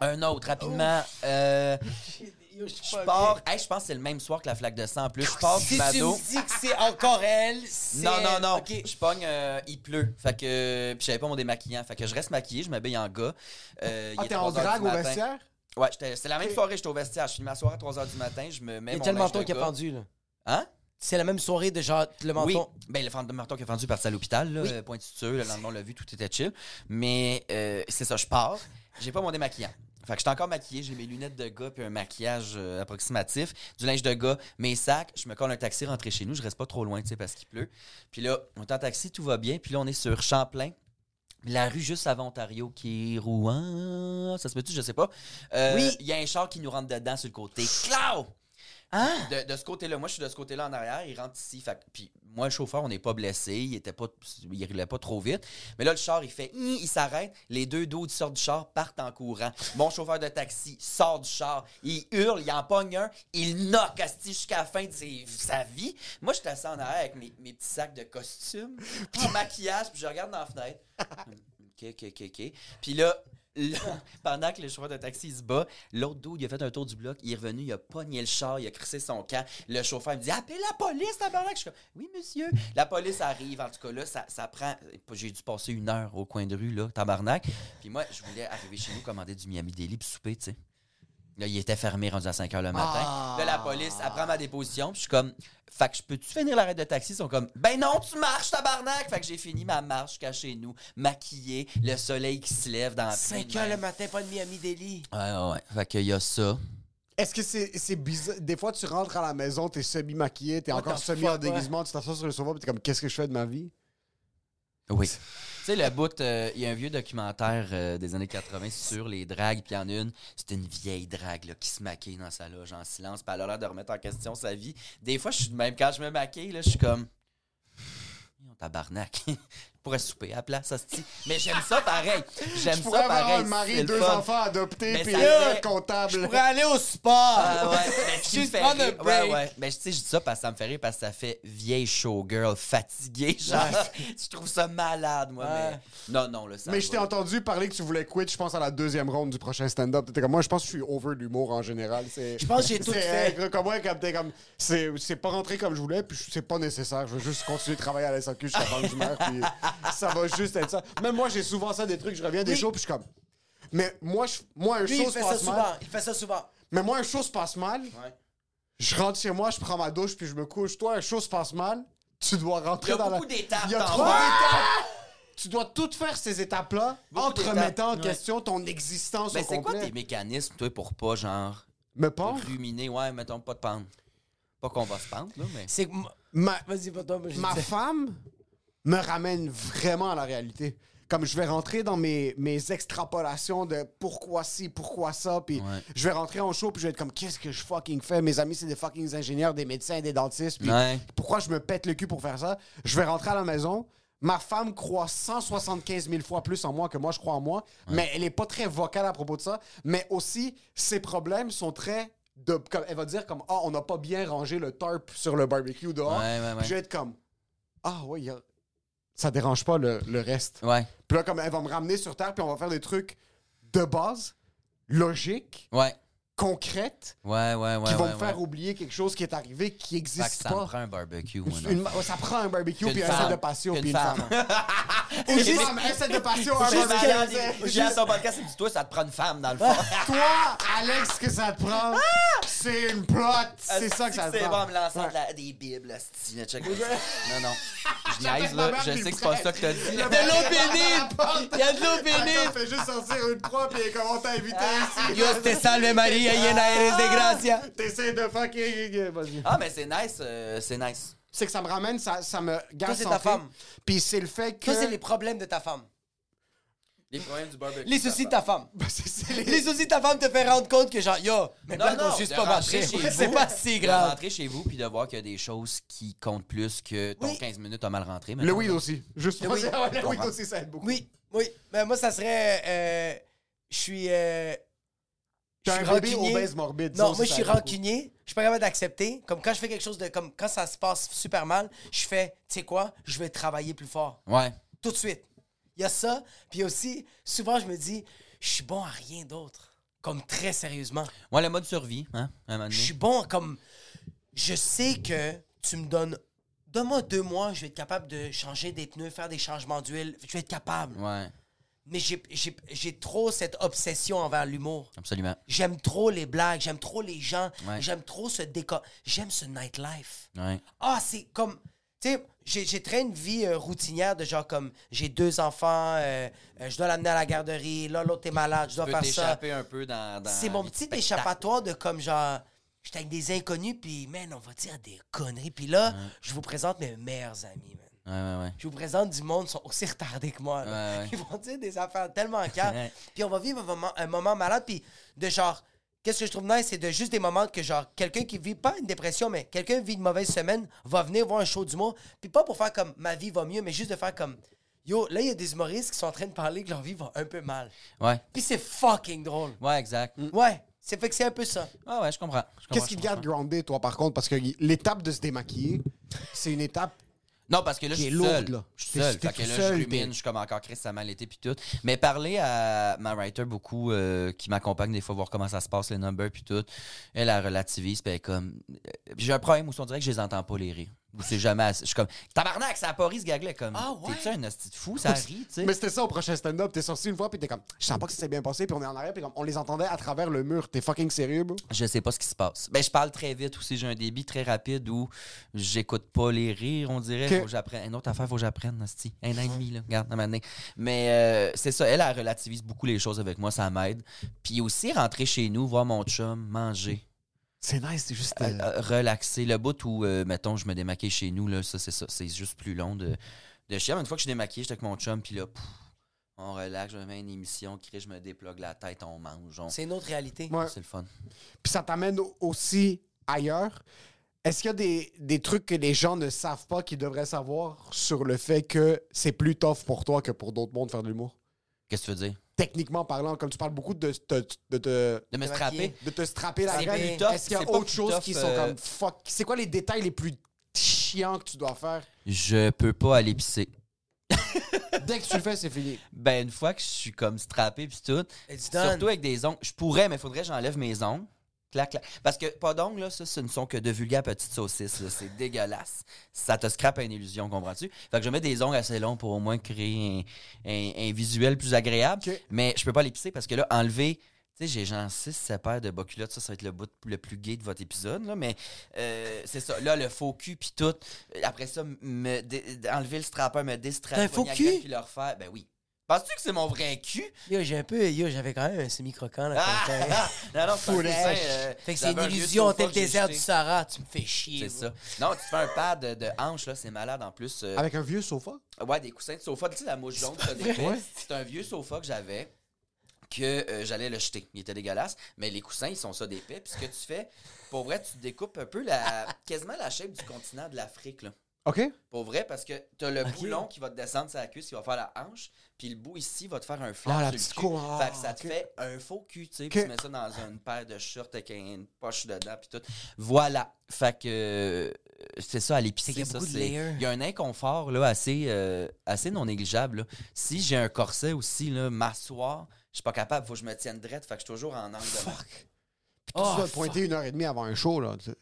Un autre, rapidement. Euh, je pars. Hey, je pense que c'est le même soir que la flaque de sang. En plus, je pars du Si tu me dis que c'est encore elle, c'est Non, non, non. Ok. Je pogne, euh, il pleut. Fait que. Puis j'avais pas mon démaquillant. Fait que je reste maquillé, je m'habille en gars. Euh, Ah, t'es en 3 drague au vestiaire? Ouais, j'étais- c'est la même soirée, j'étais au vestiaire. Je finis ma soirée à 3h du matin, je me mets Il y a de qui a pendu, là? Hein? C'est la même soirée de genre le menton. Oui. Ben, le menton qui a fendu parti à l'hôpital, là, Oui. euh, point de suture. Le lendemain, on l'a vu, tout était chill. Mais euh, c'est ça, je pars. J'ai pas mon démaquillant. Fait que j'étais encore maquillé, j'ai mes lunettes de gars puis un maquillage euh, approximatif, du linge de gars, mes sacs, je me colle un taxi, rentrer chez nous, je reste pas trop loin, tu sais, parce qu'il pleut. Puis là, on est en taxi, tout va bien, puis là, on est sur Champlain. La rue juste avant Ontario qui est Rouen, ça se peut-tu, je sais pas. Euh, Oui. Il y a un char qui nous rentre dedans sur le côté. Clau! Hein? De, de ce côté-là, moi je suis de ce côté-là en arrière, il rentre ici. Fait, puis moi, le chauffeur, on n'est pas blessé, il était pas, il roulait pas trop vite. Mais là, le char, il fait, il s'arrête, les deux dos sortent du char partent en courant. Mon chauffeur de taxi sort du char, il hurle, il en pogne un, il knock jusqu'à la fin de ses- sa vie. Moi, je suis assis en arrière avec mes, mes petits sacs de costume, puis maquillage, puis je regarde dans la fenêtre. OK, OK, OK, OK. Puis là, pendant que le chauffeur de taxi se bat, l'autre dos, il a fait un tour du bloc, il est revenu, il a pogné le char, il a crissé son camp. Le chauffeur me dit Appelle la police, tabarnak! Je suis comme Oui, monsieur. La police arrive, en tout cas, là, ça, ça prend. J'ai dû passer une heure au coin de rue, là, tabarnak. Puis moi, je voulais arriver chez nous, commander du Miami Deli puis souper, tu sais. Là, il était fermé, rendu à 5 h le matin. Ah. Là, la police, elle prend ma déposition, puis je suis comme, fait que je peux-tu finir l'arrêt de taxi? Ils sont comme, ben non, tu marches, tabarnak! Fait que j'ai fini ma marche jusqu'à chez nous, maquillé, le soleil qui se lève dans la 5 heures le matin, pas de Miami Deli. Ouais, ouais, ouais. Fait qu'il y a ça. Est-ce que c'est c'est bizarre? Des fois, tu rentres à la maison, t'es semi-maquillé, t'es encore semi en déguisement, tu t'assois sur le sofa, puis t'es comme, qu'est-ce que je fais de ma vie? Oui. tu sais, le bout, euh, il y a un vieux documentaire euh, des années 80 sur les dragues, puis en une, c'est une vieille drague là, qui se maquille dans sa loge en silence, puis elle a l'air de remettre en question sa vie. Des fois, je suis même, quand je me maquille, là, je suis comme. Tabarnak. Je pourrais souper à la place, hostie. Mais j'aime ça pareil. J'aime Je ça pareil. un mari, deux fun. enfants adoptés, puis euh, fait- comptable. Je pourrais aller au sport. Ah ouais, mais me Juste prendre un break. Ouais, ouais. Mais tu sais, je dis ça parce que ça me fait rire parce que ça fait vieille showgirl fatiguée. Genre, je trouve ça malade, moi. Ouais. Mais non, non, là, ça Mais je t'ai entendu parler que tu voulais quit, je pense, à la deuxième ronde du prochain stand-up. T'étais comme, moi, je pense que je suis over l'humour en général. Je pense que j'ai tout fait. euh, Comme moi, comme comme, c'est, pas rentré comme je voulais, puis c'est pas nécessaire. Je veux juste continuer de travailler à la SAQ jusqu'à que je meurs, puis ça va juste être ça. Même moi, j'ai souvent ça des trucs, je reviens des Oui. shows, puis je suis comme. Mais moi, je, moi un Lui, show il se ça passe souvent. mal. Il fait ça souvent. Mais moi, un show se passe mal. Je rentre chez moi, je prends ma douche, puis je me couche. Toi, un show se passe mal. Tu dois rentrer Il y a dans la. beaucoup d'étapes Il y a dans trop d'étapes. Tu dois toutes faire ces étapes-là en te d'étapes. remettant en Ouais. question ton existence Mais au c'est quoi tes mécanismes, toi, pour pas, genre, Me pendre? ruminer? Ouais, mettons, pas de pendre. Pas qu'on va se pendre, là, mais. C'est Ma, Vas-y, pas toi, moi, je ma femme me ramène vraiment à la réalité. Comme je vais rentrer dans mes, mes extrapolations de pourquoi ci, pourquoi ça, puis Ouais. je vais rentrer en show, puis je vais être comme qu'est-ce que je fucking fais? Mes amis, c'est des fucking ingénieurs, des médecins, des dentistes, puis Ouais. pourquoi je me pète le cul pour faire ça? Je vais rentrer à la maison. Ma femme croit 175 000 fois plus en moi que moi, je crois en moi, mais elle est pas très vocale à propos de ça. Mais aussi, ses problèmes sont très. De, comme, elle va dire comme Ah, on n'a pas bien rangé le tarp sur le barbecue dehors. Ouais, je vais être comme Ah, ouais, y a- ça dérange pas le, le reste. Ouais. Puis là, comme elle va me ramener sur terre, puis on va faire des trucs de base, logiques, Ouais. Concrètes, Ouais, ouais, ouais. qui vont me faire oublier quelque chose qui est arrivé qui Fait n'existe ça me pas. prend un barbecue, moi. Une- ça prend un barbecue puis un set de patio Une puis une femme. Une femme, un set de patio, un Juste barbecue. C'est- J'ai à son podcast, il dit Toi, ça te prend une femme, dans le fond. Toi, Alex, ce que ça te prend, c'est une plot. C'est ça que ça te C'est prend. bon, me lancer des bibles, check. Non, non. Je niaise, là. Je sais que c'est pas ça que t'as dit. Il là. a De l'eau bénite! Il y a de l'eau bénite. Fais juste sortir une croix puis comment t'a invité ici. Dios te salve María, llena eres de gracia. T'essaies de fucking... Vas-y. Ah, mais c'est nice, euh, c'est nice. C'est que ça me ramène, ça, ça me garde c'est ta centré. femme. Puis c'est le fait que... Toi, c'est les problèmes de ta femme. Les problèmes du barbecue. Les soucis de ta femme. C'est- c'est les- Les soucis de ta femme te fait rendre compte que, genre, yo, mes Non, non, juste de pas rentrer marché. chez C'est vous, pas si De grave. rentrer chez vous puis de voir qu'il y a des choses qui comptent plus que ton Oui. 15 minutes a mal rentré. Le weed aussi. Juste Le weed. dire, ouais, le weed aussi, ça aide beaucoup. Oui, oui. Mais moi, ça serait. euh, je suis. euh, je suis rancunier. obèse morbide. Non, moi, je suis rancunier. Je suis pas capable d'accepter. Comme quand je fais quelque chose de. Comme quand ça se passe super mal, je fais, tu sais quoi, je vais travailler plus fort. Ouais. Tout de suite. Il y a ça. Puis aussi, souvent, je me dis, je suis bon à rien d'autre. Comme très sérieusement. Ouais, le mode survie, hein. Je suis bon comme. Je sais que tu me donnes. Donne-moi deux mois, je vais être capable de changer des pneus, faire des changements d'huile. Je vais être capable. Ouais, Mais j'ai- trop cette obsession envers l'humour. absolument. J'aime trop les blagues, j'aime trop les gens, Ouais. j'aime trop ce décor. J'aime ce nightlife. Ouais. Ah, c'est comme. Tu sais, j'ai très une vie euh, routinière de genre comme j'ai deux enfants, euh, euh, je dois l'amener à la garderie, là, l'autre est malade, je dois Tu peux faire ça. un peu dans. dans C'est mon petit échappatoire de comme genre. J'étais avec des inconnus, puis, man, on va dire des conneries. Puis là, je vous présente mes meilleurs amis, man. Ouais, ouais, ouais. Je vous présente du monde qui sont aussi retardés que moi. là. Ouais, ouais. Ils vont dire des affaires tellement calmes. Puis on va vivre un moment, un moment malade. Puis de genre, qu'est-ce que je trouve nice, c'est de juste des moments que genre, quelqu'un qui vit pas une dépression, mais quelqu'un vit une mauvaise semaine, va venir voir un show d'humour. Puis pas pour faire comme ma vie va mieux, mais juste de faire comme. Yo, là, il y a des humoristes qui sont en train de parler que leur vie va un peu mal. Ouais. Puis c'est fucking drôle. Ouais, exact. Ouais, c'est fait que c'est un peu ça. Ah ouais, je comprends. Qu'est-ce qui te garde grounded, toi, par contre? Parce que l'étape de se démaquiller, c'est une étape Non, parce que là, je suis lourde, seul. là. Je suis seul. Fait que là, seul, je rumine, je suis comme encore Chris, ça mal été puis tout. Mais parler à ma writer beaucoup, euh, qui m'accompagne des fois, voir comment ça se passe, les numbers puis tout, elle, elle relativise, puis comme... euh, J'ai un problème où on dirait que je les entends pas les rires. Ou C'est jamais assez- Je suis comme, tabarnak, ça a pas ri ce gag-là. Comme, Ah ouais? t'es-tu un hostie de fou? Ça rit, tu sais. Mais c'était ça au prochain stand-up. T'es sorti une fois, puis t'es comme, je sens pas que ça s'est bien passé, puis on est en arrière, puis comme, on les entendait à travers le mur. T'es fucking sérieux, bro? Je sais pas ce qui se passe. Ben, je parle très vite aussi. J'ai un débit très rapide où j'écoute pas les rires, on dirait. Faut que j'apprenne. Une autre affaire, faut que j'apprenne, hostie. Un an et demi, là. Regarde, à un moment donné. Mais euh, c'est ça. Elle, elle relativise beaucoup les choses avec moi. Ça m'aide. Puis aussi, rentrer chez nous, voir mon chum, manger. C'est nice, c'est juste. euh, euh, euh, relaxer. Le bout où, euh, mettons, je me démaquille chez nous, là, ça, c'est ça. C'est juste plus long de, de chier. Mais Une fois que je suis démaquillé, j'étais avec mon chum, puis là, pouf, on relaxe, je me mets une émission, crie, je me déplogue la tête, on mange. on- C'est une autre réalité. ouais. C'est le fun. Puis ça t'amène au- aussi ailleurs. Est-ce qu'il y a des, des trucs que les gens ne savent pas qu'ils devraient savoir sur le fait que c'est plus tough pour toi que pour d'autres mondes faire de l'humour? Qu'est-ce que tu veux dire? Techniquement parlant, comme tu parles beaucoup de, te- de, te- De me Te strapper. de te strapper la tough, est-ce qu'il y a autre chose qui sont euh, comme fuck? C'est quoi les détails les plus chiants que tu dois faire? Je peux pas aller pisser. Dès que tu le fais, c'est fini. Ben, une fois que je suis comme strappé puis tout, It's done. surtout avec des ongles, je pourrais, mais il faudrait que j'enlève mes ongles. Clac, clac. Parce que pas d'ongles, là, ça, ce ne sont que de vulgaires petites saucisses. là. C'est dégueulasse. Ça te scrape une illusion, comprends-tu? Fait que je mets des ongles assez longs pour au moins créer un, un- un visuel plus agréable. Ok. Mais je peux pas les pisser parce que là, enlever. Tu sais, j'ai genre 6 7 paires de bas culottes. Ça, ça va être le bout le plus gay de votre épisode. Là, mais euh, c'est ça. Là, le faux cul, puis tout. Après ça, me dé- enlever le strapper, me déstrapper. T'as un faux cul? Puis le refaire. Ben oui. Penses-tu que c'est mon vrai cul? Yo, j'ai un peu. Yo, j'avais quand même un semi-croquant là. Ah! non, non, c'est un Fourrage. coussin, euh, Fait que c'est une illusion, tel le désert du. Sahara. Tu me fais chier. C'est ça. Non, tu te fais un pad de, de hanche, là, c'est malade en plus. euh, Avec un vieux sofa? Ouais, des coussins de sofa. Tu sais, la mouche jaune, ça défait. C'est un vieux sofa que j'avais que euh, j'allais le jeter. Il était dégueulasse. Mais les coussins, ils sont ça d'épais. Puis ce que tu fais, pour vrai, tu découpes un peu la, quasiment la shape du continent de l'Afrique, là. OK? Pour vrai, parce que t'as le boulon qui va te descendre sur la cuisse, qui va faire la hanche, puis le bout ici va te faire un flanc Ah, la sur le petite ah, fait que ça te fait un faux cul, tu sais, puis Ok. tu mets ça dans une paire de shorts avec une poche dedans, puis tout. Voilà. Fait que euh, c'est ça, à l'épicerie, ça. Il y a un inconfort, là, assez, euh, assez non négligeable, là. Si j'ai un corset aussi, là, m'asseoir, je suis pas capable, faut que je me tienne drette, fait que je suis toujours en angle de main. tu dois te pointer une heure et demie avant un show, là. tu sais.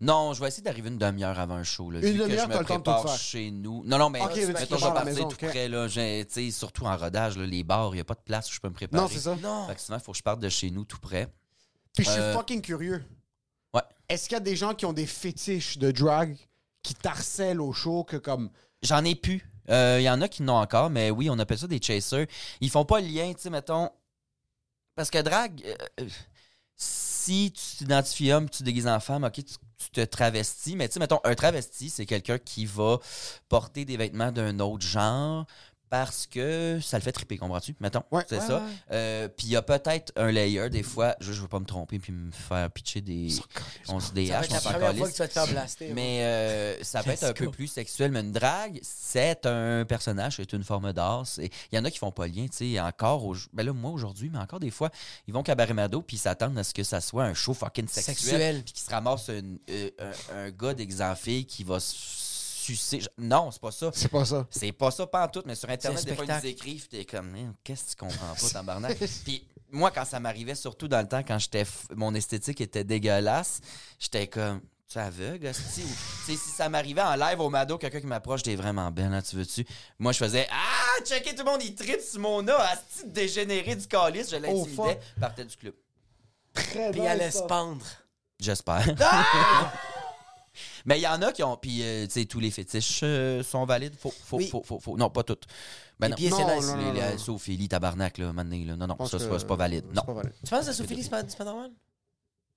Non, je vais essayer d'arriver une demi-heure avant un show. Là, Une demi-heure, t'as le temps de tout faire. chez nous. Non, non, mais Ok, mais tu mettons, je vais partir maison, tout ok. près. Là, j'ai- surtout en rodage, là, les bars, il n'y a pas de place où je peux me préparer. Non, c'est ça. Non. Fait que souvent, il faut que je parte de chez nous tout près. Puis je suis Euh, fucking curieux. Ouais. Est-ce qu'il y a des gens qui ont des fétiches de drag qui t'harcèlent au show que comme... J'en ai plus. Euh, Il y en a qui n'ont encore, mais oui, on appelle ça des chasers. Ils font pas le lien, tu sais, mettons. Parce que drag, euh, euh, si tu t'identifies homme, tu te déguises en femme, ok, tu, tu te travestis. Mais tu sais, mettons, un travesti, c'est quelqu'un qui va porter des vêtements d'un autre genre parce que ça le fait triper, comprends-tu? Mettons, Ouais, c'est ouais, ça. Euh, Puis il y a peut-être un layer, des fois, je, je veux pas me tromper puis me faire pitcher des. On se Ça va DH, être on la s'en première calisse. fois que tu vas te faire blaster. Mais euh, ça peut être un peu plus sexuel, mais une drague, c'est un personnage, c'est une forme d'art. c'est- Il y en a qui font pas le lien, tu sais, encore, au- ben là, moi aujourd'hui, mais encore des fois, ils vont cabaret Mado puis ils s'attendent à ce que ça soit un show fucking sexuel, Sexuel. puis qu'ils se ramassent une- euh, un, un gars d'exemphile qui va se sucer. Je- Non, c'est pas ça. C'est pas ça. C'est pas ça, pas en tout, mais sur Internet, C'est un des fois, ils nous spectacle. écrivent, t'es comme, Hein, qu'est-ce que tu comprends pas, tabarnak? Puis moi, quand ça m'arrivait, surtout dans le temps, quand j'étais, f- mon esthétique était dégueulasse, j'étais comme, tu es aveugle, hostie? Ou, tu sais, si ça m'arrivait en live au Mado, quelqu'un qui m'approche, t'es vraiment belle, là, tu veux-tu? Moi, je faisais, ah, checker tout le monde, il tripe sur mon nez, asti dégénéré du calice, je Oh, fuck. l'intimidais, partait du club. Très Puis il allait se pendre. J'espère. Mais il y en a qui ont. Puis, euh, tu sais, tous les fétiches euh, sont valides. Faut, faut, Oui. faut, faut, faut- Non, pas toutes. Ben Les non. pieds, c'est Non, nice. non, Les, non, les- non. Zoophilie, tabarnak, là, maintenant, là. Non, non, ça, c'est pas, c'est pas valide. Non. Tu penses que la zoophilie, c'est pas, c'est pas normal?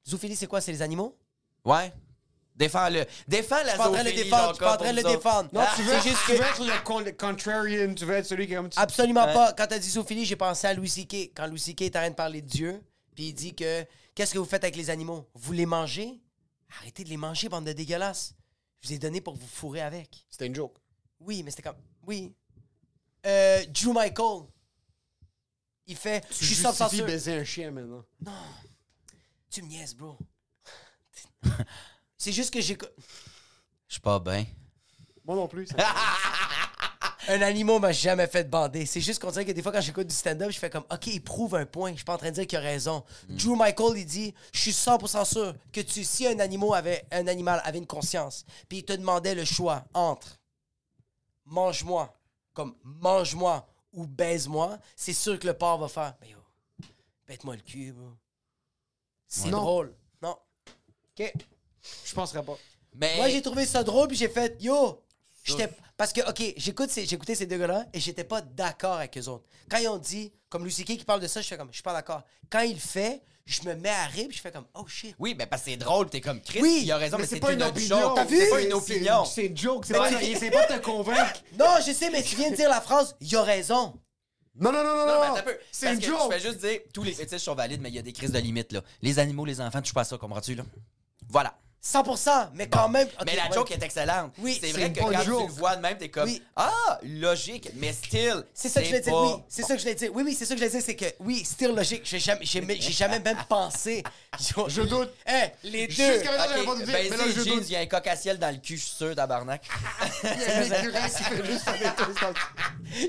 Zoophilie, c'est quoi? C'est les animaux? Ouais. Défends-le. Défends la Je suis pas en train de le zoophilie, défendre. suis pas en train de le défendre. Non, tu veux, juste tu veux être le con- contrarian, tu veux être celui qui est comme... Absolument Ouais. pas. Quand t'as dit zoophilie, j'ai pensé à Louis C.K. Quand Louis C.K. est en train de parler de Dieu, puis il dit que qu'est-ce que vous faites avec les animaux? Vous les mangez? Arrêtez de les manger, bande de dégueulasses. Je vous ai donné pour vous fourrer avec. C'était une joke. Oui, mais c'était comme. Oui. Euh, Drew Michael. Il fait. Tu Je suis 100% justifies sûr. baiser un chien maintenant. Tu me niaises, bro. C'est juste que j'ai. Je suis pas bien. Moi non plus. ça- Un animal m'a jamais fait bander. C'est juste qu'on dirait que des fois, quand j'écoute du stand-up, je fais comme, OK, il prouve un point. Je suis pas en train de dire qu'il a raison. Drew Michael, il dit, je suis 100% sûr que tu, si un animal avait, un animal avait une conscience, puis il te demandait le choix entre mange-moi, comme mange-moi ou baise-moi, c'est sûr que le porc va faire, mais yo, bête-moi le cul, bro. C'est drôle. Non. OK. Je penserais pas. Mais. Moi, j'ai trouvé ça drôle, puis j'ai fait Yo! J'étais. Parce que, OK, j'écoute ces- j'ai écouté ces deux gars-là et j'étais pas d'accord avec eux autres. Quand ils ont dit, comme Kay qui parle de ça, je fais comme, je suis pas d'accord. Quand il le fait, je me mets à rire puis je fais comme, oh shit. Oui, mais parce que c'est drôle, t'es comme Chris, Oui, il a raison, mais, Mais c'est c'est pas une opinion. T'as vu? C'est pas une C'est- opinion. C'est une joke. C'est Mais pas, essaie pas de te convaincre. Non, je sais, mais tu viens de dire la phrase, il a raison. Non, non, non, non, Non, non. mais attends un peu. C'est Parce une que joke. Je vais juste dire, tous les fétiches sont valides, mais il y a des crises de limite, là. Les animaux, les enfants, tu pas à ça, comprends-tu, là? Voilà. 100%, mais quand même. Mais la ouais. joke est excellente. Oui, c'est vrai que quand tu joke. le vois de même, t'es comme Oui. Ah, logique, mais still. C'est ça que je voulais dire, oui. C'est ça que je voulais dire. Oui, oui, c'est ça que je voulais dire, c'est que, oui, still logique. J'ai jamais, j'ai, jamais même pensé. Je doute. Les deux. Jusqu'à maintenant, pas de dire, ben, mais là, je doute. il y a un cocassiel dans le cul, je suis sûr, tabarnak. Il y a un écureuil qui fait juste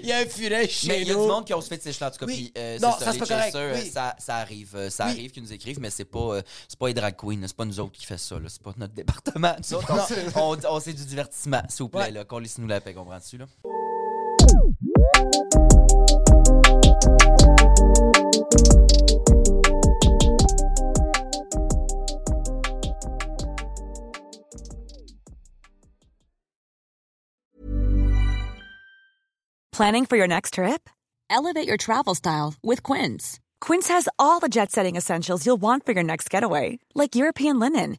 Il y a un furet chez Mais il y a du monde qui ose fait de en tout cas. Oui. Puis, euh, Non, ça, c'est pas correct, euh, ça, arrive. euh, Ça arrive qu'ils nous écrivent, mais c'est pas, c'est pas les drag queens, c'est pas nous autres qui fait ça. C'est pas notre département. Nous autres, on, on, on- c'est du divertissement, s'il vous plaît. Ouais. là, Qu'on laisse nous la paix, comprends-tu? Là? Planning for your next trip? Elevate your travel style with Quince. Quince has all the jet setting essentials you'll want for your next getaway, like European linen,